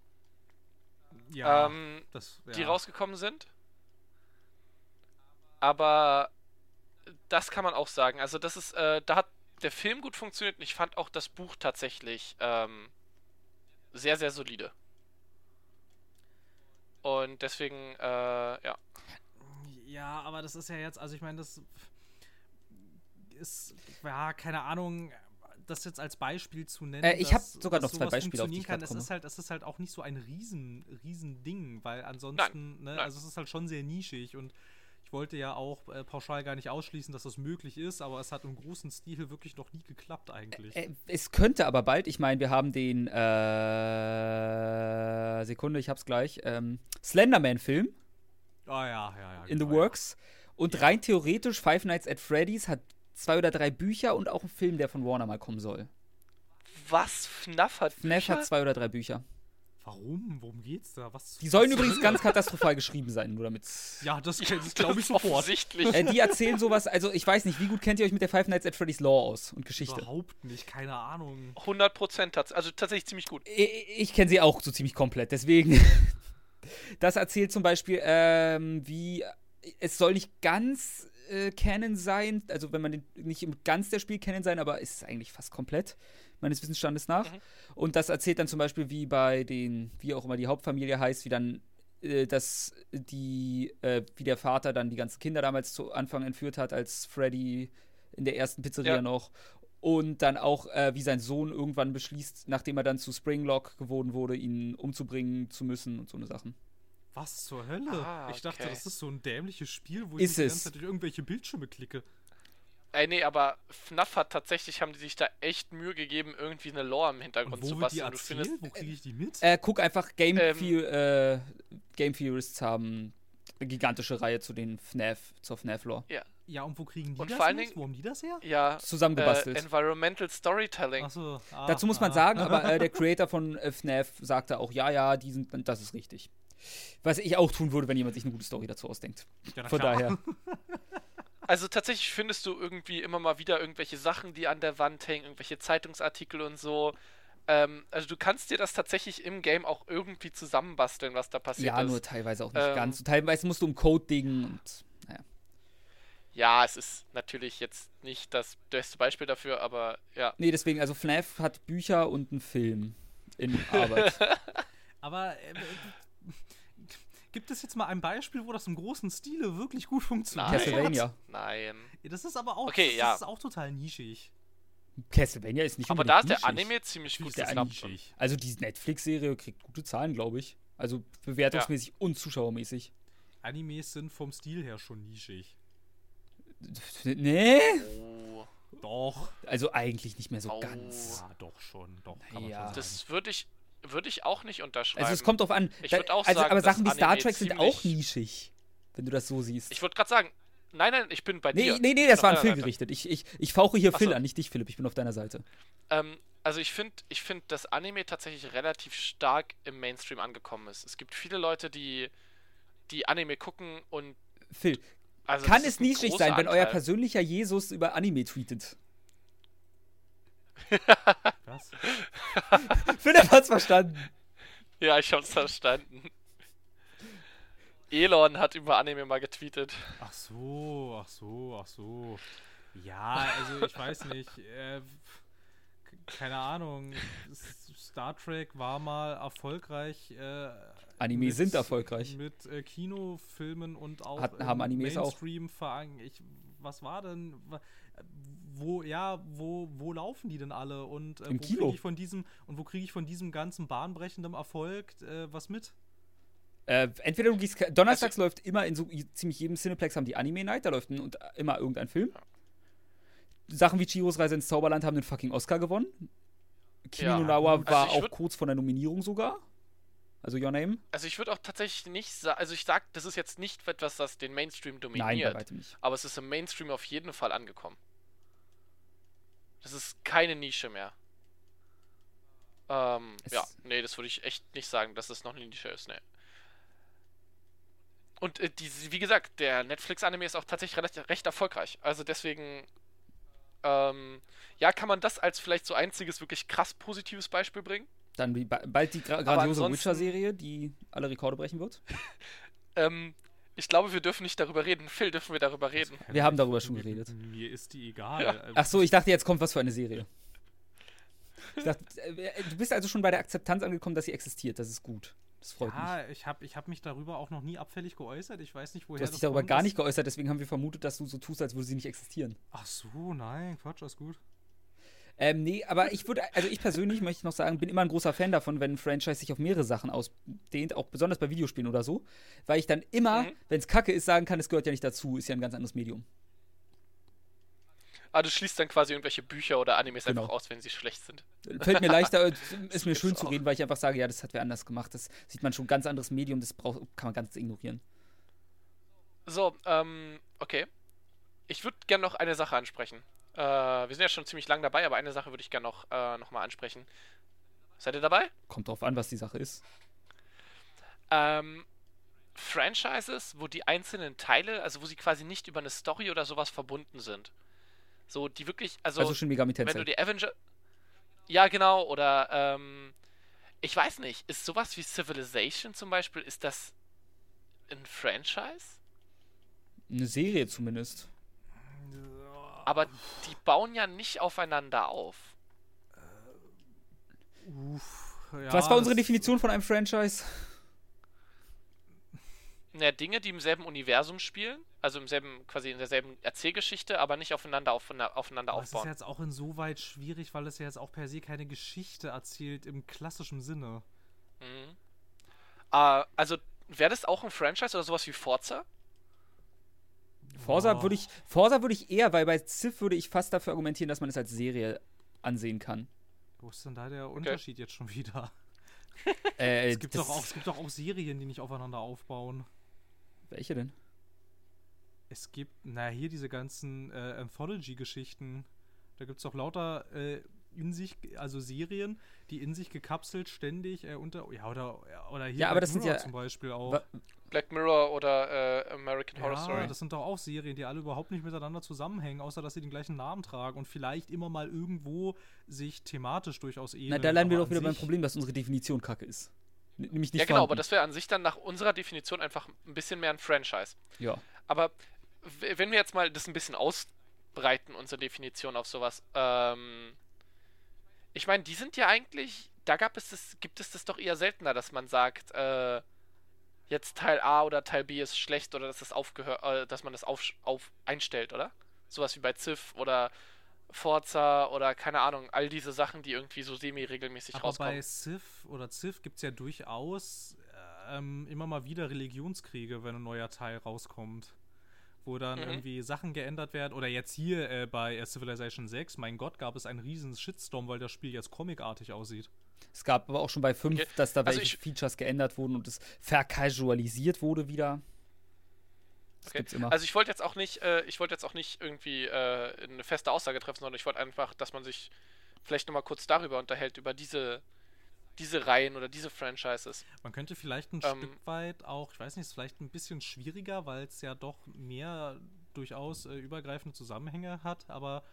Ja, ähm, das, die ja. rausgekommen sind. Aber das kann man auch sagen. Also das ist, äh, da hat der Film gut funktioniert und ich fand auch das Buch tatsächlich ähm, sehr, sehr solide. Und deswegen, äh, ja. Ja, aber das ist ja jetzt, also ich meine, das ist, ja, keine Ahnung, das jetzt als Beispiel zu nennen. Äh, ich dass- hab sogar noch zwei sowas Beispiele, auf die funktionieren ich kann. Es ist halt, es ist halt auch nicht so ein riesen, riesen Ding, weil ansonsten, ne, nein. also es ist halt schon sehr nischig und ich wollte ja auch äh, pauschal gar nicht ausschließen, dass das möglich ist, aber es hat im großen Stil wirklich noch nie geklappt eigentlich. Äh, es könnte aber bald, ich meine, wir haben den, äh, Sekunde, ich hab's gleich, ähm, Slenderman-Film Ah ja, ja, ja. in the genau, ja. works. Und rein theoretisch, Five Nights at Freddy's hat zwei oder drei Bücher und auch einen Film, der von Warner mal kommen soll. Was? FNAF hat FNAF Bücher? hat zwei oder drei Bücher. Warum? Worum geht's da? Was? Die sollen was- übrigens ganz katastrophal geschrieben sein, nur damit. Ja, das, Ja, das glaube ich sofort. Offensichtlich. Äh, die erzählen sowas, also ich weiß nicht, wie gut kennt ihr euch mit der Five Nights at Freddy's Lore aus und Geschichte? Überhaupt nicht, keine Ahnung. 100 Prozent, also tatsächlich ziemlich gut. Ich, ich kenne sie auch so ziemlich komplett, deswegen. Das erzählt zum Beispiel, ähm, wie. Es soll nicht ganz äh, Canon sein, also wenn man den, nicht im ganz der Spiel Canon sein, aber es ist eigentlich fast komplett, meines Wissensstandes nach. Mhm. Und das erzählt dann zum Beispiel, wie bei den, wie auch immer die Hauptfamilie heißt, wie dann äh, dass die, äh, wie der Vater dann die ganzen Kinder damals zu Anfang entführt hat, als Freddy in der ersten Pizzeria Ja. noch. Und dann auch, äh, wie sein Sohn irgendwann beschließt, nachdem er dann zu Springlock gewohnt wurde, ihn umzubringen zu müssen und so eine Sachen. Was zur Hölle? Ah, ich dachte, okay. das ist so ein dämliches Spiel, wo Ist ich die ganze Zeit durch irgendwelche Bildschirme klicke. Ey, nee, aber FNAF hat tatsächlich, haben die sich da echt Mühe gegeben, irgendwie eine Lore im Und Hintergrund wo zu wird die basteln. Du findest, Wo kriege ich die mit? Äh, guck einfach, Game, Ähm. The äh, Game Theorists haben eine gigantische Reihe zu den FNAF, zur FNAF-Lore. ja, und wo kriegen die und das vor allen? Dingen- Wo haben die das her? ja, Zusammengebastelt. äh, Environmental Storytelling. Achso. Ah, Dazu muss man ah. sagen, aber äh, der Creator von äh, FNAF sagte auch, ja, ja, die sind, das ist richtig. Was ich auch tun würde, wenn jemand sich eine gute Story dazu ausdenkt. Ja, na Von klar. daher. Also tatsächlich findest du irgendwie immer mal wieder irgendwelche Sachen, die an der Wand hängen, irgendwelche Zeitungsartikel und so. Ähm, also du kannst dir das tatsächlich im Game auch irgendwie zusammenbasteln, was da passiert Ja, ist. nur teilweise auch nicht Ähm. ganz. Teilweise musst du um Code dingen und naja. Ja, es ist natürlich jetzt nicht das beste Beispiel dafür, aber ja. Nee, deswegen, also FNAF hat Bücher und einen Film in Arbeit. Aber äh, gibt es jetzt mal ein Beispiel, wo das im großen Stile wirklich gut funktioniert? Nein. Castlevania. Nein. Ja, Das ist aber auch, Okay, das, ja. ist auch total nischig. Castlevania ist nicht Aber da ist unbedingt der nischig. Anime ziemlich gut der. Anime. Also die Netflix-Serie kriegt gute Zahlen, glaube ich. Also bewertungsmäßig und zuschauermäßig. Animes sind vom Stil her schon nischig. Nee? Oh, Doch. Also eigentlich nicht mehr so Oh. ganz. Ja, doch schon. Doch, kann man Ja. schon sagen. das würde ich, würde ich auch nicht unterschreiben. Also es kommt drauf an. Ich Da- würd auch also, sagen, aber Sachen wie Star Trek sind auch nischig, wenn du das so siehst. Ich würde gerade sagen, nein, nein, ich bin bei nee, dir. nee, nee, das war an Phil Seite. gerichtet. Ich, ich, ich fauche hier Ach Phil an, nicht dich, Philipp. Ich bin auf deiner Seite. Ähm, also ich finde, ich finde, dass Anime tatsächlich relativ stark im Mainstream angekommen ist. Es gibt viele Leute, die die Anime gucken und Phil, also kann es nischig sein, wenn euer persönlicher Jesus über Anime tweetet? Was? Philipp hat's verstanden. Ja, ich hab's verstanden. Elon hat über Anime mal getweetet. Ach so, ach so, ach so. Ja, also ich weiß nicht. Äh, keine Ahnung, Star Trek war mal erfolgreich. Äh, Anime mit- sind erfolgreich. Mit äh, Kinofilmen und auch Hat- haben Animes auch. Mainstream verankert. Ich, was war denn? Wo, ja, wo, wo laufen die denn alle? Und äh, Im wo kriege ich von diesem und wo kriege ich von diesem ganzen bahnbrechenden Erfolg äh, was mit? Äh, entweder du gehst. Donnerstags läuft immer in so ziemlich jedem Cineplex haben die Anime Night, da läuft ein, und immer irgendein Film. Sachen wie Chiros Reise ins Zauberland haben den fucking Oscar gewonnen. Kimi Ja, no Na wa also war auch kurz vor der Nominierung sogar. Also Your Name? Also ich würde auch tatsächlich nicht sagen, also ich sag, das ist jetzt nicht etwas, das den Mainstream Nein, dominiert, weitem nicht. aber es ist im Mainstream auf jeden Fall angekommen. Das ist keine Nische mehr. Ähm, Es- ja, nee, das würde ich echt nicht sagen, dass es noch eine Nische ist, nee. Und äh, die, wie gesagt, der Netflix-Anime ist auch tatsächlich recht, recht erfolgreich. Also deswegen, ähm, ja, kann man das als vielleicht so einziges wirklich krass positives Beispiel bringen. Dann wie, ba- bald die gra grandiose Witcher-Serie, die alle Rekorde brechen wird. Ähm, ich glaube, wir dürfen nicht darüber reden. Phil, dürfen wir darüber reden? Wir haben darüber schon geredet. Mir ist die egal. Ja. Äh, Ach so, ich dachte, jetzt kommt was für eine Serie. Ich dachte, äh, du bist also schon bei der Akzeptanz angekommen, dass sie existiert. Das ist gut. Das freut mich. Ja, ich habe ich hab mich darüber auch noch nie abfällig geäußert. Ich weiß nicht, woher Du hast das dich darüber gar nicht geäußert, deswegen haben wir vermutet, dass du so tust, als würde sie nicht existieren. Ach so, nein, Quatsch, alles gut. Ähm, nee, aber ich würde, also ich persönlich möchte noch sagen, bin immer ein großer Fan davon, wenn ein Franchise sich auf mehrere Sachen ausdehnt, auch besonders bei Videospielen oder so, weil ich dann immer, Mhm. wenn es kacke ist, sagen kann, es gehört ja nicht dazu, ist ja ein ganz anderes Medium. Ah, du schließt dann quasi irgendwelche Bücher oder Animes Genau. einfach aus, wenn sie schlecht sind. Fällt mir leichter, ist mir schön zu reden, weil ich einfach sage, ja, das hat wer anders gemacht, das sieht man schon, ganz anderes Medium, das braucht, kann man ganz ignorieren. So, ähm, okay. Ich würde gerne noch eine Sache ansprechen. Äh, wir sind ja schon ziemlich lang dabei, aber eine Sache würde ich gerne noch, äh, noch mal ansprechen. Seid ihr dabei? Kommt drauf an, was die Sache ist. Ähm, Franchises, wo die einzelnen Teile, also wo sie quasi nicht über eine Story oder sowas verbunden sind. So, die wirklich, also, Also schon Megami wenn du die Avenger. Ja, genau, oder, ähm, ich weiß nicht, ist sowas wie Civilization zum Beispiel, ist das ein Franchise? Eine Serie zumindest. Aber die bauen ja nicht aufeinander auf. Uff, ja, was war unsere das- Definition von einem Franchise? Ja, Dinge, die im selben Universum spielen, also im selben, quasi in derselben Erzählgeschichte, aber nicht aufeinander, aufeinander, aufeinander Aber es ist aufbauen. jetzt auch insoweit schwierig, weil es ja jetzt auch per se keine Geschichte erzählt im klassischen Sinne. Mhm. Äh, also, wäre das auch ein Franchise oder sowas wie Forza? Forsa würde ich, Forsa würde ich eher, weil bei Civ würde ich fast dafür argumentieren, dass man es als Serie ansehen kann. Wo ist denn da der Unterschied jetzt schon wieder? Äh, Es gibt, doch auch, es gibt doch auch Serien, die nicht aufeinander aufbauen. Welche denn? Es gibt, na hier diese ganzen äh, Anthology-Geschichten. Da gibt es doch lauter äh, in sich, also Serien, die in sich gekapselt ständig äh, unter, ja oder, oder hier Ja, aber das sind ja- zum Beispiel auch. Black Mirror oder äh, American Horror Ja, Story? das sind doch auch Serien, die alle überhaupt nicht miteinander zusammenhängen, außer dass sie den gleichen Namen tragen und vielleicht immer mal irgendwo sich thematisch durchaus ähneln. Na, da landen wir aber doch wieder beim Problem, dass unsere Definition kacke ist. N nämlich nicht ja, genau, aber vorhanden. das wäre an sich dann nach unserer Definition einfach ein bisschen mehr ein Franchise. Ja. Aber wenn wir jetzt mal das ein bisschen ausbreiten, unsere Definition auf sowas, ähm, ich meine, die sind ja eigentlich, da gab es das, gibt es das doch eher seltener, dass man sagt, äh, jetzt Teil A oder Teil B ist schlecht oder dass das aufgehört, äh, dass man das auf, auf einstellt, oder? Sowas wie bei Civ oder Forza oder keine Ahnung, all diese Sachen, die irgendwie so semi-regelmäßig Aber rauskommen. bei Civ oder Civ gibt es ja durchaus ähm, immer mal wieder Religionskriege, wenn ein neuer Teil rauskommt. Wo dann Mhm. irgendwie Sachen geändert werden. Oder jetzt hier äh, bei äh, Civilization 6, mein Gott, gab es einen riesen Shitstorm, weil das Spiel jetzt comicartig aussieht. Es gab aber auch schon bei 5, Okay. dass da Also welche ich- Features geändert wurden und es vercasualisiert wurde wieder. Das Okay. gibt's immer. Also ich wollte jetzt auch nicht, äh, ich wollte jetzt auch nicht irgendwie äh, eine feste Aussage treffen, sondern ich wollte einfach, dass man sich vielleicht nochmal kurz darüber unterhält, über diese, diese Reihen oder diese Franchises. Man könnte vielleicht ein Ähm, Stück weit auch, ich weiß nicht, ist vielleicht ein bisschen schwieriger, weil es ja doch mehr durchaus äh, übergreifende Zusammenhänge hat, aber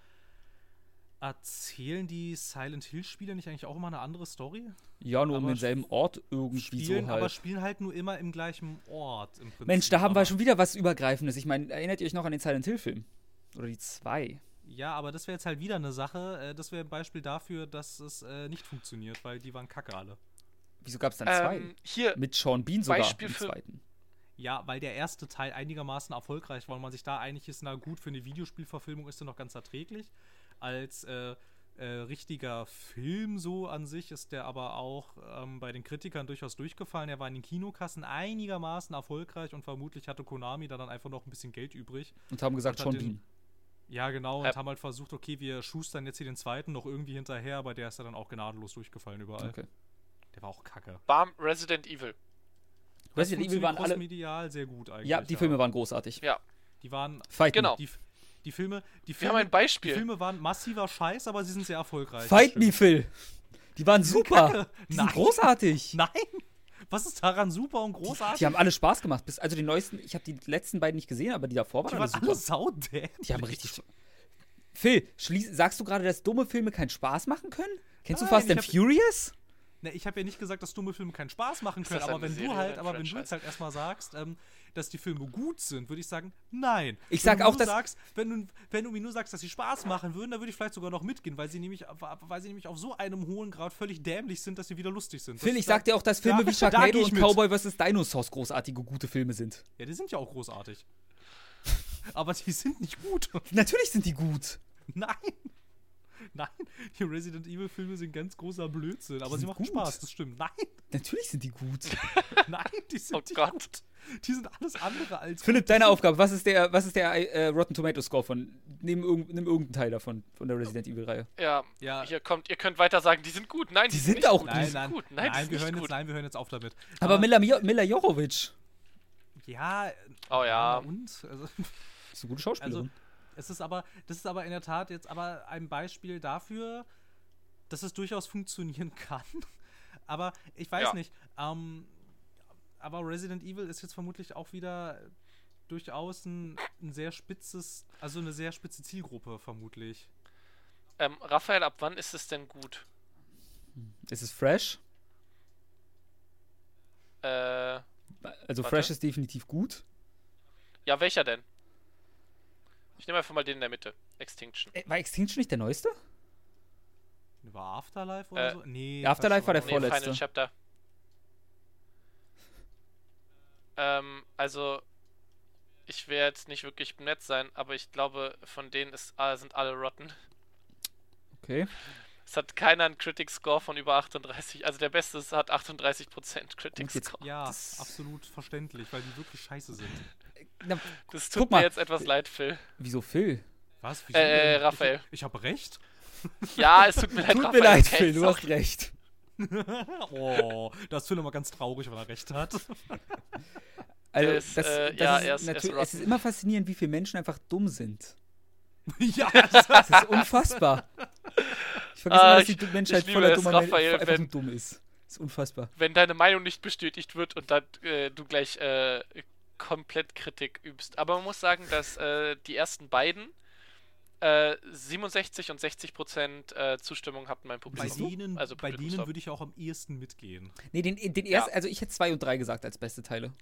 erzählen die Silent Hill-Spiele nicht eigentlich auch immer eine andere Story? ja, nur um aber denselben Ort irgendwie Spielen, so aber halt. spielen halt nur immer im gleichen Ort im Prinzip. Mensch, da haben aber wir schon wieder was Übergreifendes. Ich meine, erinnert ihr euch noch an den Silent Hill-Film? Oder die zwei? Ja, aber das wäre jetzt halt wieder eine Sache. Äh, das wäre ein Beispiel dafür, dass es äh, nicht funktioniert, weil die waren kacke alle. Wieso gab es dann zwei? Ähm, hier, Mit Sean Bean sogar Beispiel im zweiten. Ja, weil der erste Teil einigermaßen erfolgreich war und man sich da einig ist, na gut, für eine Videospielverfilmung ist er noch ganz erträglich. Als äh, äh, richtiger Film so an sich ist der aber auch ähm, bei den Kritikern durchaus durchgefallen. Er war in den Kinokassen einigermaßen erfolgreich und vermutlich hatte Konami da dann einfach noch ein bisschen Geld übrig. Und haben gesagt, Und Sean den-. Ja, genau, und Äh. haben halt versucht, okay, wir schustern jetzt hier den zweiten noch irgendwie hinterher, aber der ist ja dann auch gnadenlos durchgefallen überall. Okay. Der war auch kacke. Bam, Resident Evil. Resident Evil waren alle. crossmedial sehr gut eigentlich. Ja, die Filme waren großartig. Ja, Die waren Fight Genau. Die, die Filme, die wir Filme, haben ein die Beispiel. Filme waren massiver Scheiß, aber sie sind sehr erfolgreich. Fight Me, Phil. Die waren super. Die sind Nein. großartig. Nein! Was ist daran super und großartig? Die haben alle Spaß gemacht. Bis, also die neuesten, ich habe die letzten beiden nicht gesehen, aber die davor waren Die alle waren super. alle saudämlich. Die haben richtig. Phil, schließ, sagst du gerade, dass dumme Filme keinen Spaß machen können? Kennst Nein, du Fast and hab- Furious? Ne, ich habe ja nicht gesagt, dass dumme Filme keinen Spaß machen können, aber wenn Serie du halt, aber wenn du Franchise? jetzt halt erstmal sagst, ähm, dass die Filme gut sind, würde ich sagen, nein. Ich Wenn sag du auch, dass- sagst, wenn du, wenn du mir nur sagst, dass sie Spaß machen würden, dann würde ich vielleicht sogar noch mitgehen, weil sie nämlich, weil sie nämlich auf so einem hohen Grad völlig dämlich sind, dass sie wieder lustig sind. Phil, Das- ich sag dir auch, dass Filme da- wie Sharknado und mit. Cowboy vs. Dinosaurs großartige, gute Filme sind. Ja, die sind ja auch großartig. aber die sind nicht gut. Natürlich sind die gut. Nein. Nein, die Resident Evil Filme sind ganz großer Blödsinn, aber sie machen gut. Spaß, das stimmt. Nein, Natürlich sind die gut. nein, die sind Oh nicht Gott. gut. Die sind alles andere als Philipp, gut. deine Aufgabe, was ist der, was ist der äh, Rotten Tomato Score von, nimm, irgend, nimm irgendeinen Teil davon, von der Resident Evil Reihe. Ja, Ja. hier kommt, ihr könnt weiter sagen, die sind gut. Nein, die, Die sind, sind nicht auch gut. gut. Die Nein, sind nein, gut. nein, Nein, die wir sind hören nicht jetzt, gut. nein, wir hören jetzt auf damit. Aber Mila, Jo- Mila Jovovich ja, Oh ja. und also, ist eine gute Schauspielerin. Es ist aber, das ist aber in der Tat jetzt aber ein Beispiel dafür, dass es durchaus funktionieren kann. Aber ich weiß Ja. nicht. Ähm, aber Resident Evil ist jetzt vermutlich auch wieder durchaus ein, ein sehr spitzes, also eine sehr spitze Zielgruppe vermutlich. Ähm, Raphael, ab wann ist es denn gut? ist es fresh? Äh, Also Warte. fresh ist definitiv gut. ja, welcher denn? Ich nehme einfach mal den in der Mitte. Extinction. Äh, War Extinction nicht der neueste? War Afterlife oder Äh, so? Nee. ja, Afterlife war der Nee, vorletzte. Final Chapter. Ähm, also, ich will jetzt nicht wirklich nett sein, aber ich glaube, von denen ist, ah, sind alle rotten. Okay. Es hat keiner einen Critic Score von über 38. Also der Beste hat 38% Critic Score. Ja, absolut verständlich, weil die wirklich scheiße sind. Na, Das Guck tut mal. mir jetzt etwas leid, Phil. wieso Phil? Was? Äh, äh, denn? Raphael. Ich, ich habe recht? Ja, es tut mir leid, Tut mir Raphael, leid, okay, Phil, du hast recht. oh, da ist Phil immer ganz traurig, wenn er recht hat. Also, ist, das, äh, das ja, ist er ist- er ist natürlich, es ist immer faszinierend, wie viele Menschen einfach dumm sind. ja, Das ist unfassbar. Ich vergesse Ah, immer, dass ich- die Menschheit voller es, dummer Raphael, einfach wenn- dumm ist. Das ist unfassbar. Wenn deine Meinung nicht bestätigt wird und dann äh, du gleich äh, komplett Kritik übst. Aber man muss sagen, dass äh, die ersten beiden äh, 67 und 60 Prozent äh, Zustimmung hatten beim bei Publikum. denen, also bei denen würde ich auch am ehesten mitgehen. Nee, den, den Ja. ersten, also ich hätte zwei und drei gesagt als beste Teile.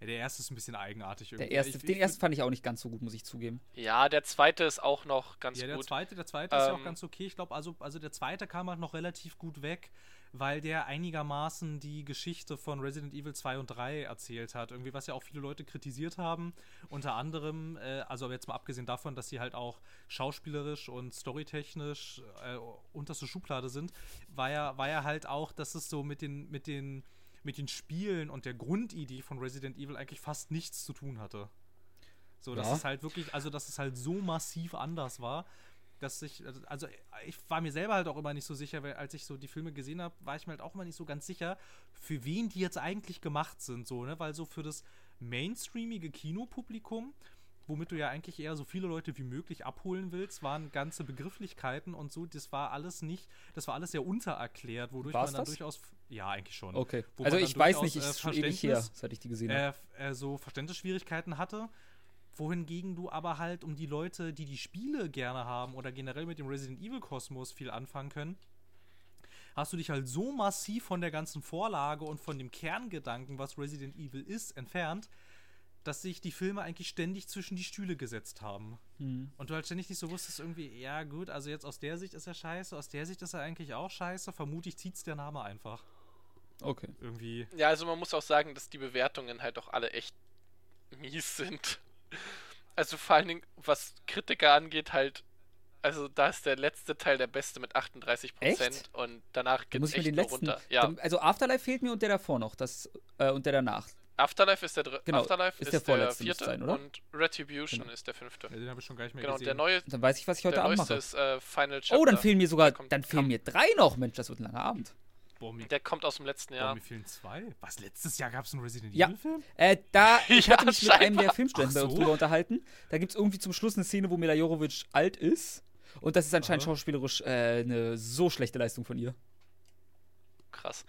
Ja, der erste ist ein bisschen eigenartig irgendwie. Der erste, Ich- den ich- ersten fand ich auch nicht ganz so gut, muss ich zugeben. Ja, der zweite ist auch noch ganz Ja, der gut. zweite, der zweite ist ja auch Ähm, ganz okay. Ich glaube, also, also der zweite kam halt noch relativ gut weg, weil der einigermaßen die Geschichte von Resident Evil 2 und 3 erzählt hat. Irgendwie, was ja auch viele Leute kritisiert haben. Unter anderem, äh, also jetzt mal abgesehen davon, dass sie halt auch schauspielerisch und storytechnisch äh, unterste Schublade sind, war ja, war ja halt auch, dass es so mit den, mit den, mit den Spielen und der Grundidee von Resident Evil eigentlich fast nichts zu tun hatte. So, dass Ja. es halt wirklich, also dass es halt so massiv anders war, dass ich, also ich war mir selber halt auch immer nicht so sicher, weil als ich so die Filme gesehen habe, war ich mir halt auch immer nicht so ganz sicher, für wen die jetzt eigentlich gemacht sind, so, ne? Weil so für das mainstreamige Kinopublikum, womit du ja eigentlich eher so viele Leute wie möglich abholen willst, waren ganze Begrifflichkeiten und so, das war alles nicht, das war alles sehr untererklärt, wodurch War's man dann das? durchaus, ja, eigentlich schon. Okay. Also ich weiß nicht, äh, ist schon ewig her, seit ich die gesehen habe. äh, äh, so Verständnisschwierigkeiten hatte. Wohingegen du aber halt um die Leute, die die Spiele gerne haben oder generell mit dem Resident Evil Kosmos viel anfangen können, hast du dich halt so massiv von der ganzen Vorlage und von dem Kerngedanken, was Resident Evil ist, entfernt, dass sich die Filme eigentlich ständig zwischen die Stühle gesetzt haben. Hm. Und du halt ständig nicht so wusstest, irgendwie, ja gut, also jetzt aus der Sicht ist er scheiße, aus der Sicht ist er eigentlich auch scheiße. Vermutlich zieht's der Name einfach. Okay. Irgendwie. Ja, also man muss auch sagen, dass die Bewertungen halt auch alle echt mies sind. Also vor allen Dingen, was Kritiker angeht, halt, also da ist der letzte Teil der beste mit 38% Echt? und danach ich mir echt den nur letzten. runter. Ja, Dann- Also Afterlife fehlt mir und der davor noch. Das, äh, und der danach. Afterlife ist der, dr- Genau, Afterlife ist ist der der, vorletzte, vierte sein, oder? und Retribution Genau. ist der fünfte. Ja, den habe ich schon gar nicht mehr Genau, gesehen. der neue, Dann weiß ich, was ich heute der Abend neueste mache. ist äh, Final Chapter. Oh, dann fehlen mir sogar. Kommt- dann fehlen kam- mir drei noch. Mensch, das wird ein langer Abend. Boah, Der kommt aus dem letzten boah, Jahr. mir fehlen zwei. Was, letztes Jahr gab es einen Resident Ja. Evil Film? Äh, da, ich Ja, hatte mich mit einem der Filmstudenten Ach bei uns so. drüber unterhalten. Da gibt es irgendwie zum Schluss eine Szene, wo Mila Jovovich alt ist. Und das ist anscheinend Aha. schauspielerisch äh, eine so schlechte Leistung von ihr. Krass.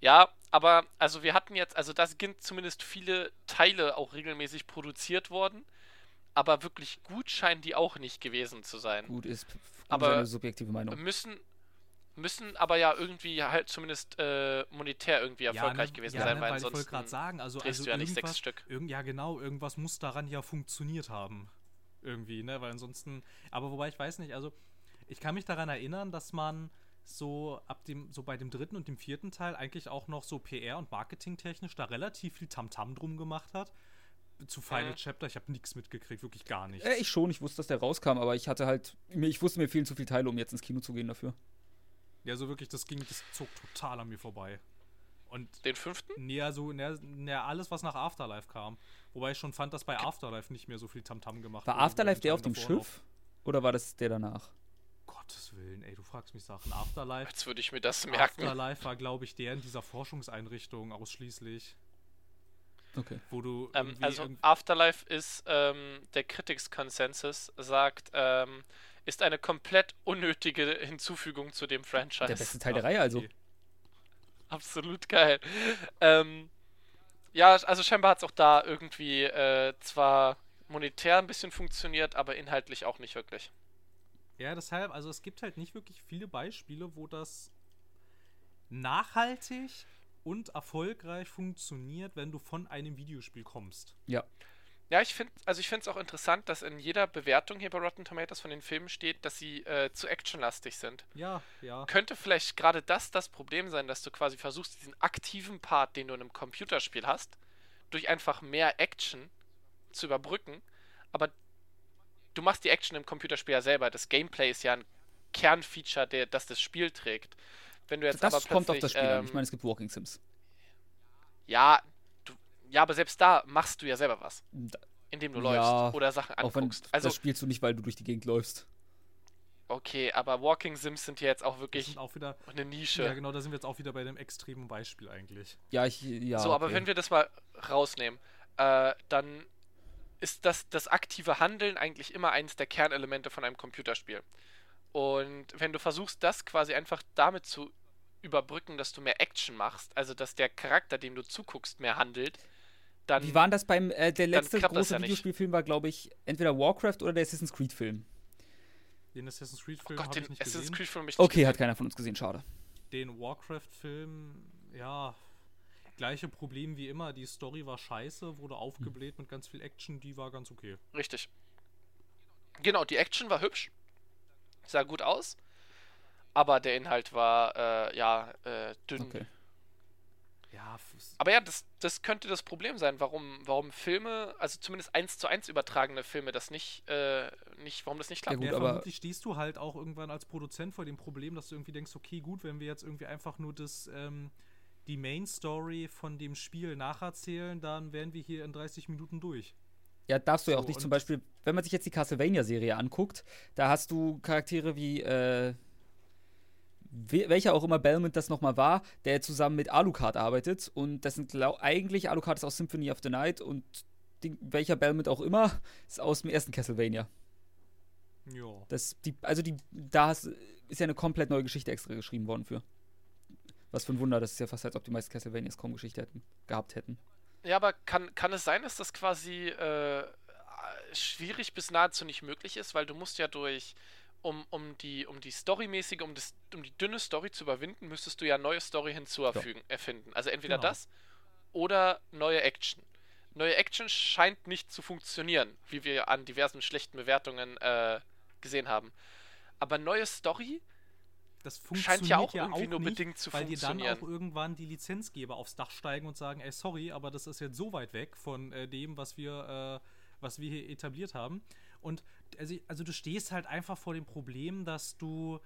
Ja, aber also wir hatten jetzt, also da sind zumindest viele Teile auch regelmäßig produziert worden, aber wirklich gut scheinen die auch nicht gewesen zu sein. Gut, ist Aber- eine subjektive Meinung. Müssen müssen aber ja irgendwie halt zumindest äh, monetär irgendwie erfolgreich ne, gewesen ja, sein, ne, weil weil ich wollte ansonsten gerade sagen, also, drehst also du ja nicht irgendwas, sechs Stück. Irgend, ja, genau, irgendwas muss daran ja funktioniert haben. Irgendwie, ne? Weil ansonsten. Aber wobei ich weiß nicht, also ich kann mich daran erinnern, dass man so ab dem, so bei dem dritten und dem vierten Teil eigentlich auch noch so PR und Marketingtechnisch da relativ viel Tamtam drum gemacht hat. Zu Final Mhm. Chapter, ich habe nichts mitgekriegt, wirklich gar nichts. Äh, ich schon, ich wusste, dass der rauskam, aber ich hatte halt. mir- Ich wusste, mir fehlen zu viele Teile, um jetzt ins Kino zu gehen dafür. Ja, so wirklich, das ging, das zog total an mir vorbei. Und den fünften? näher so, näher, näher alles, was nach Afterlife kam. Wobei ich schon fand, dass bei Afterlife nicht mehr so viel Tamtam gemacht War wurde wie Afterlife der auf dem Schiff? Oder war das der danach? Gottes Willen, ey, du fragst mich Sachen. Afterlife, Jetzt würde ich mir das merken. Afterlife war, glaube ich, der in dieser Forschungseinrichtung ausschließlich, Okay. wo du Ähm, also Afterlife ist ähm, der Critics Consensus sagt, ähm, ist eine komplett unnötige Hinzufügung zu dem Franchise. Der beste Teil der Reihe, also. Absolut geil. Ähm, ja, also scheinbar hat es auch da irgendwie äh, zwar monetär ein bisschen funktioniert, aber inhaltlich auch nicht wirklich. Ja, deshalb, also es gibt halt nicht wirklich viele Beispiele, wo das nachhaltig und erfolgreich funktioniert, wenn du von einem Videospiel kommst. Ja. Ja, ich finde, also ich finde es auch interessant, dass in jeder Bewertung hier bei Rotten Tomatoes von den Filmen steht, dass sie äh, zu actionlastig sind. Ja, ja. Könnte vielleicht gerade das das Problem sein, dass du quasi versuchst, diesen aktiven Part, den du in einem Computerspiel hast, durch einfach mehr Action zu überbrücken, aber du machst die Action im Computerspiel ja selber. Das Gameplay ist ja ein Kernfeature, der, das das Spiel trägt. Wenn du jetzt Das aber kommt auf das Spiel an. ähm, Ich meine, es gibt Walking Sims. ja, ja, aber selbst da machst du ja selber was, indem du Ja, läufst oder Sachen Auch wenn anguckst. Also das spielst du nicht, weil du durch die Gegend läufst. Okay, aber Walking Sims sind ja jetzt auch wirklich auch wieder, eine Nische. ja genau, da sind wir jetzt auch wieder bei dem extremen Beispiel eigentlich. Ja, ich. Ja, so, aber okay. wenn wir das mal rausnehmen, äh, dann ist das, das aktive Handeln eigentlich immer eines der Kernelemente von einem Computerspiel. Und wenn du versuchst, das quasi einfach damit zu überbrücken, dass du mehr Action machst, also dass der Charakter, dem du zuguckst, mehr handelt, dann Wie waren das beim. Äh, der letzte große ja. Videospielfilm war, glaube ich, entweder Warcraft oder der Assassin's Creed-Film. Den Assassin's oh Creed-Film Gott, habe den ich nicht Assassin's gesehen. Creed-Film nicht Okay, hat gesehen. keiner von uns gesehen, schade. Den Warcraft-Film, ja, gleiche Problem wie immer. Die Story war scheiße, wurde aufgebläht mit ganz viel Action, die war ganz okay. Richtig. Genau, die Action war hübsch, sah gut aus, aber der Inhalt war, äh, ja, äh, dünn. Okay. Ja, Aber ja, das, das könnte das Problem sein, warum, warum Filme, also zumindest eins zu eins übertragene Filme, das nicht, äh, nicht, warum das nicht klappt. Ja, gut, ja, aber- vermutlich stehst du halt auch irgendwann als Produzent vor dem Problem, dass du irgendwie denkst, okay, gut, wenn wir jetzt irgendwie einfach nur das, ähm, die Main Story von dem Spiel nacherzählen, dann wären wir hier in 30 Minuten durch. Ja, darfst du ja auch nicht. Zum Beispiel, wenn man sich jetzt die Castlevania-Serie anguckt, da hast du Charaktere wie, äh, welcher auch immer Belmont das nochmal war, der zusammen mit Alucard arbeitet. Und das sind glaub, eigentlich Alucard ist aus Symphony of the Night und die, welcher Belmont auch immer ist aus dem ersten Castlevania. Ja. Das, die, also die, da ist ja eine komplett neue Geschichte extra geschrieben worden für. Was für ein Wunder, das ist ja fast, als ob die meisten Castlevanias kaum Geschichte hätten, gehabt hätten. Ja, aber kann, kann es sein, dass das quasi äh, schwierig bis nahezu nicht möglich ist, weil du musst ja durch, um, um die, um die Storymäßige, um, das, um die dünne Story zu überwinden, müsstest du ja neue Story hinzuerfügen, erfinden. Also entweder Genau. das oder neue Action. neue Action scheint nicht zu funktionieren, wie wir an diversen schlechten Bewertungen äh, gesehen haben. Aber neue Story Das scheint ja auch funktioniert irgendwie nur nicht, bedingt zu weil dir dann funktionieren. auch irgendwann die Lizenzgeber aufs Dach steigen und sagen, ey, sorry, aber das ist jetzt so weit weg von äh, dem, was wir, äh, was wir hier etabliert haben. Und also, also du stehst halt einfach vor dem Problem, dass du,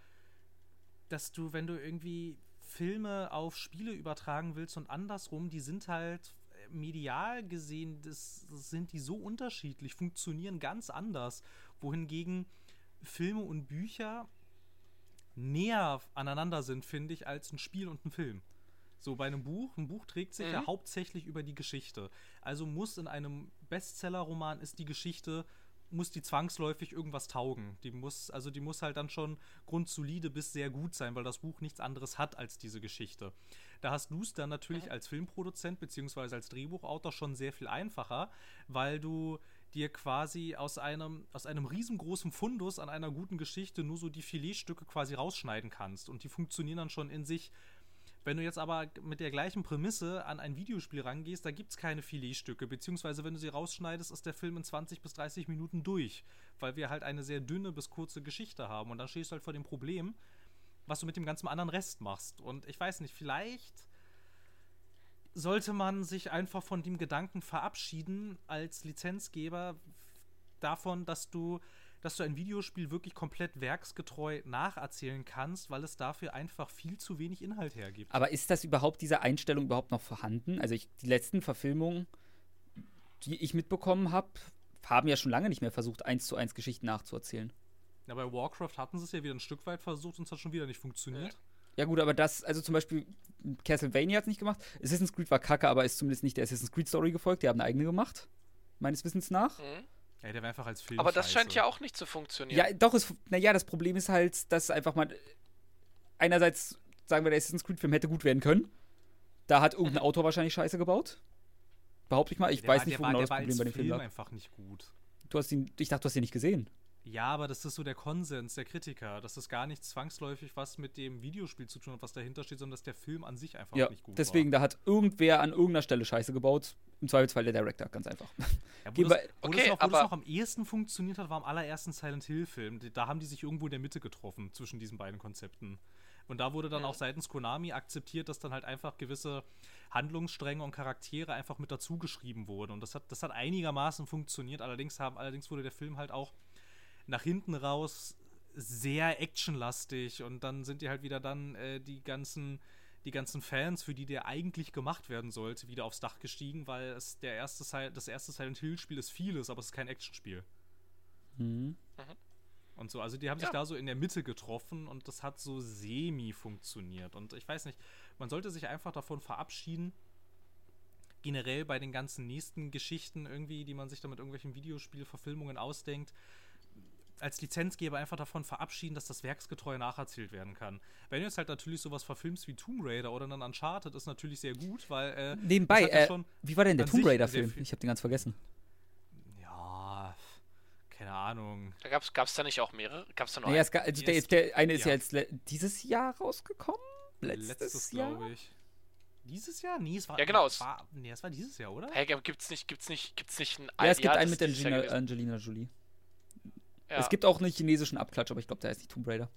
dass du, wenn du irgendwie Filme auf Spiele übertragen willst und andersrum, die sind halt äh, medial gesehen, das sind die so unterschiedlich, funktionieren ganz anders. Wohingegen Filme und Bücher näher aneinander sind, finde ich, als ein Spiel und ein Film. So bei einem Buch, ein Buch trägt sich ja Mhm. hauptsächlich über die Geschichte. Also muss in einem Bestseller-Roman ist die Geschichte, muss die zwangsläufig irgendwas taugen. Die muss, also die muss halt dann schon grundsolide bis sehr gut sein, weil das Buch nichts anderes hat als diese Geschichte. Da hast du es dann natürlich als Filmproduzent beziehungsweise als Drehbuchautor schon sehr viel einfacher, weil du dir quasi aus einem, aus einem riesengroßen Fundus an einer guten Geschichte nur so die Filetstücke quasi rausschneiden kannst. Und die funktionieren dann schon in sich. Wenn du jetzt aber mit der gleichen Prämisse an ein Videospiel rangehst, da gibt es keine Filetstücke, beziehungsweise wenn du sie rausschneidest, ist der Film in 20 bis 30 Minuten durch, weil wir halt eine sehr dünne bis kurze Geschichte haben. Und dann stehst du halt vor dem Problem, was du mit dem ganzen anderen Rest machst. Und ich weiß nicht, vielleicht sollte man sich einfach von dem Gedanken verabschieden als Lizenzgeber davon, dass du, dass du ein Videospiel wirklich komplett werksgetreu nacherzählen kannst, weil es dafür einfach viel zu wenig Inhalt hergibt. Aber ist das überhaupt, diese Einstellung überhaupt noch vorhanden? Also ich, die letzten Verfilmungen, die ich mitbekommen habe, haben ja schon lange nicht mehr versucht, eins zu eins Geschichten nachzuerzählen. Ja, bei Warcraft hatten sie es ja wieder ein Stück weit versucht und es hat schon wieder nicht funktioniert. Ja gut, aber das, also zum Beispiel Castlevania hat es nicht gemacht. Assassin's Creed war kacke, aber ist zumindest nicht der Assassin's Creed Story gefolgt. Die haben eine eigene gemacht, meines Wissens nach. Mhm. Ja, der war einfach als Film. Aber das scheiße. scheint ja auch nicht zu funktionieren. Ja, doch, es, naja, das Problem ist halt, dass einfach mal einerseits, sagen wir, der Assassin's Creed-Film hätte gut werden können. Da hat irgendein Autor wahrscheinlich Scheiße gebaut. Behaupte ich mal. Ich Der weiß war, nicht, wo genau das war Problem als bei dem Film Film lag. einfach nicht gut. Du hast ihn, ich dachte, du hast ihn nicht gesehen. Ja, aber das ist so der Konsens der Kritiker, dass das gar nicht zwangsläufig was mit dem Videospiel zu tun hat, was dahinter steht, sondern dass der Film an sich einfach Ja, nicht gut deswegen, war. da hat irgendwer an irgendeiner Stelle Scheiße gebaut. Im Zweifelsfall der Director, ganz einfach. Ja, wo das, wo Okay, das noch, wo das aber- noch am ehesten funktioniert hat, war am allerersten Silent Hill-Film. Da haben die sich irgendwo in der Mitte getroffen zwischen diesen beiden Konzepten. Und da wurde dann auch seitens Konami akzeptiert, dass dann halt einfach gewisse Handlungsstränge und Charaktere einfach mit dazugeschrieben wurden. Und das hat, das hat einigermaßen funktioniert. Allerdings, haben, allerdings wurde der Film halt auch nach hinten raus sehr actionlastig und dann sind die halt wieder dann äh, die ganzen die ganzen Fans, für die der eigentlich gemacht werden sollte, wieder aufs Dach gestiegen, weil es der erste Sil das erste Silent Hill Spiel ist vieles, aber es ist kein Actionspiel. Mhm. Und so, also die haben sich Ja. da so in der Mitte getroffen und das hat so semi funktioniert. Und ich weiß nicht, man sollte sich einfach davon verabschieden, generell bei den ganzen nächsten Geschichten irgendwie, die man sich da mit irgendwelchen Videospielverfilmungen ausdenkt, als Lizenzgeber einfach davon verabschieden, dass das werksgetreu nacherzählt werden kann. Wenn du jetzt halt natürlich sowas verfilmst wie Tomb Raider oder dann Uncharted, ist natürlich sehr gut, weil äh, Nebenbei, ja äh, schon wie war denn der Tomb Raider-Film? Ich habe den ganz vergessen. ja, keine Ahnung. Da gab's, gab's da nicht auch mehrere? Gab's da noch Naja, einen? es, also Ja, der, es der eine ist ja ja. jetzt dieses Jahr rausgekommen? Letztes, Jahr? glaube ich. Dieses Jahr? Nee, es war. Ja, genau, es- War, nee, es war dieses Jahr, oder? Hey, gibt's nicht, gibt's nicht, gibt's nicht ein Ja, es gibt das einen mit Jahr Angelina. Angelina Jolie. Ja. Es gibt auch einen chinesischen Abklatsch, aber ich glaube, der heißt nicht Tomb Raider.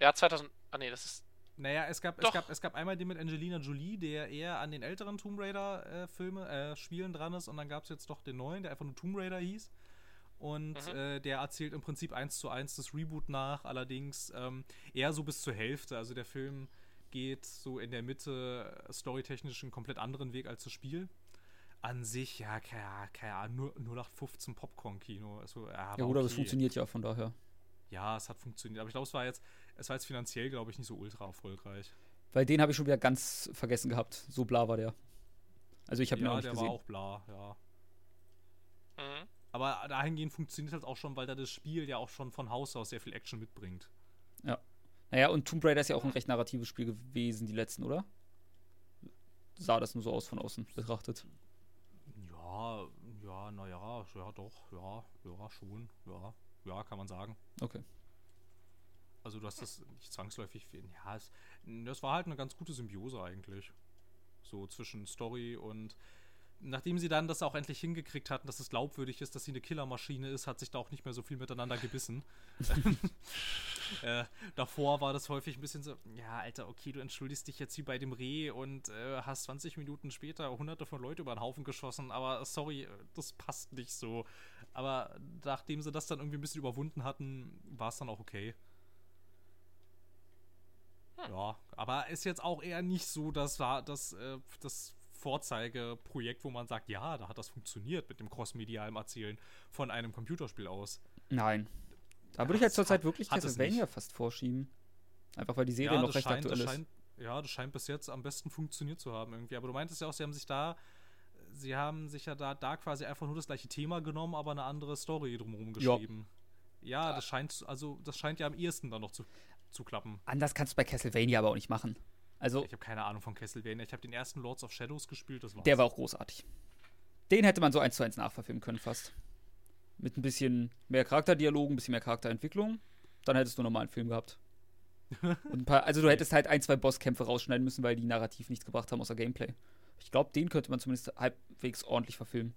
Ja, 2000. Ah, nee, das ist. Naja, es gab, es gab, es gab einmal den mit Angelina Jolie, der eher an den älteren Tomb Raider-Filme, äh, Spielen dran ist. Und dann gab es jetzt doch den neuen, der einfach nur Tomb Raider hieß. Und Mhm. äh, der erzählt im Prinzip eins zu eins das Reboot nach, allerdings ähm, eher so bis zur Hälfte. Also der Film geht so in der Mitte äh, storytechnisch einen komplett anderen Weg als das Spiel. An sich, ja, keine, keine Ahnung, nur 0815 Popcorn-Kino. Also, ja, Ja, gut, aber es okay. funktioniert ja von daher. Ja, es hat funktioniert. Aber ich glaube, es war jetzt, es war jetzt finanziell, glaube ich, nicht so ultra erfolgreich. Weil den habe ich schon wieder ganz vergessen gehabt. So bla war der. Also ich habe ihn ja, auch nicht der gesehen. war auch bla, ja. Mhm. Aber dahingehend funktioniert halt auch schon, weil da das Spiel ja auch schon von Haus aus sehr viel Action mitbringt. Naja, und Tomb Raider ist ja auch ein recht narratives Spiel gewesen, die letzten, oder? Sah das nur so aus von außen betrachtet. Ja, ja, naja, ja doch, ja, ja, schon, ja, ja, kann man sagen. Okay. Also du hast das nicht zwangsläufig, ja, es, das war halt eine ganz gute Symbiose eigentlich. So zwischen Story und nachdem sie dann das auch endlich hingekriegt hatten, dass es glaubwürdig ist, dass sie eine Killermaschine ist, hat sich da auch nicht mehr so viel miteinander gebissen. äh, davor war das häufig ein bisschen so, ja, Alter, okay, du entschuldigst dich jetzt wie bei dem Reh und äh, hast 20 Minuten später hunderte von Leuten über den Haufen geschossen, aber sorry, das passt nicht so. Aber nachdem sie das dann irgendwie ein bisschen überwunden hatten, war es dann auch okay. Hm. Ja, aber ist jetzt auch eher nicht so, dass da das, äh, das Vorzeigeprojekt, wo man sagt, ja, da hat das funktioniert mit dem crossmedialen Erzählen von einem Computerspiel aus. Nein. Da würde ich jetzt zurzeit wirklich Castlevania fast vorschieben. Einfach weil die Serie ja, noch recht scheint, aktuell ist. Scheint, ja, das scheint bis jetzt am besten funktioniert zu haben irgendwie. Aber du meintest ja auch, sie haben sich da, sie haben sich ja da, da quasi einfach nur das gleiche Thema genommen, aber eine andere Story drumherum geschrieben. Ja, ja das scheint, also das scheint ja am ehesten dann noch zu, zu klappen. Anders kannst du bei Castlevania aber auch nicht machen. Also, ich habe keine Ahnung von Castlevania. Ich habe den ersten Lords of Shadows gespielt. Das war's. Der war auch großartig. Den hätte man so eins zu eins nachverfilmen können, fast. Mit ein bisschen mehr Charakterdialogen, ein bisschen mehr Charakterentwicklung. Dann hättest du nochmal einen Film gehabt. paar, also du hättest halt ein, zwei Bosskämpfe rausschneiden müssen, weil die narrativ nichts gebracht haben außer Gameplay. Ich glaube, den könnte man zumindest halbwegs ordentlich verfilmen.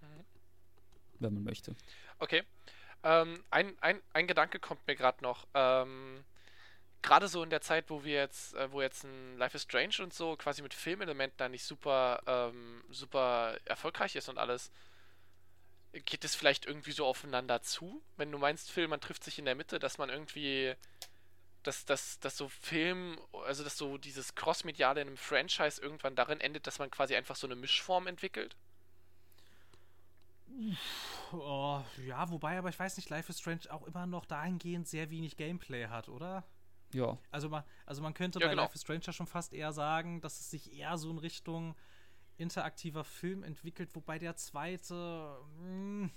Mhm. Wenn man möchte. Okay. Ähm, ein, ein, ein Gedanke kommt mir gerade noch. Ähm, gerade so in der Zeit, wo wir jetzt, äh, wo jetzt ein Life is Strange und so quasi mit Filmelementen da nicht super, ähm, super erfolgreich ist und alles, geht es vielleicht irgendwie so aufeinander zu? Wenn du meinst, Film, man trifft sich in der Mitte, dass man irgendwie, dass, dass, dass so Film, also dass so dieses Crossmediale in einem Franchise irgendwann darin endet, dass man quasi einfach so eine Mischform entwickelt? Oh, ja, wobei, aber ich weiß nicht, Life is Strange auch immer noch dahingehend sehr wenig Gameplay hat, oder? Ja. Also man, also man könnte ja, bei genau. Life is Stranger schon fast eher sagen, dass es sich eher so in Richtung interaktiver Film entwickelt, wobei der zweite. Mh, hm,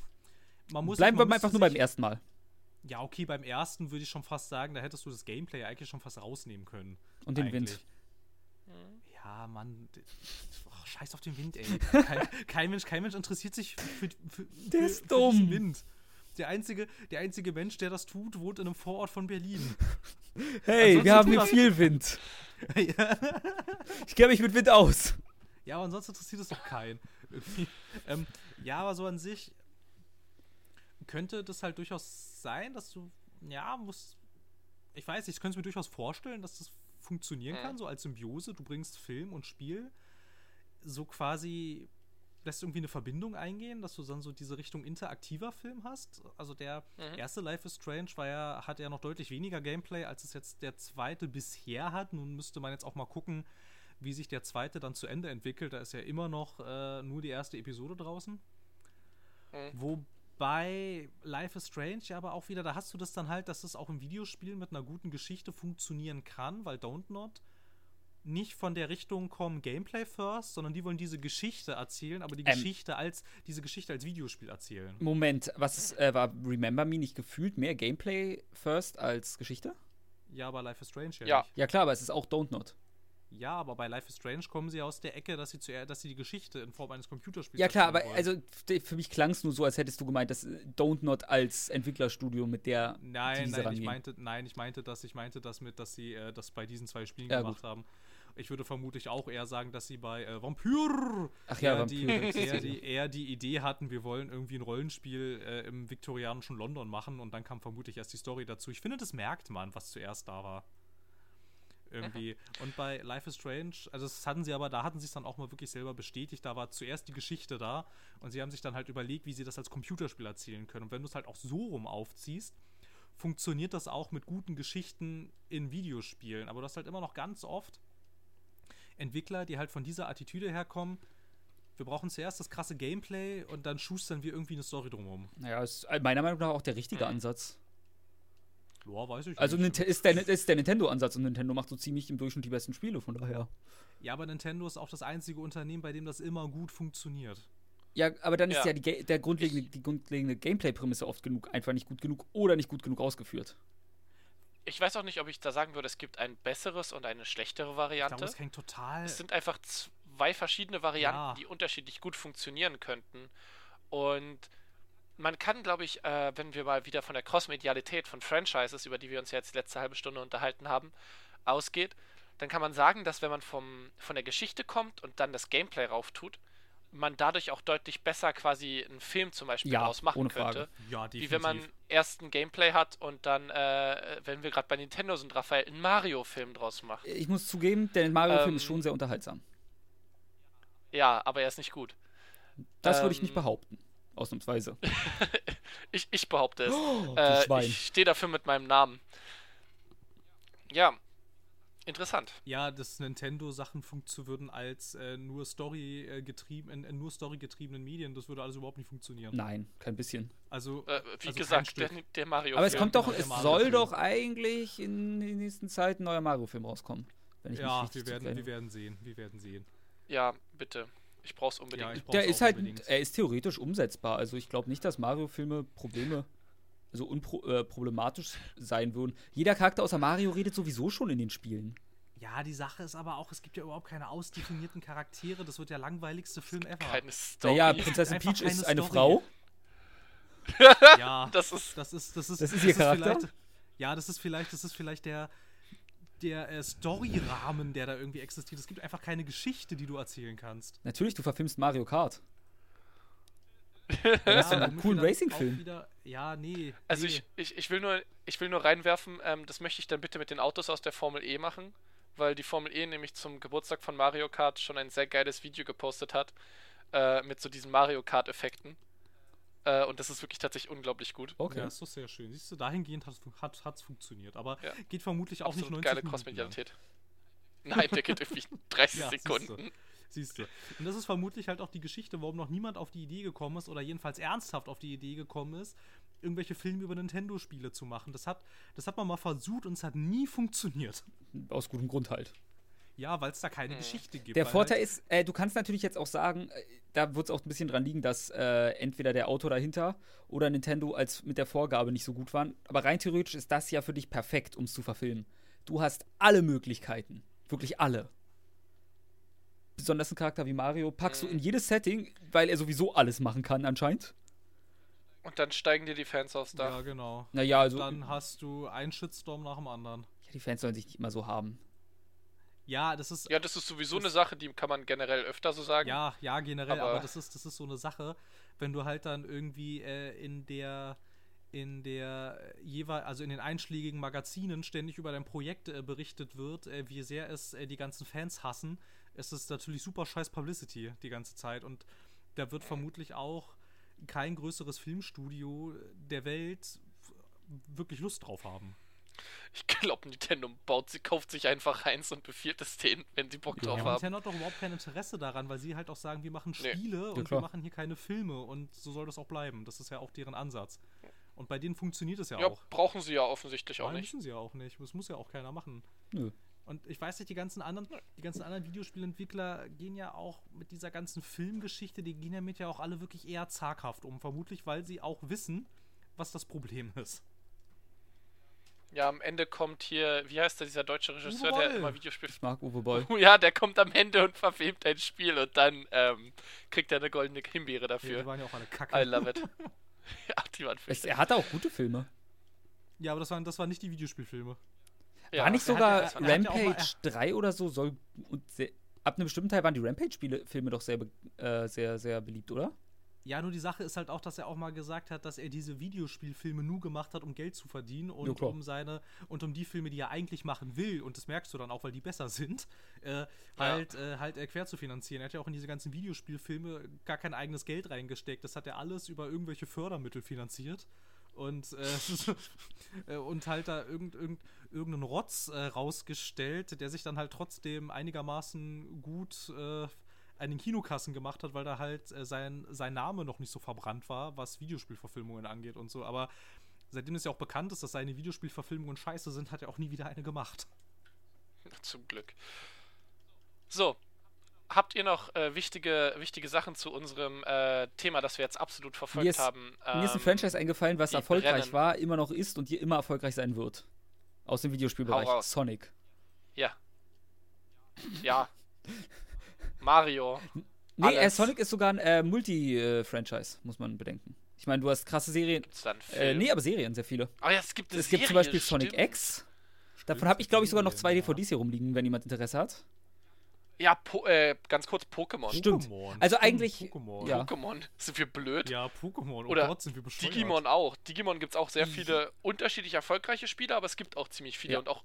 man muss Bleiben wir einfach nur beim ersten Mal. Ja, okay, beim ersten würde ich schon fast sagen, da hättest du das Gameplay eigentlich schon fast rausnehmen können. Und den eigentlich. Wind. Ja, Mann. Oh, scheiß auf den Wind, ey. kein, kein, Mensch, kein Mensch interessiert sich für, für, für, der ist für dumm. Wind. Der einzige, der einzige Mensch, der das tut, wohnt in einem Vorort von Berlin. Hey, ansonsten wir haben hier viel Wind. ich kenne mich mit Wind aus. Ja, aber ansonsten interessiert es doch keinen. ähm, ja, aber so an sich könnte das halt durchaus sein, dass du, ja, muss, ich weiß nicht, ich könnte es mir durchaus vorstellen, dass das funktionieren kann, so als Symbiose. Du bringst Film und Spiel so quasi lässt irgendwie eine Verbindung eingehen, dass du dann so diese Richtung interaktiver Film hast. Also der mhm. erste Life is Strange war ja, hat ja noch deutlich weniger Gameplay, als es jetzt der zweite bisher hat. Nun müsste man jetzt auch mal gucken, wie sich der zweite dann zu Ende entwickelt. Da ist ja immer noch äh, nur die erste Episode draußen. Mhm. Wobei Life is Strange ja aber auch wieder, da hast du das dann halt, dass es auch im Videospiel mit einer guten Geschichte funktionieren kann, weil Don't Not nicht von der Richtung kommen Gameplay first, sondern die wollen diese Geschichte erzählen, aber die ähm, Geschichte als diese Geschichte als Videospiel erzählen. Moment, was äh, war Remember Me nicht gefühlt mehr Gameplay first als Geschichte? Ja, aber Life is Strange ja. Ja, nicht. ja klar, aber es ist auch Don't Not. Ja, aber bei Life is Strange kommen sie aus der Ecke, dass sie, zuerst, dass sie die Geschichte in Form eines Computerspiels Ja, klar, aber wollen. also für mich klang es nur so, als hättest du gemeint, dass Don't Not als Entwicklerstudio mit der. Nein, nein, ich meinte, nein, ich meinte das, ich meinte das mit, dass sie äh, das bei diesen zwei Spielen ja, gemacht gut. haben. Ich würde vermutlich auch eher sagen, dass sie bei äh, Vampyr Ach ja, eher, Vampyr. Die, eher, die, eher die Idee hatten, wir wollen irgendwie ein Rollenspiel äh, im viktorianischen London machen und dann kam vermutlich erst die Story dazu. Ich finde, das merkt man, was zuerst da war. Irgendwie. Und bei Life is Strange, also das hatten sie aber, da hatten sie es dann auch mal wirklich selber bestätigt. Da war zuerst die Geschichte da und sie haben sich dann halt überlegt, wie sie das als Computerspiel erzählen können. Und wenn du es halt auch so rum aufziehst, funktioniert das auch mit guten Geschichten in Videospielen. Aber du hast halt immer noch ganz oft Entwickler, die halt von dieser Attitüde herkommen. Wir brauchen zuerst das krasse Gameplay und dann schustern wir irgendwie eine Story drumherum. Naja, ist meiner Meinung nach auch der richtige Ansatz. Ja, weiß ich also nicht. ist der, ist der Nintendo-Ansatz und Nintendo macht so ziemlich im Durchschnitt die besten Spiele, von daher. Ja, aber Nintendo ist auch das einzige Unternehmen, bei dem das immer gut funktioniert. Ja, aber dann ist ja, ja die, der grundlegende, die grundlegende Gameplay-Prämisse oft genug, einfach nicht gut genug oder nicht gut genug ausgeführt ich weiß auch nicht, ob ich da sagen würde, es gibt ein besseres und eine schlechtere Variante. Ich glaube, es hängt total. Es sind einfach zwei verschiedene Varianten, ja. die unterschiedlich gut funktionieren könnten. Und man kann, glaube ich, äh, wenn wir mal wieder von der Cross-Medialität von Franchises, über die wir uns jetzt die letzte halbe Stunde unterhalten haben, ausgeht, dann kann man sagen, dass wenn man vom, von der Geschichte kommt und dann das Gameplay rauf tut, man dadurch auch deutlich besser quasi einen Film zum Beispiel Ja, daraus machen ohne könnte. Frage. Ja, definitiv. Wie wenn man erst ein Gameplay hat und dann, äh, wenn wir gerade bei Nintendo sind, Raphael, einen Mario-Film draus macht. Ich muss zugeben, der Mario-Film Ähm, ist schon sehr unterhaltsam. Ja, aber er ist nicht gut. Das würde ich nicht ähm, behaupten. Ausnahmsweise. Ich, ich behaupte es. Oh, äh, ich stehe dafür mit meinem Namen. Ja, interessant. ja, dass Nintendo-Sachen funktionieren würden als äh, nur Story äh, getrieben, in, in nur Story getriebenen Medien, das würde alles überhaupt nicht funktionieren. Nein, kein bisschen. Also, Äh, wie also gesagt, der, der Mario. Aber es kommt doch, es soll doch eigentlich in der nächsten Zeit ein neuer Mario-Film rauskommen. Wenn ich ja, wir werden, wir werden sehen, wir werden sehen. Ja, bitte. Ich brauch's unbedingt. Ja, ich brauch's Der ist halt, unbedingt. er ist theoretisch umsetzbar. Also ich glaube nicht, dass Mario-Filme Probleme, also unpro äh, problematisch sein würden. Jeder Charakter außer Mario redet sowieso schon in den Spielen. Ja, die Sache ist aber auch, es gibt ja überhaupt keine ausdefinierten Charaktere. Das wird der langweiligste Film ever. Keine Story. Naja, Prinzessin Peach ist eine Story. Frau. ja, das ist. das ist, das ist, Das ist das ihr Charakter? Ja, das ist vielleicht, das ist vielleicht der, der äh, Story-Rahmen, der da irgendwie existiert. Es gibt einfach keine Geschichte, die du erzählen kannst. Natürlich, du verfilmst Mario Kart. Hast du einen womit coolen Racing-Film. Ja, nee. Also nee. ich, ich, ich will nur, ich will nur reinwerfen, ähm, das möchte ich dann bitte mit den Autos aus der Formel E machen, weil die Formel E nämlich zum Geburtstag von Mario Kart schon ein sehr geiles Video gepostet hat, äh, mit so diesen Mario Kart-Effekten. Äh, und das ist wirklich tatsächlich unglaublich gut. Okay. Ja, ist doch sehr schön. Siehst du, dahingehend hat es hat, hat's funktioniert. Aber Ja. geht vermutlich auch nicht Absolut 90 geile Minuten lang. Crossmedialität. Nein, der geht irgendwie 30 Ja. Sekunden. Siehst du. Und das ist vermutlich halt auch die Geschichte, warum noch niemand auf die Idee gekommen ist, oder jedenfalls ernsthaft auf die Idee gekommen ist, irgendwelche Filme über Nintendo-Spiele zu machen. Das hat, das hat man mal versucht und es hat nie funktioniert. Aus gutem Grund halt. Ja, weil es da keine Hm. Geschichte gibt. Der Vorteil halt, ist, äh, du kannst natürlich jetzt auch sagen, äh, da wird es auch ein bisschen dran liegen, dass äh, entweder der Autor dahinter oder Nintendo als mit der Vorgabe nicht so gut waren. Aber rein theoretisch ist das ja für dich perfekt, um es zu verfilmen. Du hast alle Möglichkeiten. Wirklich alle. Besonders ein Charakter wie Mario packst du Mhm. in jedes Setting, weil er sowieso alles machen kann anscheinend. Und dann steigen dir die Fans aufs Dach. Ja, genau. Naja, also Dann hast du einen Shitstorm nach dem anderen. ja, die Fans sollen sich nicht immer so haben. Ja, das ist. Ja, das ist sowieso Das- eine Sache, die kann man generell öfter so sagen. Ja, ja, generell, aber, Aber- das, ist, das ist so eine Sache, wenn du halt dann irgendwie äh, in der in der jeweil, also in den einschlägigen Magazinen ständig über dein Projekt äh, berichtet wird, äh, wie sehr es äh, die ganzen Fans hassen, ist es natürlich super scheiß Publicity die ganze Zeit und da wird vermutlich auch kein größeres Filmstudio der Welt wirklich Lust drauf haben. Ich glaube, Nintendo baut sie, kauft sich einfach eins und befiehlt es denen, wenn sie Bock Ja, drauf Ja, haben. Nintendo hat doch überhaupt kein Interesse daran, weil sie halt auch sagen, wir machen Nee. Spiele und wir klar. machen hier keine Filme und so soll das auch bleiben. Das ist ja auch deren Ansatz. Und bei denen funktioniert es ja, Ja, auch. brauchen sie ja offensichtlich auch Nein, nicht. müssen sie ja auch nicht. Das muss ja auch keiner machen. Nö. Und ich weiß nicht, die ganzen anderen, die ganzen anderen Videospielentwickler gehen ja auch mit dieser ganzen Filmgeschichte, die gehen damit ja auch alle wirklich eher zaghaft um. Vermutlich, weil sie auch wissen, was das Problem ist. Ja, am Ende kommt hier, wie heißt der, dieser deutsche Regisseur, der immer Videospiel. Ich mag Uwe Boll. Ja, der kommt am Ende und verfilmt ein Spiel und dann ähm, kriegt er eine goldene Himbeere Ja, die dafür. waren ja auch alle kacke. I love it. ja, die waren Es, er hatte auch gute Filme. Ja, aber das waren, das waren nicht die Videospielfilme. Ja, war nicht sogar hat auch mal- Rampage 3 oder so soll und sehr, ab einem bestimmten Teil waren die Rampage-Filme doch sehr, äh, sehr, sehr beliebt, oder? Ja, nur die Sache ist halt auch, dass er auch mal gesagt hat, dass er diese Videospielfilme nur gemacht hat, um Geld zu verdienen Ja, und klar. um seine und um die Filme, die er eigentlich machen will, und das merkst du dann auch, weil die besser sind, äh, halt, äh, halt äh, quer zu finanzieren. Er hat ja auch in diese ganzen Videospielfilme gar kein eigenes Geld reingesteckt. Das hat er alles über irgendwelche Fördermittel finanziert. Und, äh, äh, und halt da irgend, irgend, irgendeinen Rotz äh, rausgestellt, der sich dann halt trotzdem einigermaßen gut äh, an den Kinokassen gemacht hat, weil da halt äh, sein, sein Name noch nicht so verbrannt war, was Videospielverfilmungen angeht und so. Aber seitdem es ja auch bekannt ist, dass seine Videospielverfilmungen scheiße sind, hat er auch nie wieder eine gemacht. Zum Glück. So. Habt ihr noch äh, wichtige, wichtige Sachen zu unserem äh, Thema, das wir jetzt absolut verfolgt Mir ist- haben? Mir ist ein Ähm, Franchise eingefallen, was erfolgreich brennen. war, immer noch ist und hier immer erfolgreich sein wird. Aus dem Videospielbereich. Sonic. Ja. Ja. Mario. Nee, äh. Sonic ist sogar ein äh, Multi-Franchise, muss man bedenken. Ich meine, du hast krasse Serien. Gibt's da einen Äh, nee, aber Serien, sehr viele. Ah ja, es gibt Es gibt zum Serie, Beispiel Sonic stimmt. X. Davon habe ich, glaube ich, sogar noch zwei. DVDs hier rumliegen, wenn jemand Interesse hat. Ja, po äh, ganz kurz Pokémon. Stimmt. Pokémon. Also eigentlich- Pokémon. ja. Pokémon. Sind wir blöd? Ja, Pokémon. Oh Oder Gott, sind wir bescheuert. Digimon auch. Digimon gibt es auch sehr viele unterschiedlich erfolgreiche Spiele, aber es gibt auch ziemlich viele Ja. und auch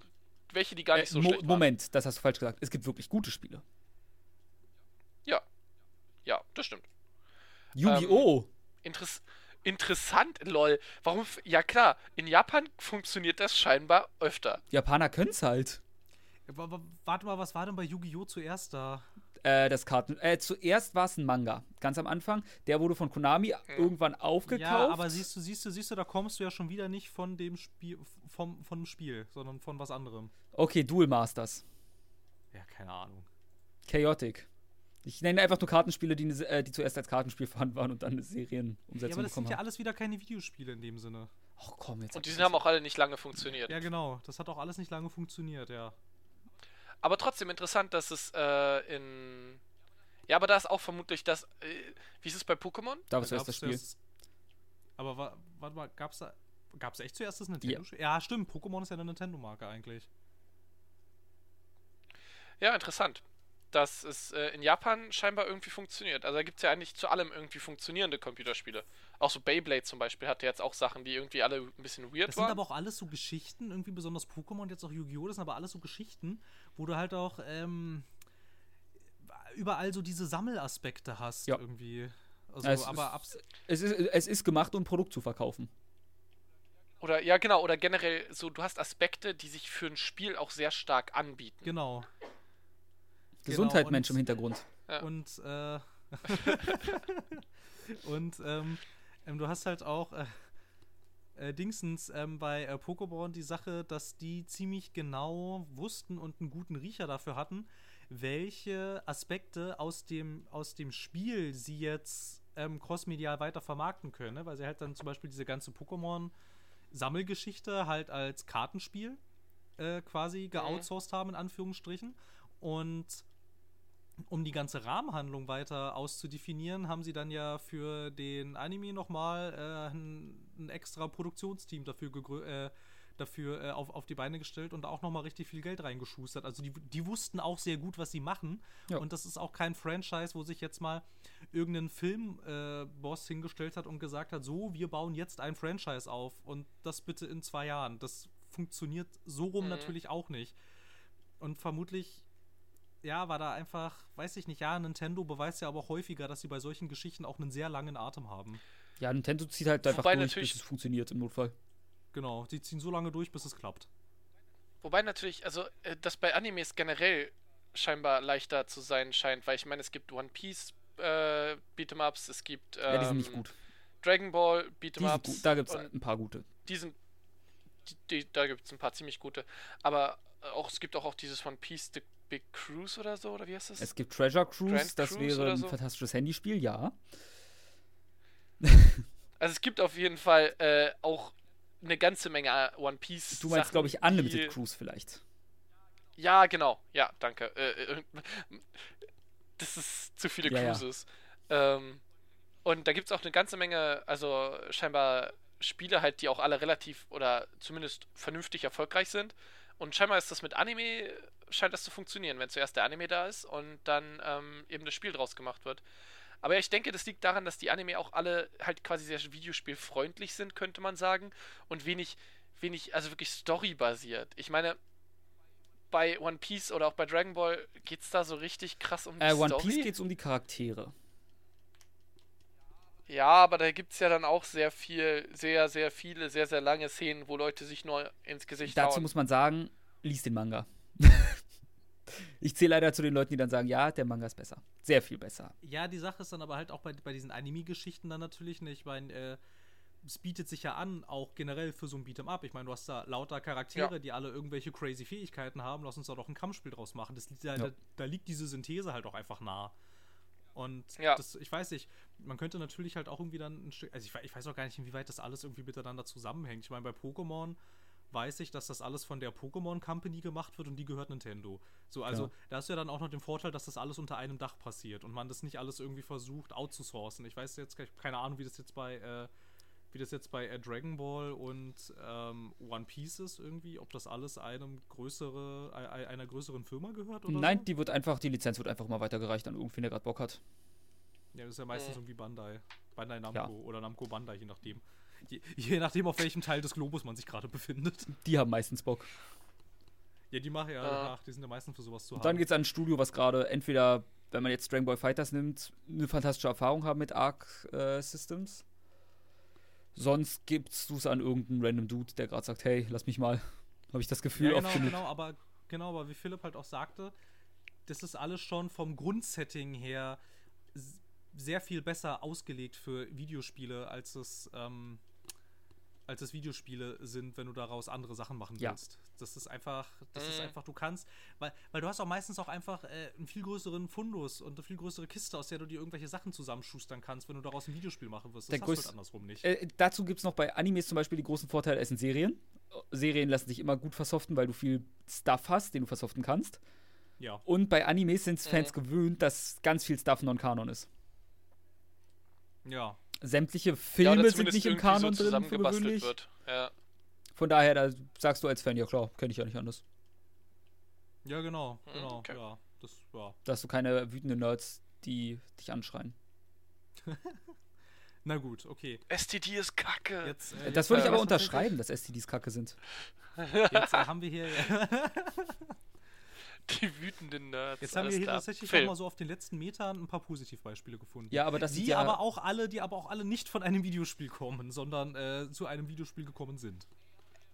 welche, die gar nicht Äh, so Mo schlecht Moment, das hast du falsch gesagt. Es gibt wirklich gute Spiele. Ja. Ja, das stimmt. Yu-Gi-Oh! Interess interessant, lol. Warum? Ja klar, in Japan funktioniert das scheinbar öfter. Japaner können's halt. Wa- Warte mal, was war denn bei Yu-Gi-Oh! zuerst da? Äh, das Karten. Äh, zuerst war es ein Manga, ganz am Anfang. Der wurde von Konami irgendwann aufgekauft. Ja, aber siehst du, siehst du, siehst du, da kommst du ja schon wieder nicht von dem Spiel, vom, von dem Spiel, sondern von was anderem. Okay, Duel Masters. Ja, keine Ahnung. Chaotic. Ich nenne einfach nur Kartenspiele, die, äh, die zuerst als Kartenspiel vorhanden waren und dann eine Ja, Serienumsetzung aber das sind bekommen ja haben. alles wieder keine Videospiele in dem Sinne. Ach komm, jetzt. Und die haben auch alle nicht lange funktioniert. Ja, genau. Das hat auch alles nicht lange funktioniert, ja. Aber trotzdem interessant, dass es äh, in. Ja, aber da ist auch vermutlich das. Äh, wie ist es bei Pokémon? Da war zuerst das Spiel. zuerst- Aber wa warte mal, gab's da. Gab's echt zuerst das Nintendo? Ja. ja, stimmt. Pokémon ist ja eine Nintendo-Marke eigentlich. Ja, interessant. Dass es äh, in Japan scheinbar irgendwie funktioniert. Also da gibt es ja eigentlich zu allem irgendwie funktionierende Computerspiele. Auch so Beyblade zum Beispiel hatte jetzt auch Sachen, die irgendwie alle ein bisschen weird Das sind waren. aber auch alles so Geschichten, irgendwie besonders Pokémon und jetzt auch Yu-Gi-Oh! Das sind aber alles so Geschichten, wo du halt auch ähm, überall so diese Sammelaspekte hast Ja. irgendwie. Also, Es aber ist- Es ist, es ist gemacht, um ein Produkt zu verkaufen. Oder ja, genau, oder generell so, du hast Aspekte, die sich für ein Spiel auch sehr stark anbieten. genau. Gesundheit, und- Mensch im Hintergrund. Ja. Und äh, und ähm, ähm, du hast halt auch äh, äh, Dingsens ähm, bei äh, Pokémon die Sache, dass die ziemlich genau wussten und einen guten Riecher dafür hatten, welche Aspekte aus dem, aus dem Spiel sie jetzt ähm, crossmedial weiter vermarkten können. Ne? Weil sie halt dann zum Beispiel diese ganze Pokémon-Sammelgeschichte halt als Kartenspiel äh, quasi geoutsourced haben, in Anführungsstrichen. Und um die ganze Rahmenhandlung weiter auszudefinieren, haben sie dann ja für den Anime nochmal äh, ein, ein extra Produktionsteam dafür, gegrö- äh, dafür äh, auf, auf die Beine gestellt und da auch nochmal richtig viel Geld reingeschustert. Also die, die wussten auch sehr gut, was sie machen. Ja. Und das ist auch kein Franchise, wo sich jetzt mal irgendein Filmboss äh, Boss hingestellt hat und gesagt hat, so, wir bauen jetzt ein Franchise auf und das bitte in zwei Jahren. Das funktioniert so rum Mhm. natürlich auch nicht. Und vermutlich ja, war da einfach, weiß ich nicht, ja, Nintendo beweist ja aber auch häufiger, dass sie bei solchen Geschichten auch einen sehr langen Atem haben. Ja, Nintendo zieht halt einfach Wobei durch, natürlich- bis es funktioniert im Notfall. Genau, sie ziehen so lange durch, bis es klappt. Wobei natürlich, also äh, das bei Animes generell scheinbar leichter zu sein scheint, weil ich meine, es gibt One Piece äh, Beat'em Ups, es gibt ja, die sind nicht ähm, gut. Dragon Ball Die Beat'em sind Ups. gut. Da gibt es ein paar gute. die sind, die, die, da gibt es ein paar ziemlich gute. Aber auch es gibt auch, auch dieses One Piece The Big Cruise oder so, oder wie heißt das? Es gibt Treasure Cruise, Grand das Cruise wäre ein so? fantastisches Handyspiel, ja. Also es gibt auf jeden Fall äh, auch eine ganze Menge äh, One Piece. Du meinst, glaube ich, Unlimited Cruise vielleicht. Ja, genau. Ja, danke. Äh, äh, das ist zu viele Ja, ja. Cruises. Ähm, und da gibt es auch eine ganze Menge, also scheinbar Spiele halt, die auch alle relativ oder zumindest vernünftig erfolgreich sind. Und scheinbar ist das mit Anime, scheint das zu funktionieren, wenn zuerst der Anime da ist und dann ähm, eben das Spiel draus gemacht wird. Aber ich denke, das liegt daran, dass die Anime auch alle halt quasi sehr videospielfreundlich sind, könnte man sagen. Und wenig, wenig, also wirklich storybasiert. Ich meine, bei One Piece oder auch bei Dragon Ball geht es da so richtig krass um die Äh, One Story. Piece geht es um die Charaktere. Ja, aber da gibt es ja dann auch sehr viel, sehr, sehr viele, sehr, sehr lange Szenen, wo Leute sich nur ins Gesicht Dazu hauen. muss man sagen, lies den Manga. ich zähle leider zu den Leuten, die dann sagen, ja, der Manga ist besser. Sehr viel besser. Ja, die Sache ist dann aber halt auch bei, bei diesen Anime-Geschichten dann natürlich nicht. Ich meine, äh, es bietet sich ja an, auch generell für so ein Beat'em Up. Ich meine, du hast da lauter Charaktere, Ja. die alle irgendwelche crazy Fähigkeiten haben. Lass uns da doch ein Kampfspiel draus machen. Das, da, Ja. da, da liegt diese Synthese halt auch einfach nah. Und Ja. das, ich weiß nicht, man könnte natürlich halt auch irgendwie dann ein Stück, also ich, ich weiß auch gar nicht, inwieweit das alles irgendwie miteinander zusammenhängt. Ich meine, bei Pokémon weiß ich, dass das alles von der Pokémon Company gemacht wird und die gehört Nintendo. So, also Ja. da hast du ja dann auch noch den Vorteil, dass das alles unter einem Dach passiert und man das nicht alles irgendwie versucht outzusourcen. Ich weiß jetzt gar- keine Ahnung, wie das jetzt bei äh, wie das jetzt bei äh, Dragon Ball und ähm, One Piece ist irgendwie, ob das alles einem größere, äh, einer größeren Firma gehört oder Nein, so? die wird einfach, die Lizenz wird einfach mal weitergereicht an irgendwen, der gerade Bock hat. Ja, das ist ja meistens Mhm. irgendwie Bandai. Bandai Namco Ja. oder Namco Bandai, je nachdem. Je, je nachdem, auf welchem Teil des Globus man sich gerade befindet. Die haben meistens Bock. Ja, die machen ja, Ah. ach, die sind ja meistens für sowas zu Und haben. dann geht's an ein Studio, was gerade entweder, wenn man jetzt Dragon Ball Fighters nimmt, eine fantastische Erfahrung haben mit Arc äh, Systems. Sonst gibst du es an irgendeinen random Dude, der gerade sagt, hey, lass mich mal. Habe ich das Gefühl, ja, oft genau, genug. genau, aber genau, aber wie Philipp halt auch sagte, das ist alles schon vom Grundsetting her sehr viel besser ausgelegt für Videospiele, als es ähm, als es Videospiele sind, wenn du daraus andere Sachen machen Ja. willst. Das ist einfach, das ist Mhm. einfach, du kannst, weil, weil du hast auch meistens auch einfach äh, einen viel größeren Fundus und eine viel größere Kiste, aus der du dir irgendwelche Sachen zusammenschustern kannst, wenn du daraus ein Videospiel machen wirst. Das Der hast du halt andersrum nicht. Äh, dazu gibt es noch bei Animes zum Beispiel die großen Vorteile, es sind Serien. Serien lassen sich immer gut versoften, weil du viel Stuff hast, den du versoften kannst. ja. Und bei Animes sind Mhm. Fans gewöhnt, dass ganz viel Stuff non-Kanon ist. Ja. Sämtliche Ja, Filme sind zumindest nicht im Kanon so drin, für gewöhnlich. wird. Ja. Von daher, da sagst du als Fan, ja klar, kenne ich ja nicht anders. Ja, genau, Mhm, genau, okay. ja. Das, ja. Da hast du keine wütenden Nerds, die dich anschreien. Na gut, okay. STD ist kacke. Jetzt, äh, das würde ich haben aber unterschreiben, dass STDs kacke sind. Jetzt äh, haben wir hier, Die wütenden Nerds. jetzt haben wir hier klar. tatsächlich Phil. noch mal so auf den letzten Metern ein paar Positivbeispiele gefunden. Ja, aber das die ja, aber auch alle, die aber auch alle nicht von einem Videospiel kommen, sondern äh, zu einem Videospiel gekommen sind.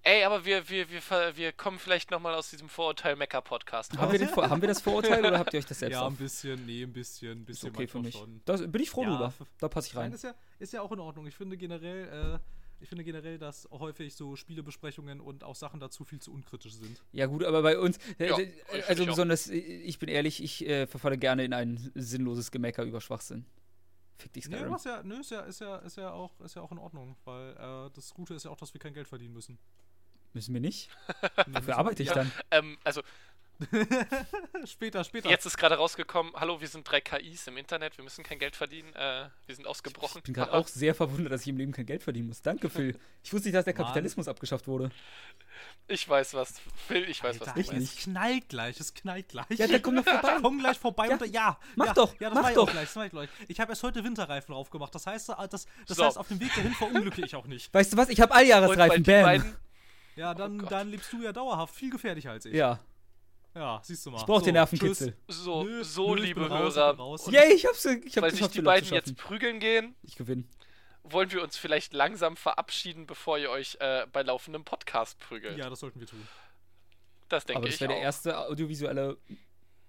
Ey, aber wir, wir, wir, ver- wir kommen vielleicht nochmal aus diesem Vorurteil-Mecker-Podcast haben, wir den, haben wir das Vorurteil oder habt ihr euch das selbst ja, ein bisschen, nee, ein bisschen, ein Ist bisschen okay für mich. schon. Das, bin ich froh Ja, drüber. Da passe ich Nein, rein. ist ja, ist ja auch in Ordnung. Ich finde generell, äh, ich finde generell, dass häufig so Spielebesprechungen und auch Sachen dazu viel zu unkritisch sind. Ja gut, aber bei uns, äh, Ja, äh, also ich auch. besonders, äh, ich bin ehrlich, ich äh, verfalle gerne in ein sinnloses Gemecker über Schwachsinn. Fick dich, Nee, Skyrim. was ja, nö, ist ja, ist ja, ist ja auch, ist ja auch in Ordnung, weil äh, das Gute ist ja auch, dass wir kein Geld verdienen müssen. Müssen wir nicht? Nee, Dafür arbeite ich Ja. dann. Ähm, also, später, später. jetzt ist gerade rausgekommen, hallo, wir sind drei KIs im Internet, wir müssen kein Geld verdienen, äh, wir sind ausgebrochen. Ich bin gerade auch sehr verwundert, dass ich im Leben kein Geld verdienen muss. Danke, Phil. Ich wusste nicht, dass der Mann. Kapitalismus abgeschafft wurde. Ich weiß was. Phil, ich weiß, was Alter, du ich nicht. Es knallt gleich, es knallt gleich. Ja, der kommt noch vorbei. Komm gleich vorbei Ja, und ja, mach ja, doch, ja, das mach ich doch. auch gleich, das mach ich gleich. Ich habe erst heute Winterreifen drauf gemacht. Das heißt, das, das So. heißt, auf dem Weg dahin verunglücke ich auch nicht. Weißt du was? Ich habe Alljahresreifen. Bam. beiden, Ja, dann, Gott. dann lebst du ja dauerhaft viel gefährlicher als ich. Ja, Ja, siehst du mal. ich brauche den So, Nervenkitzel. so, Nö, so nö, ich liebe raus, ich Hörer, Yay, ich hab's, ich hab weil sich die beiden jetzt prügeln gehen, Ich gewinne. wollen wir uns vielleicht langsam verabschieden, bevor ihr euch äh, bei laufendem Podcast prügelt. Ja, das sollten wir tun. Das denke Aber das ich wäre der erste audiovisuelle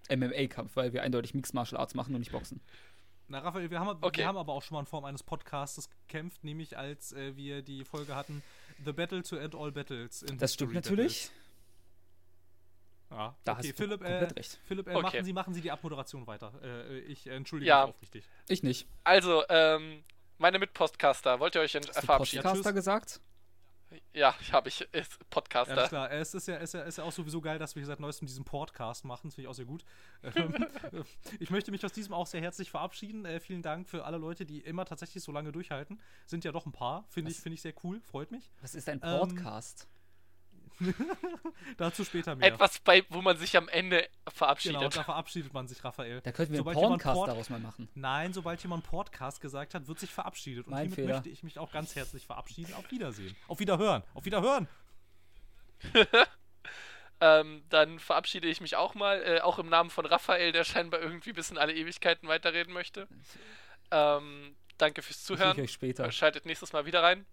MMA-Kampf, weil wir eindeutig Mixed Martial Arts machen und nicht Boxen. Na, Raphael, wir haben, Okay. wir haben aber auch schon mal in Form eines Podcasts gekämpft, nämlich als äh, wir die Folge hatten The Battle to End All Battles. In Das stimmt natürlich. Battles. Ja, Da okay, hast du Philipp, äh, komplett recht. Philipp äh, Okay. machen, Sie, machen Sie die Abmoderation weiter. Äh, ich äh, entschuldige Ja. mich aufrichtig. Ich nicht. Also, ähm, meine Mitpodcaster, wollt ihr euch Hast verabschieden? Podcaster tschüss. gesagt? Ja, habe ich. Ist Ja, Podcaster. klar. Äh, Es ist ja, ist, ja, ist ja auch sowieso geil, dass wir hier seit neuestem diesen Podcast machen. Das finde ich auch sehr gut. Ähm, ich möchte mich aus diesem auch sehr herzlich verabschieden. Äh, vielen Dank für alle Leute, die immer tatsächlich so lange durchhalten. Sind ja doch ein paar. Finde ich, Was? finde ich sehr cool. Freut mich. Was ist ein Ähm, Podcast? Dazu später mehr. Etwas, bei, wo man sich am Ende genau, verabschiedet. da verabschiedet man sich, Raphael. da könnten wir sobald einen Podcast Pod- daraus mal machen. Nein, sobald jemand Podcast gesagt hat, wird sich verabschiedet. Und Mein hiermit Fehler. möchte ich mich auch ganz herzlich verabschieden. Auf Wiedersehen. Auf Wiederhören. Auf Wiederhören. Ähm, dann verabschiede ich mich auch mal, äh, auch im Namen von Raphael, der scheinbar irgendwie bis in alle Ewigkeiten weiterreden möchte. Ähm, danke fürs Ich sehe Zuhören. euch später. Schaltet nächstes Mal wieder rein.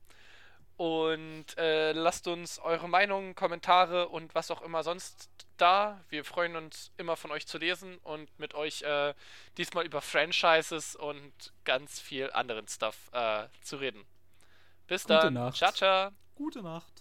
Und äh, lasst uns eure Meinungen, Kommentare und was auch immer sonst da. Wir freuen uns immer von euch zu lesen und mit euch äh, diesmal über Franchises und ganz viel anderen Stuff äh, zu reden. Bis Gute dann. Nacht. Ciao, ciao. Gute Nacht.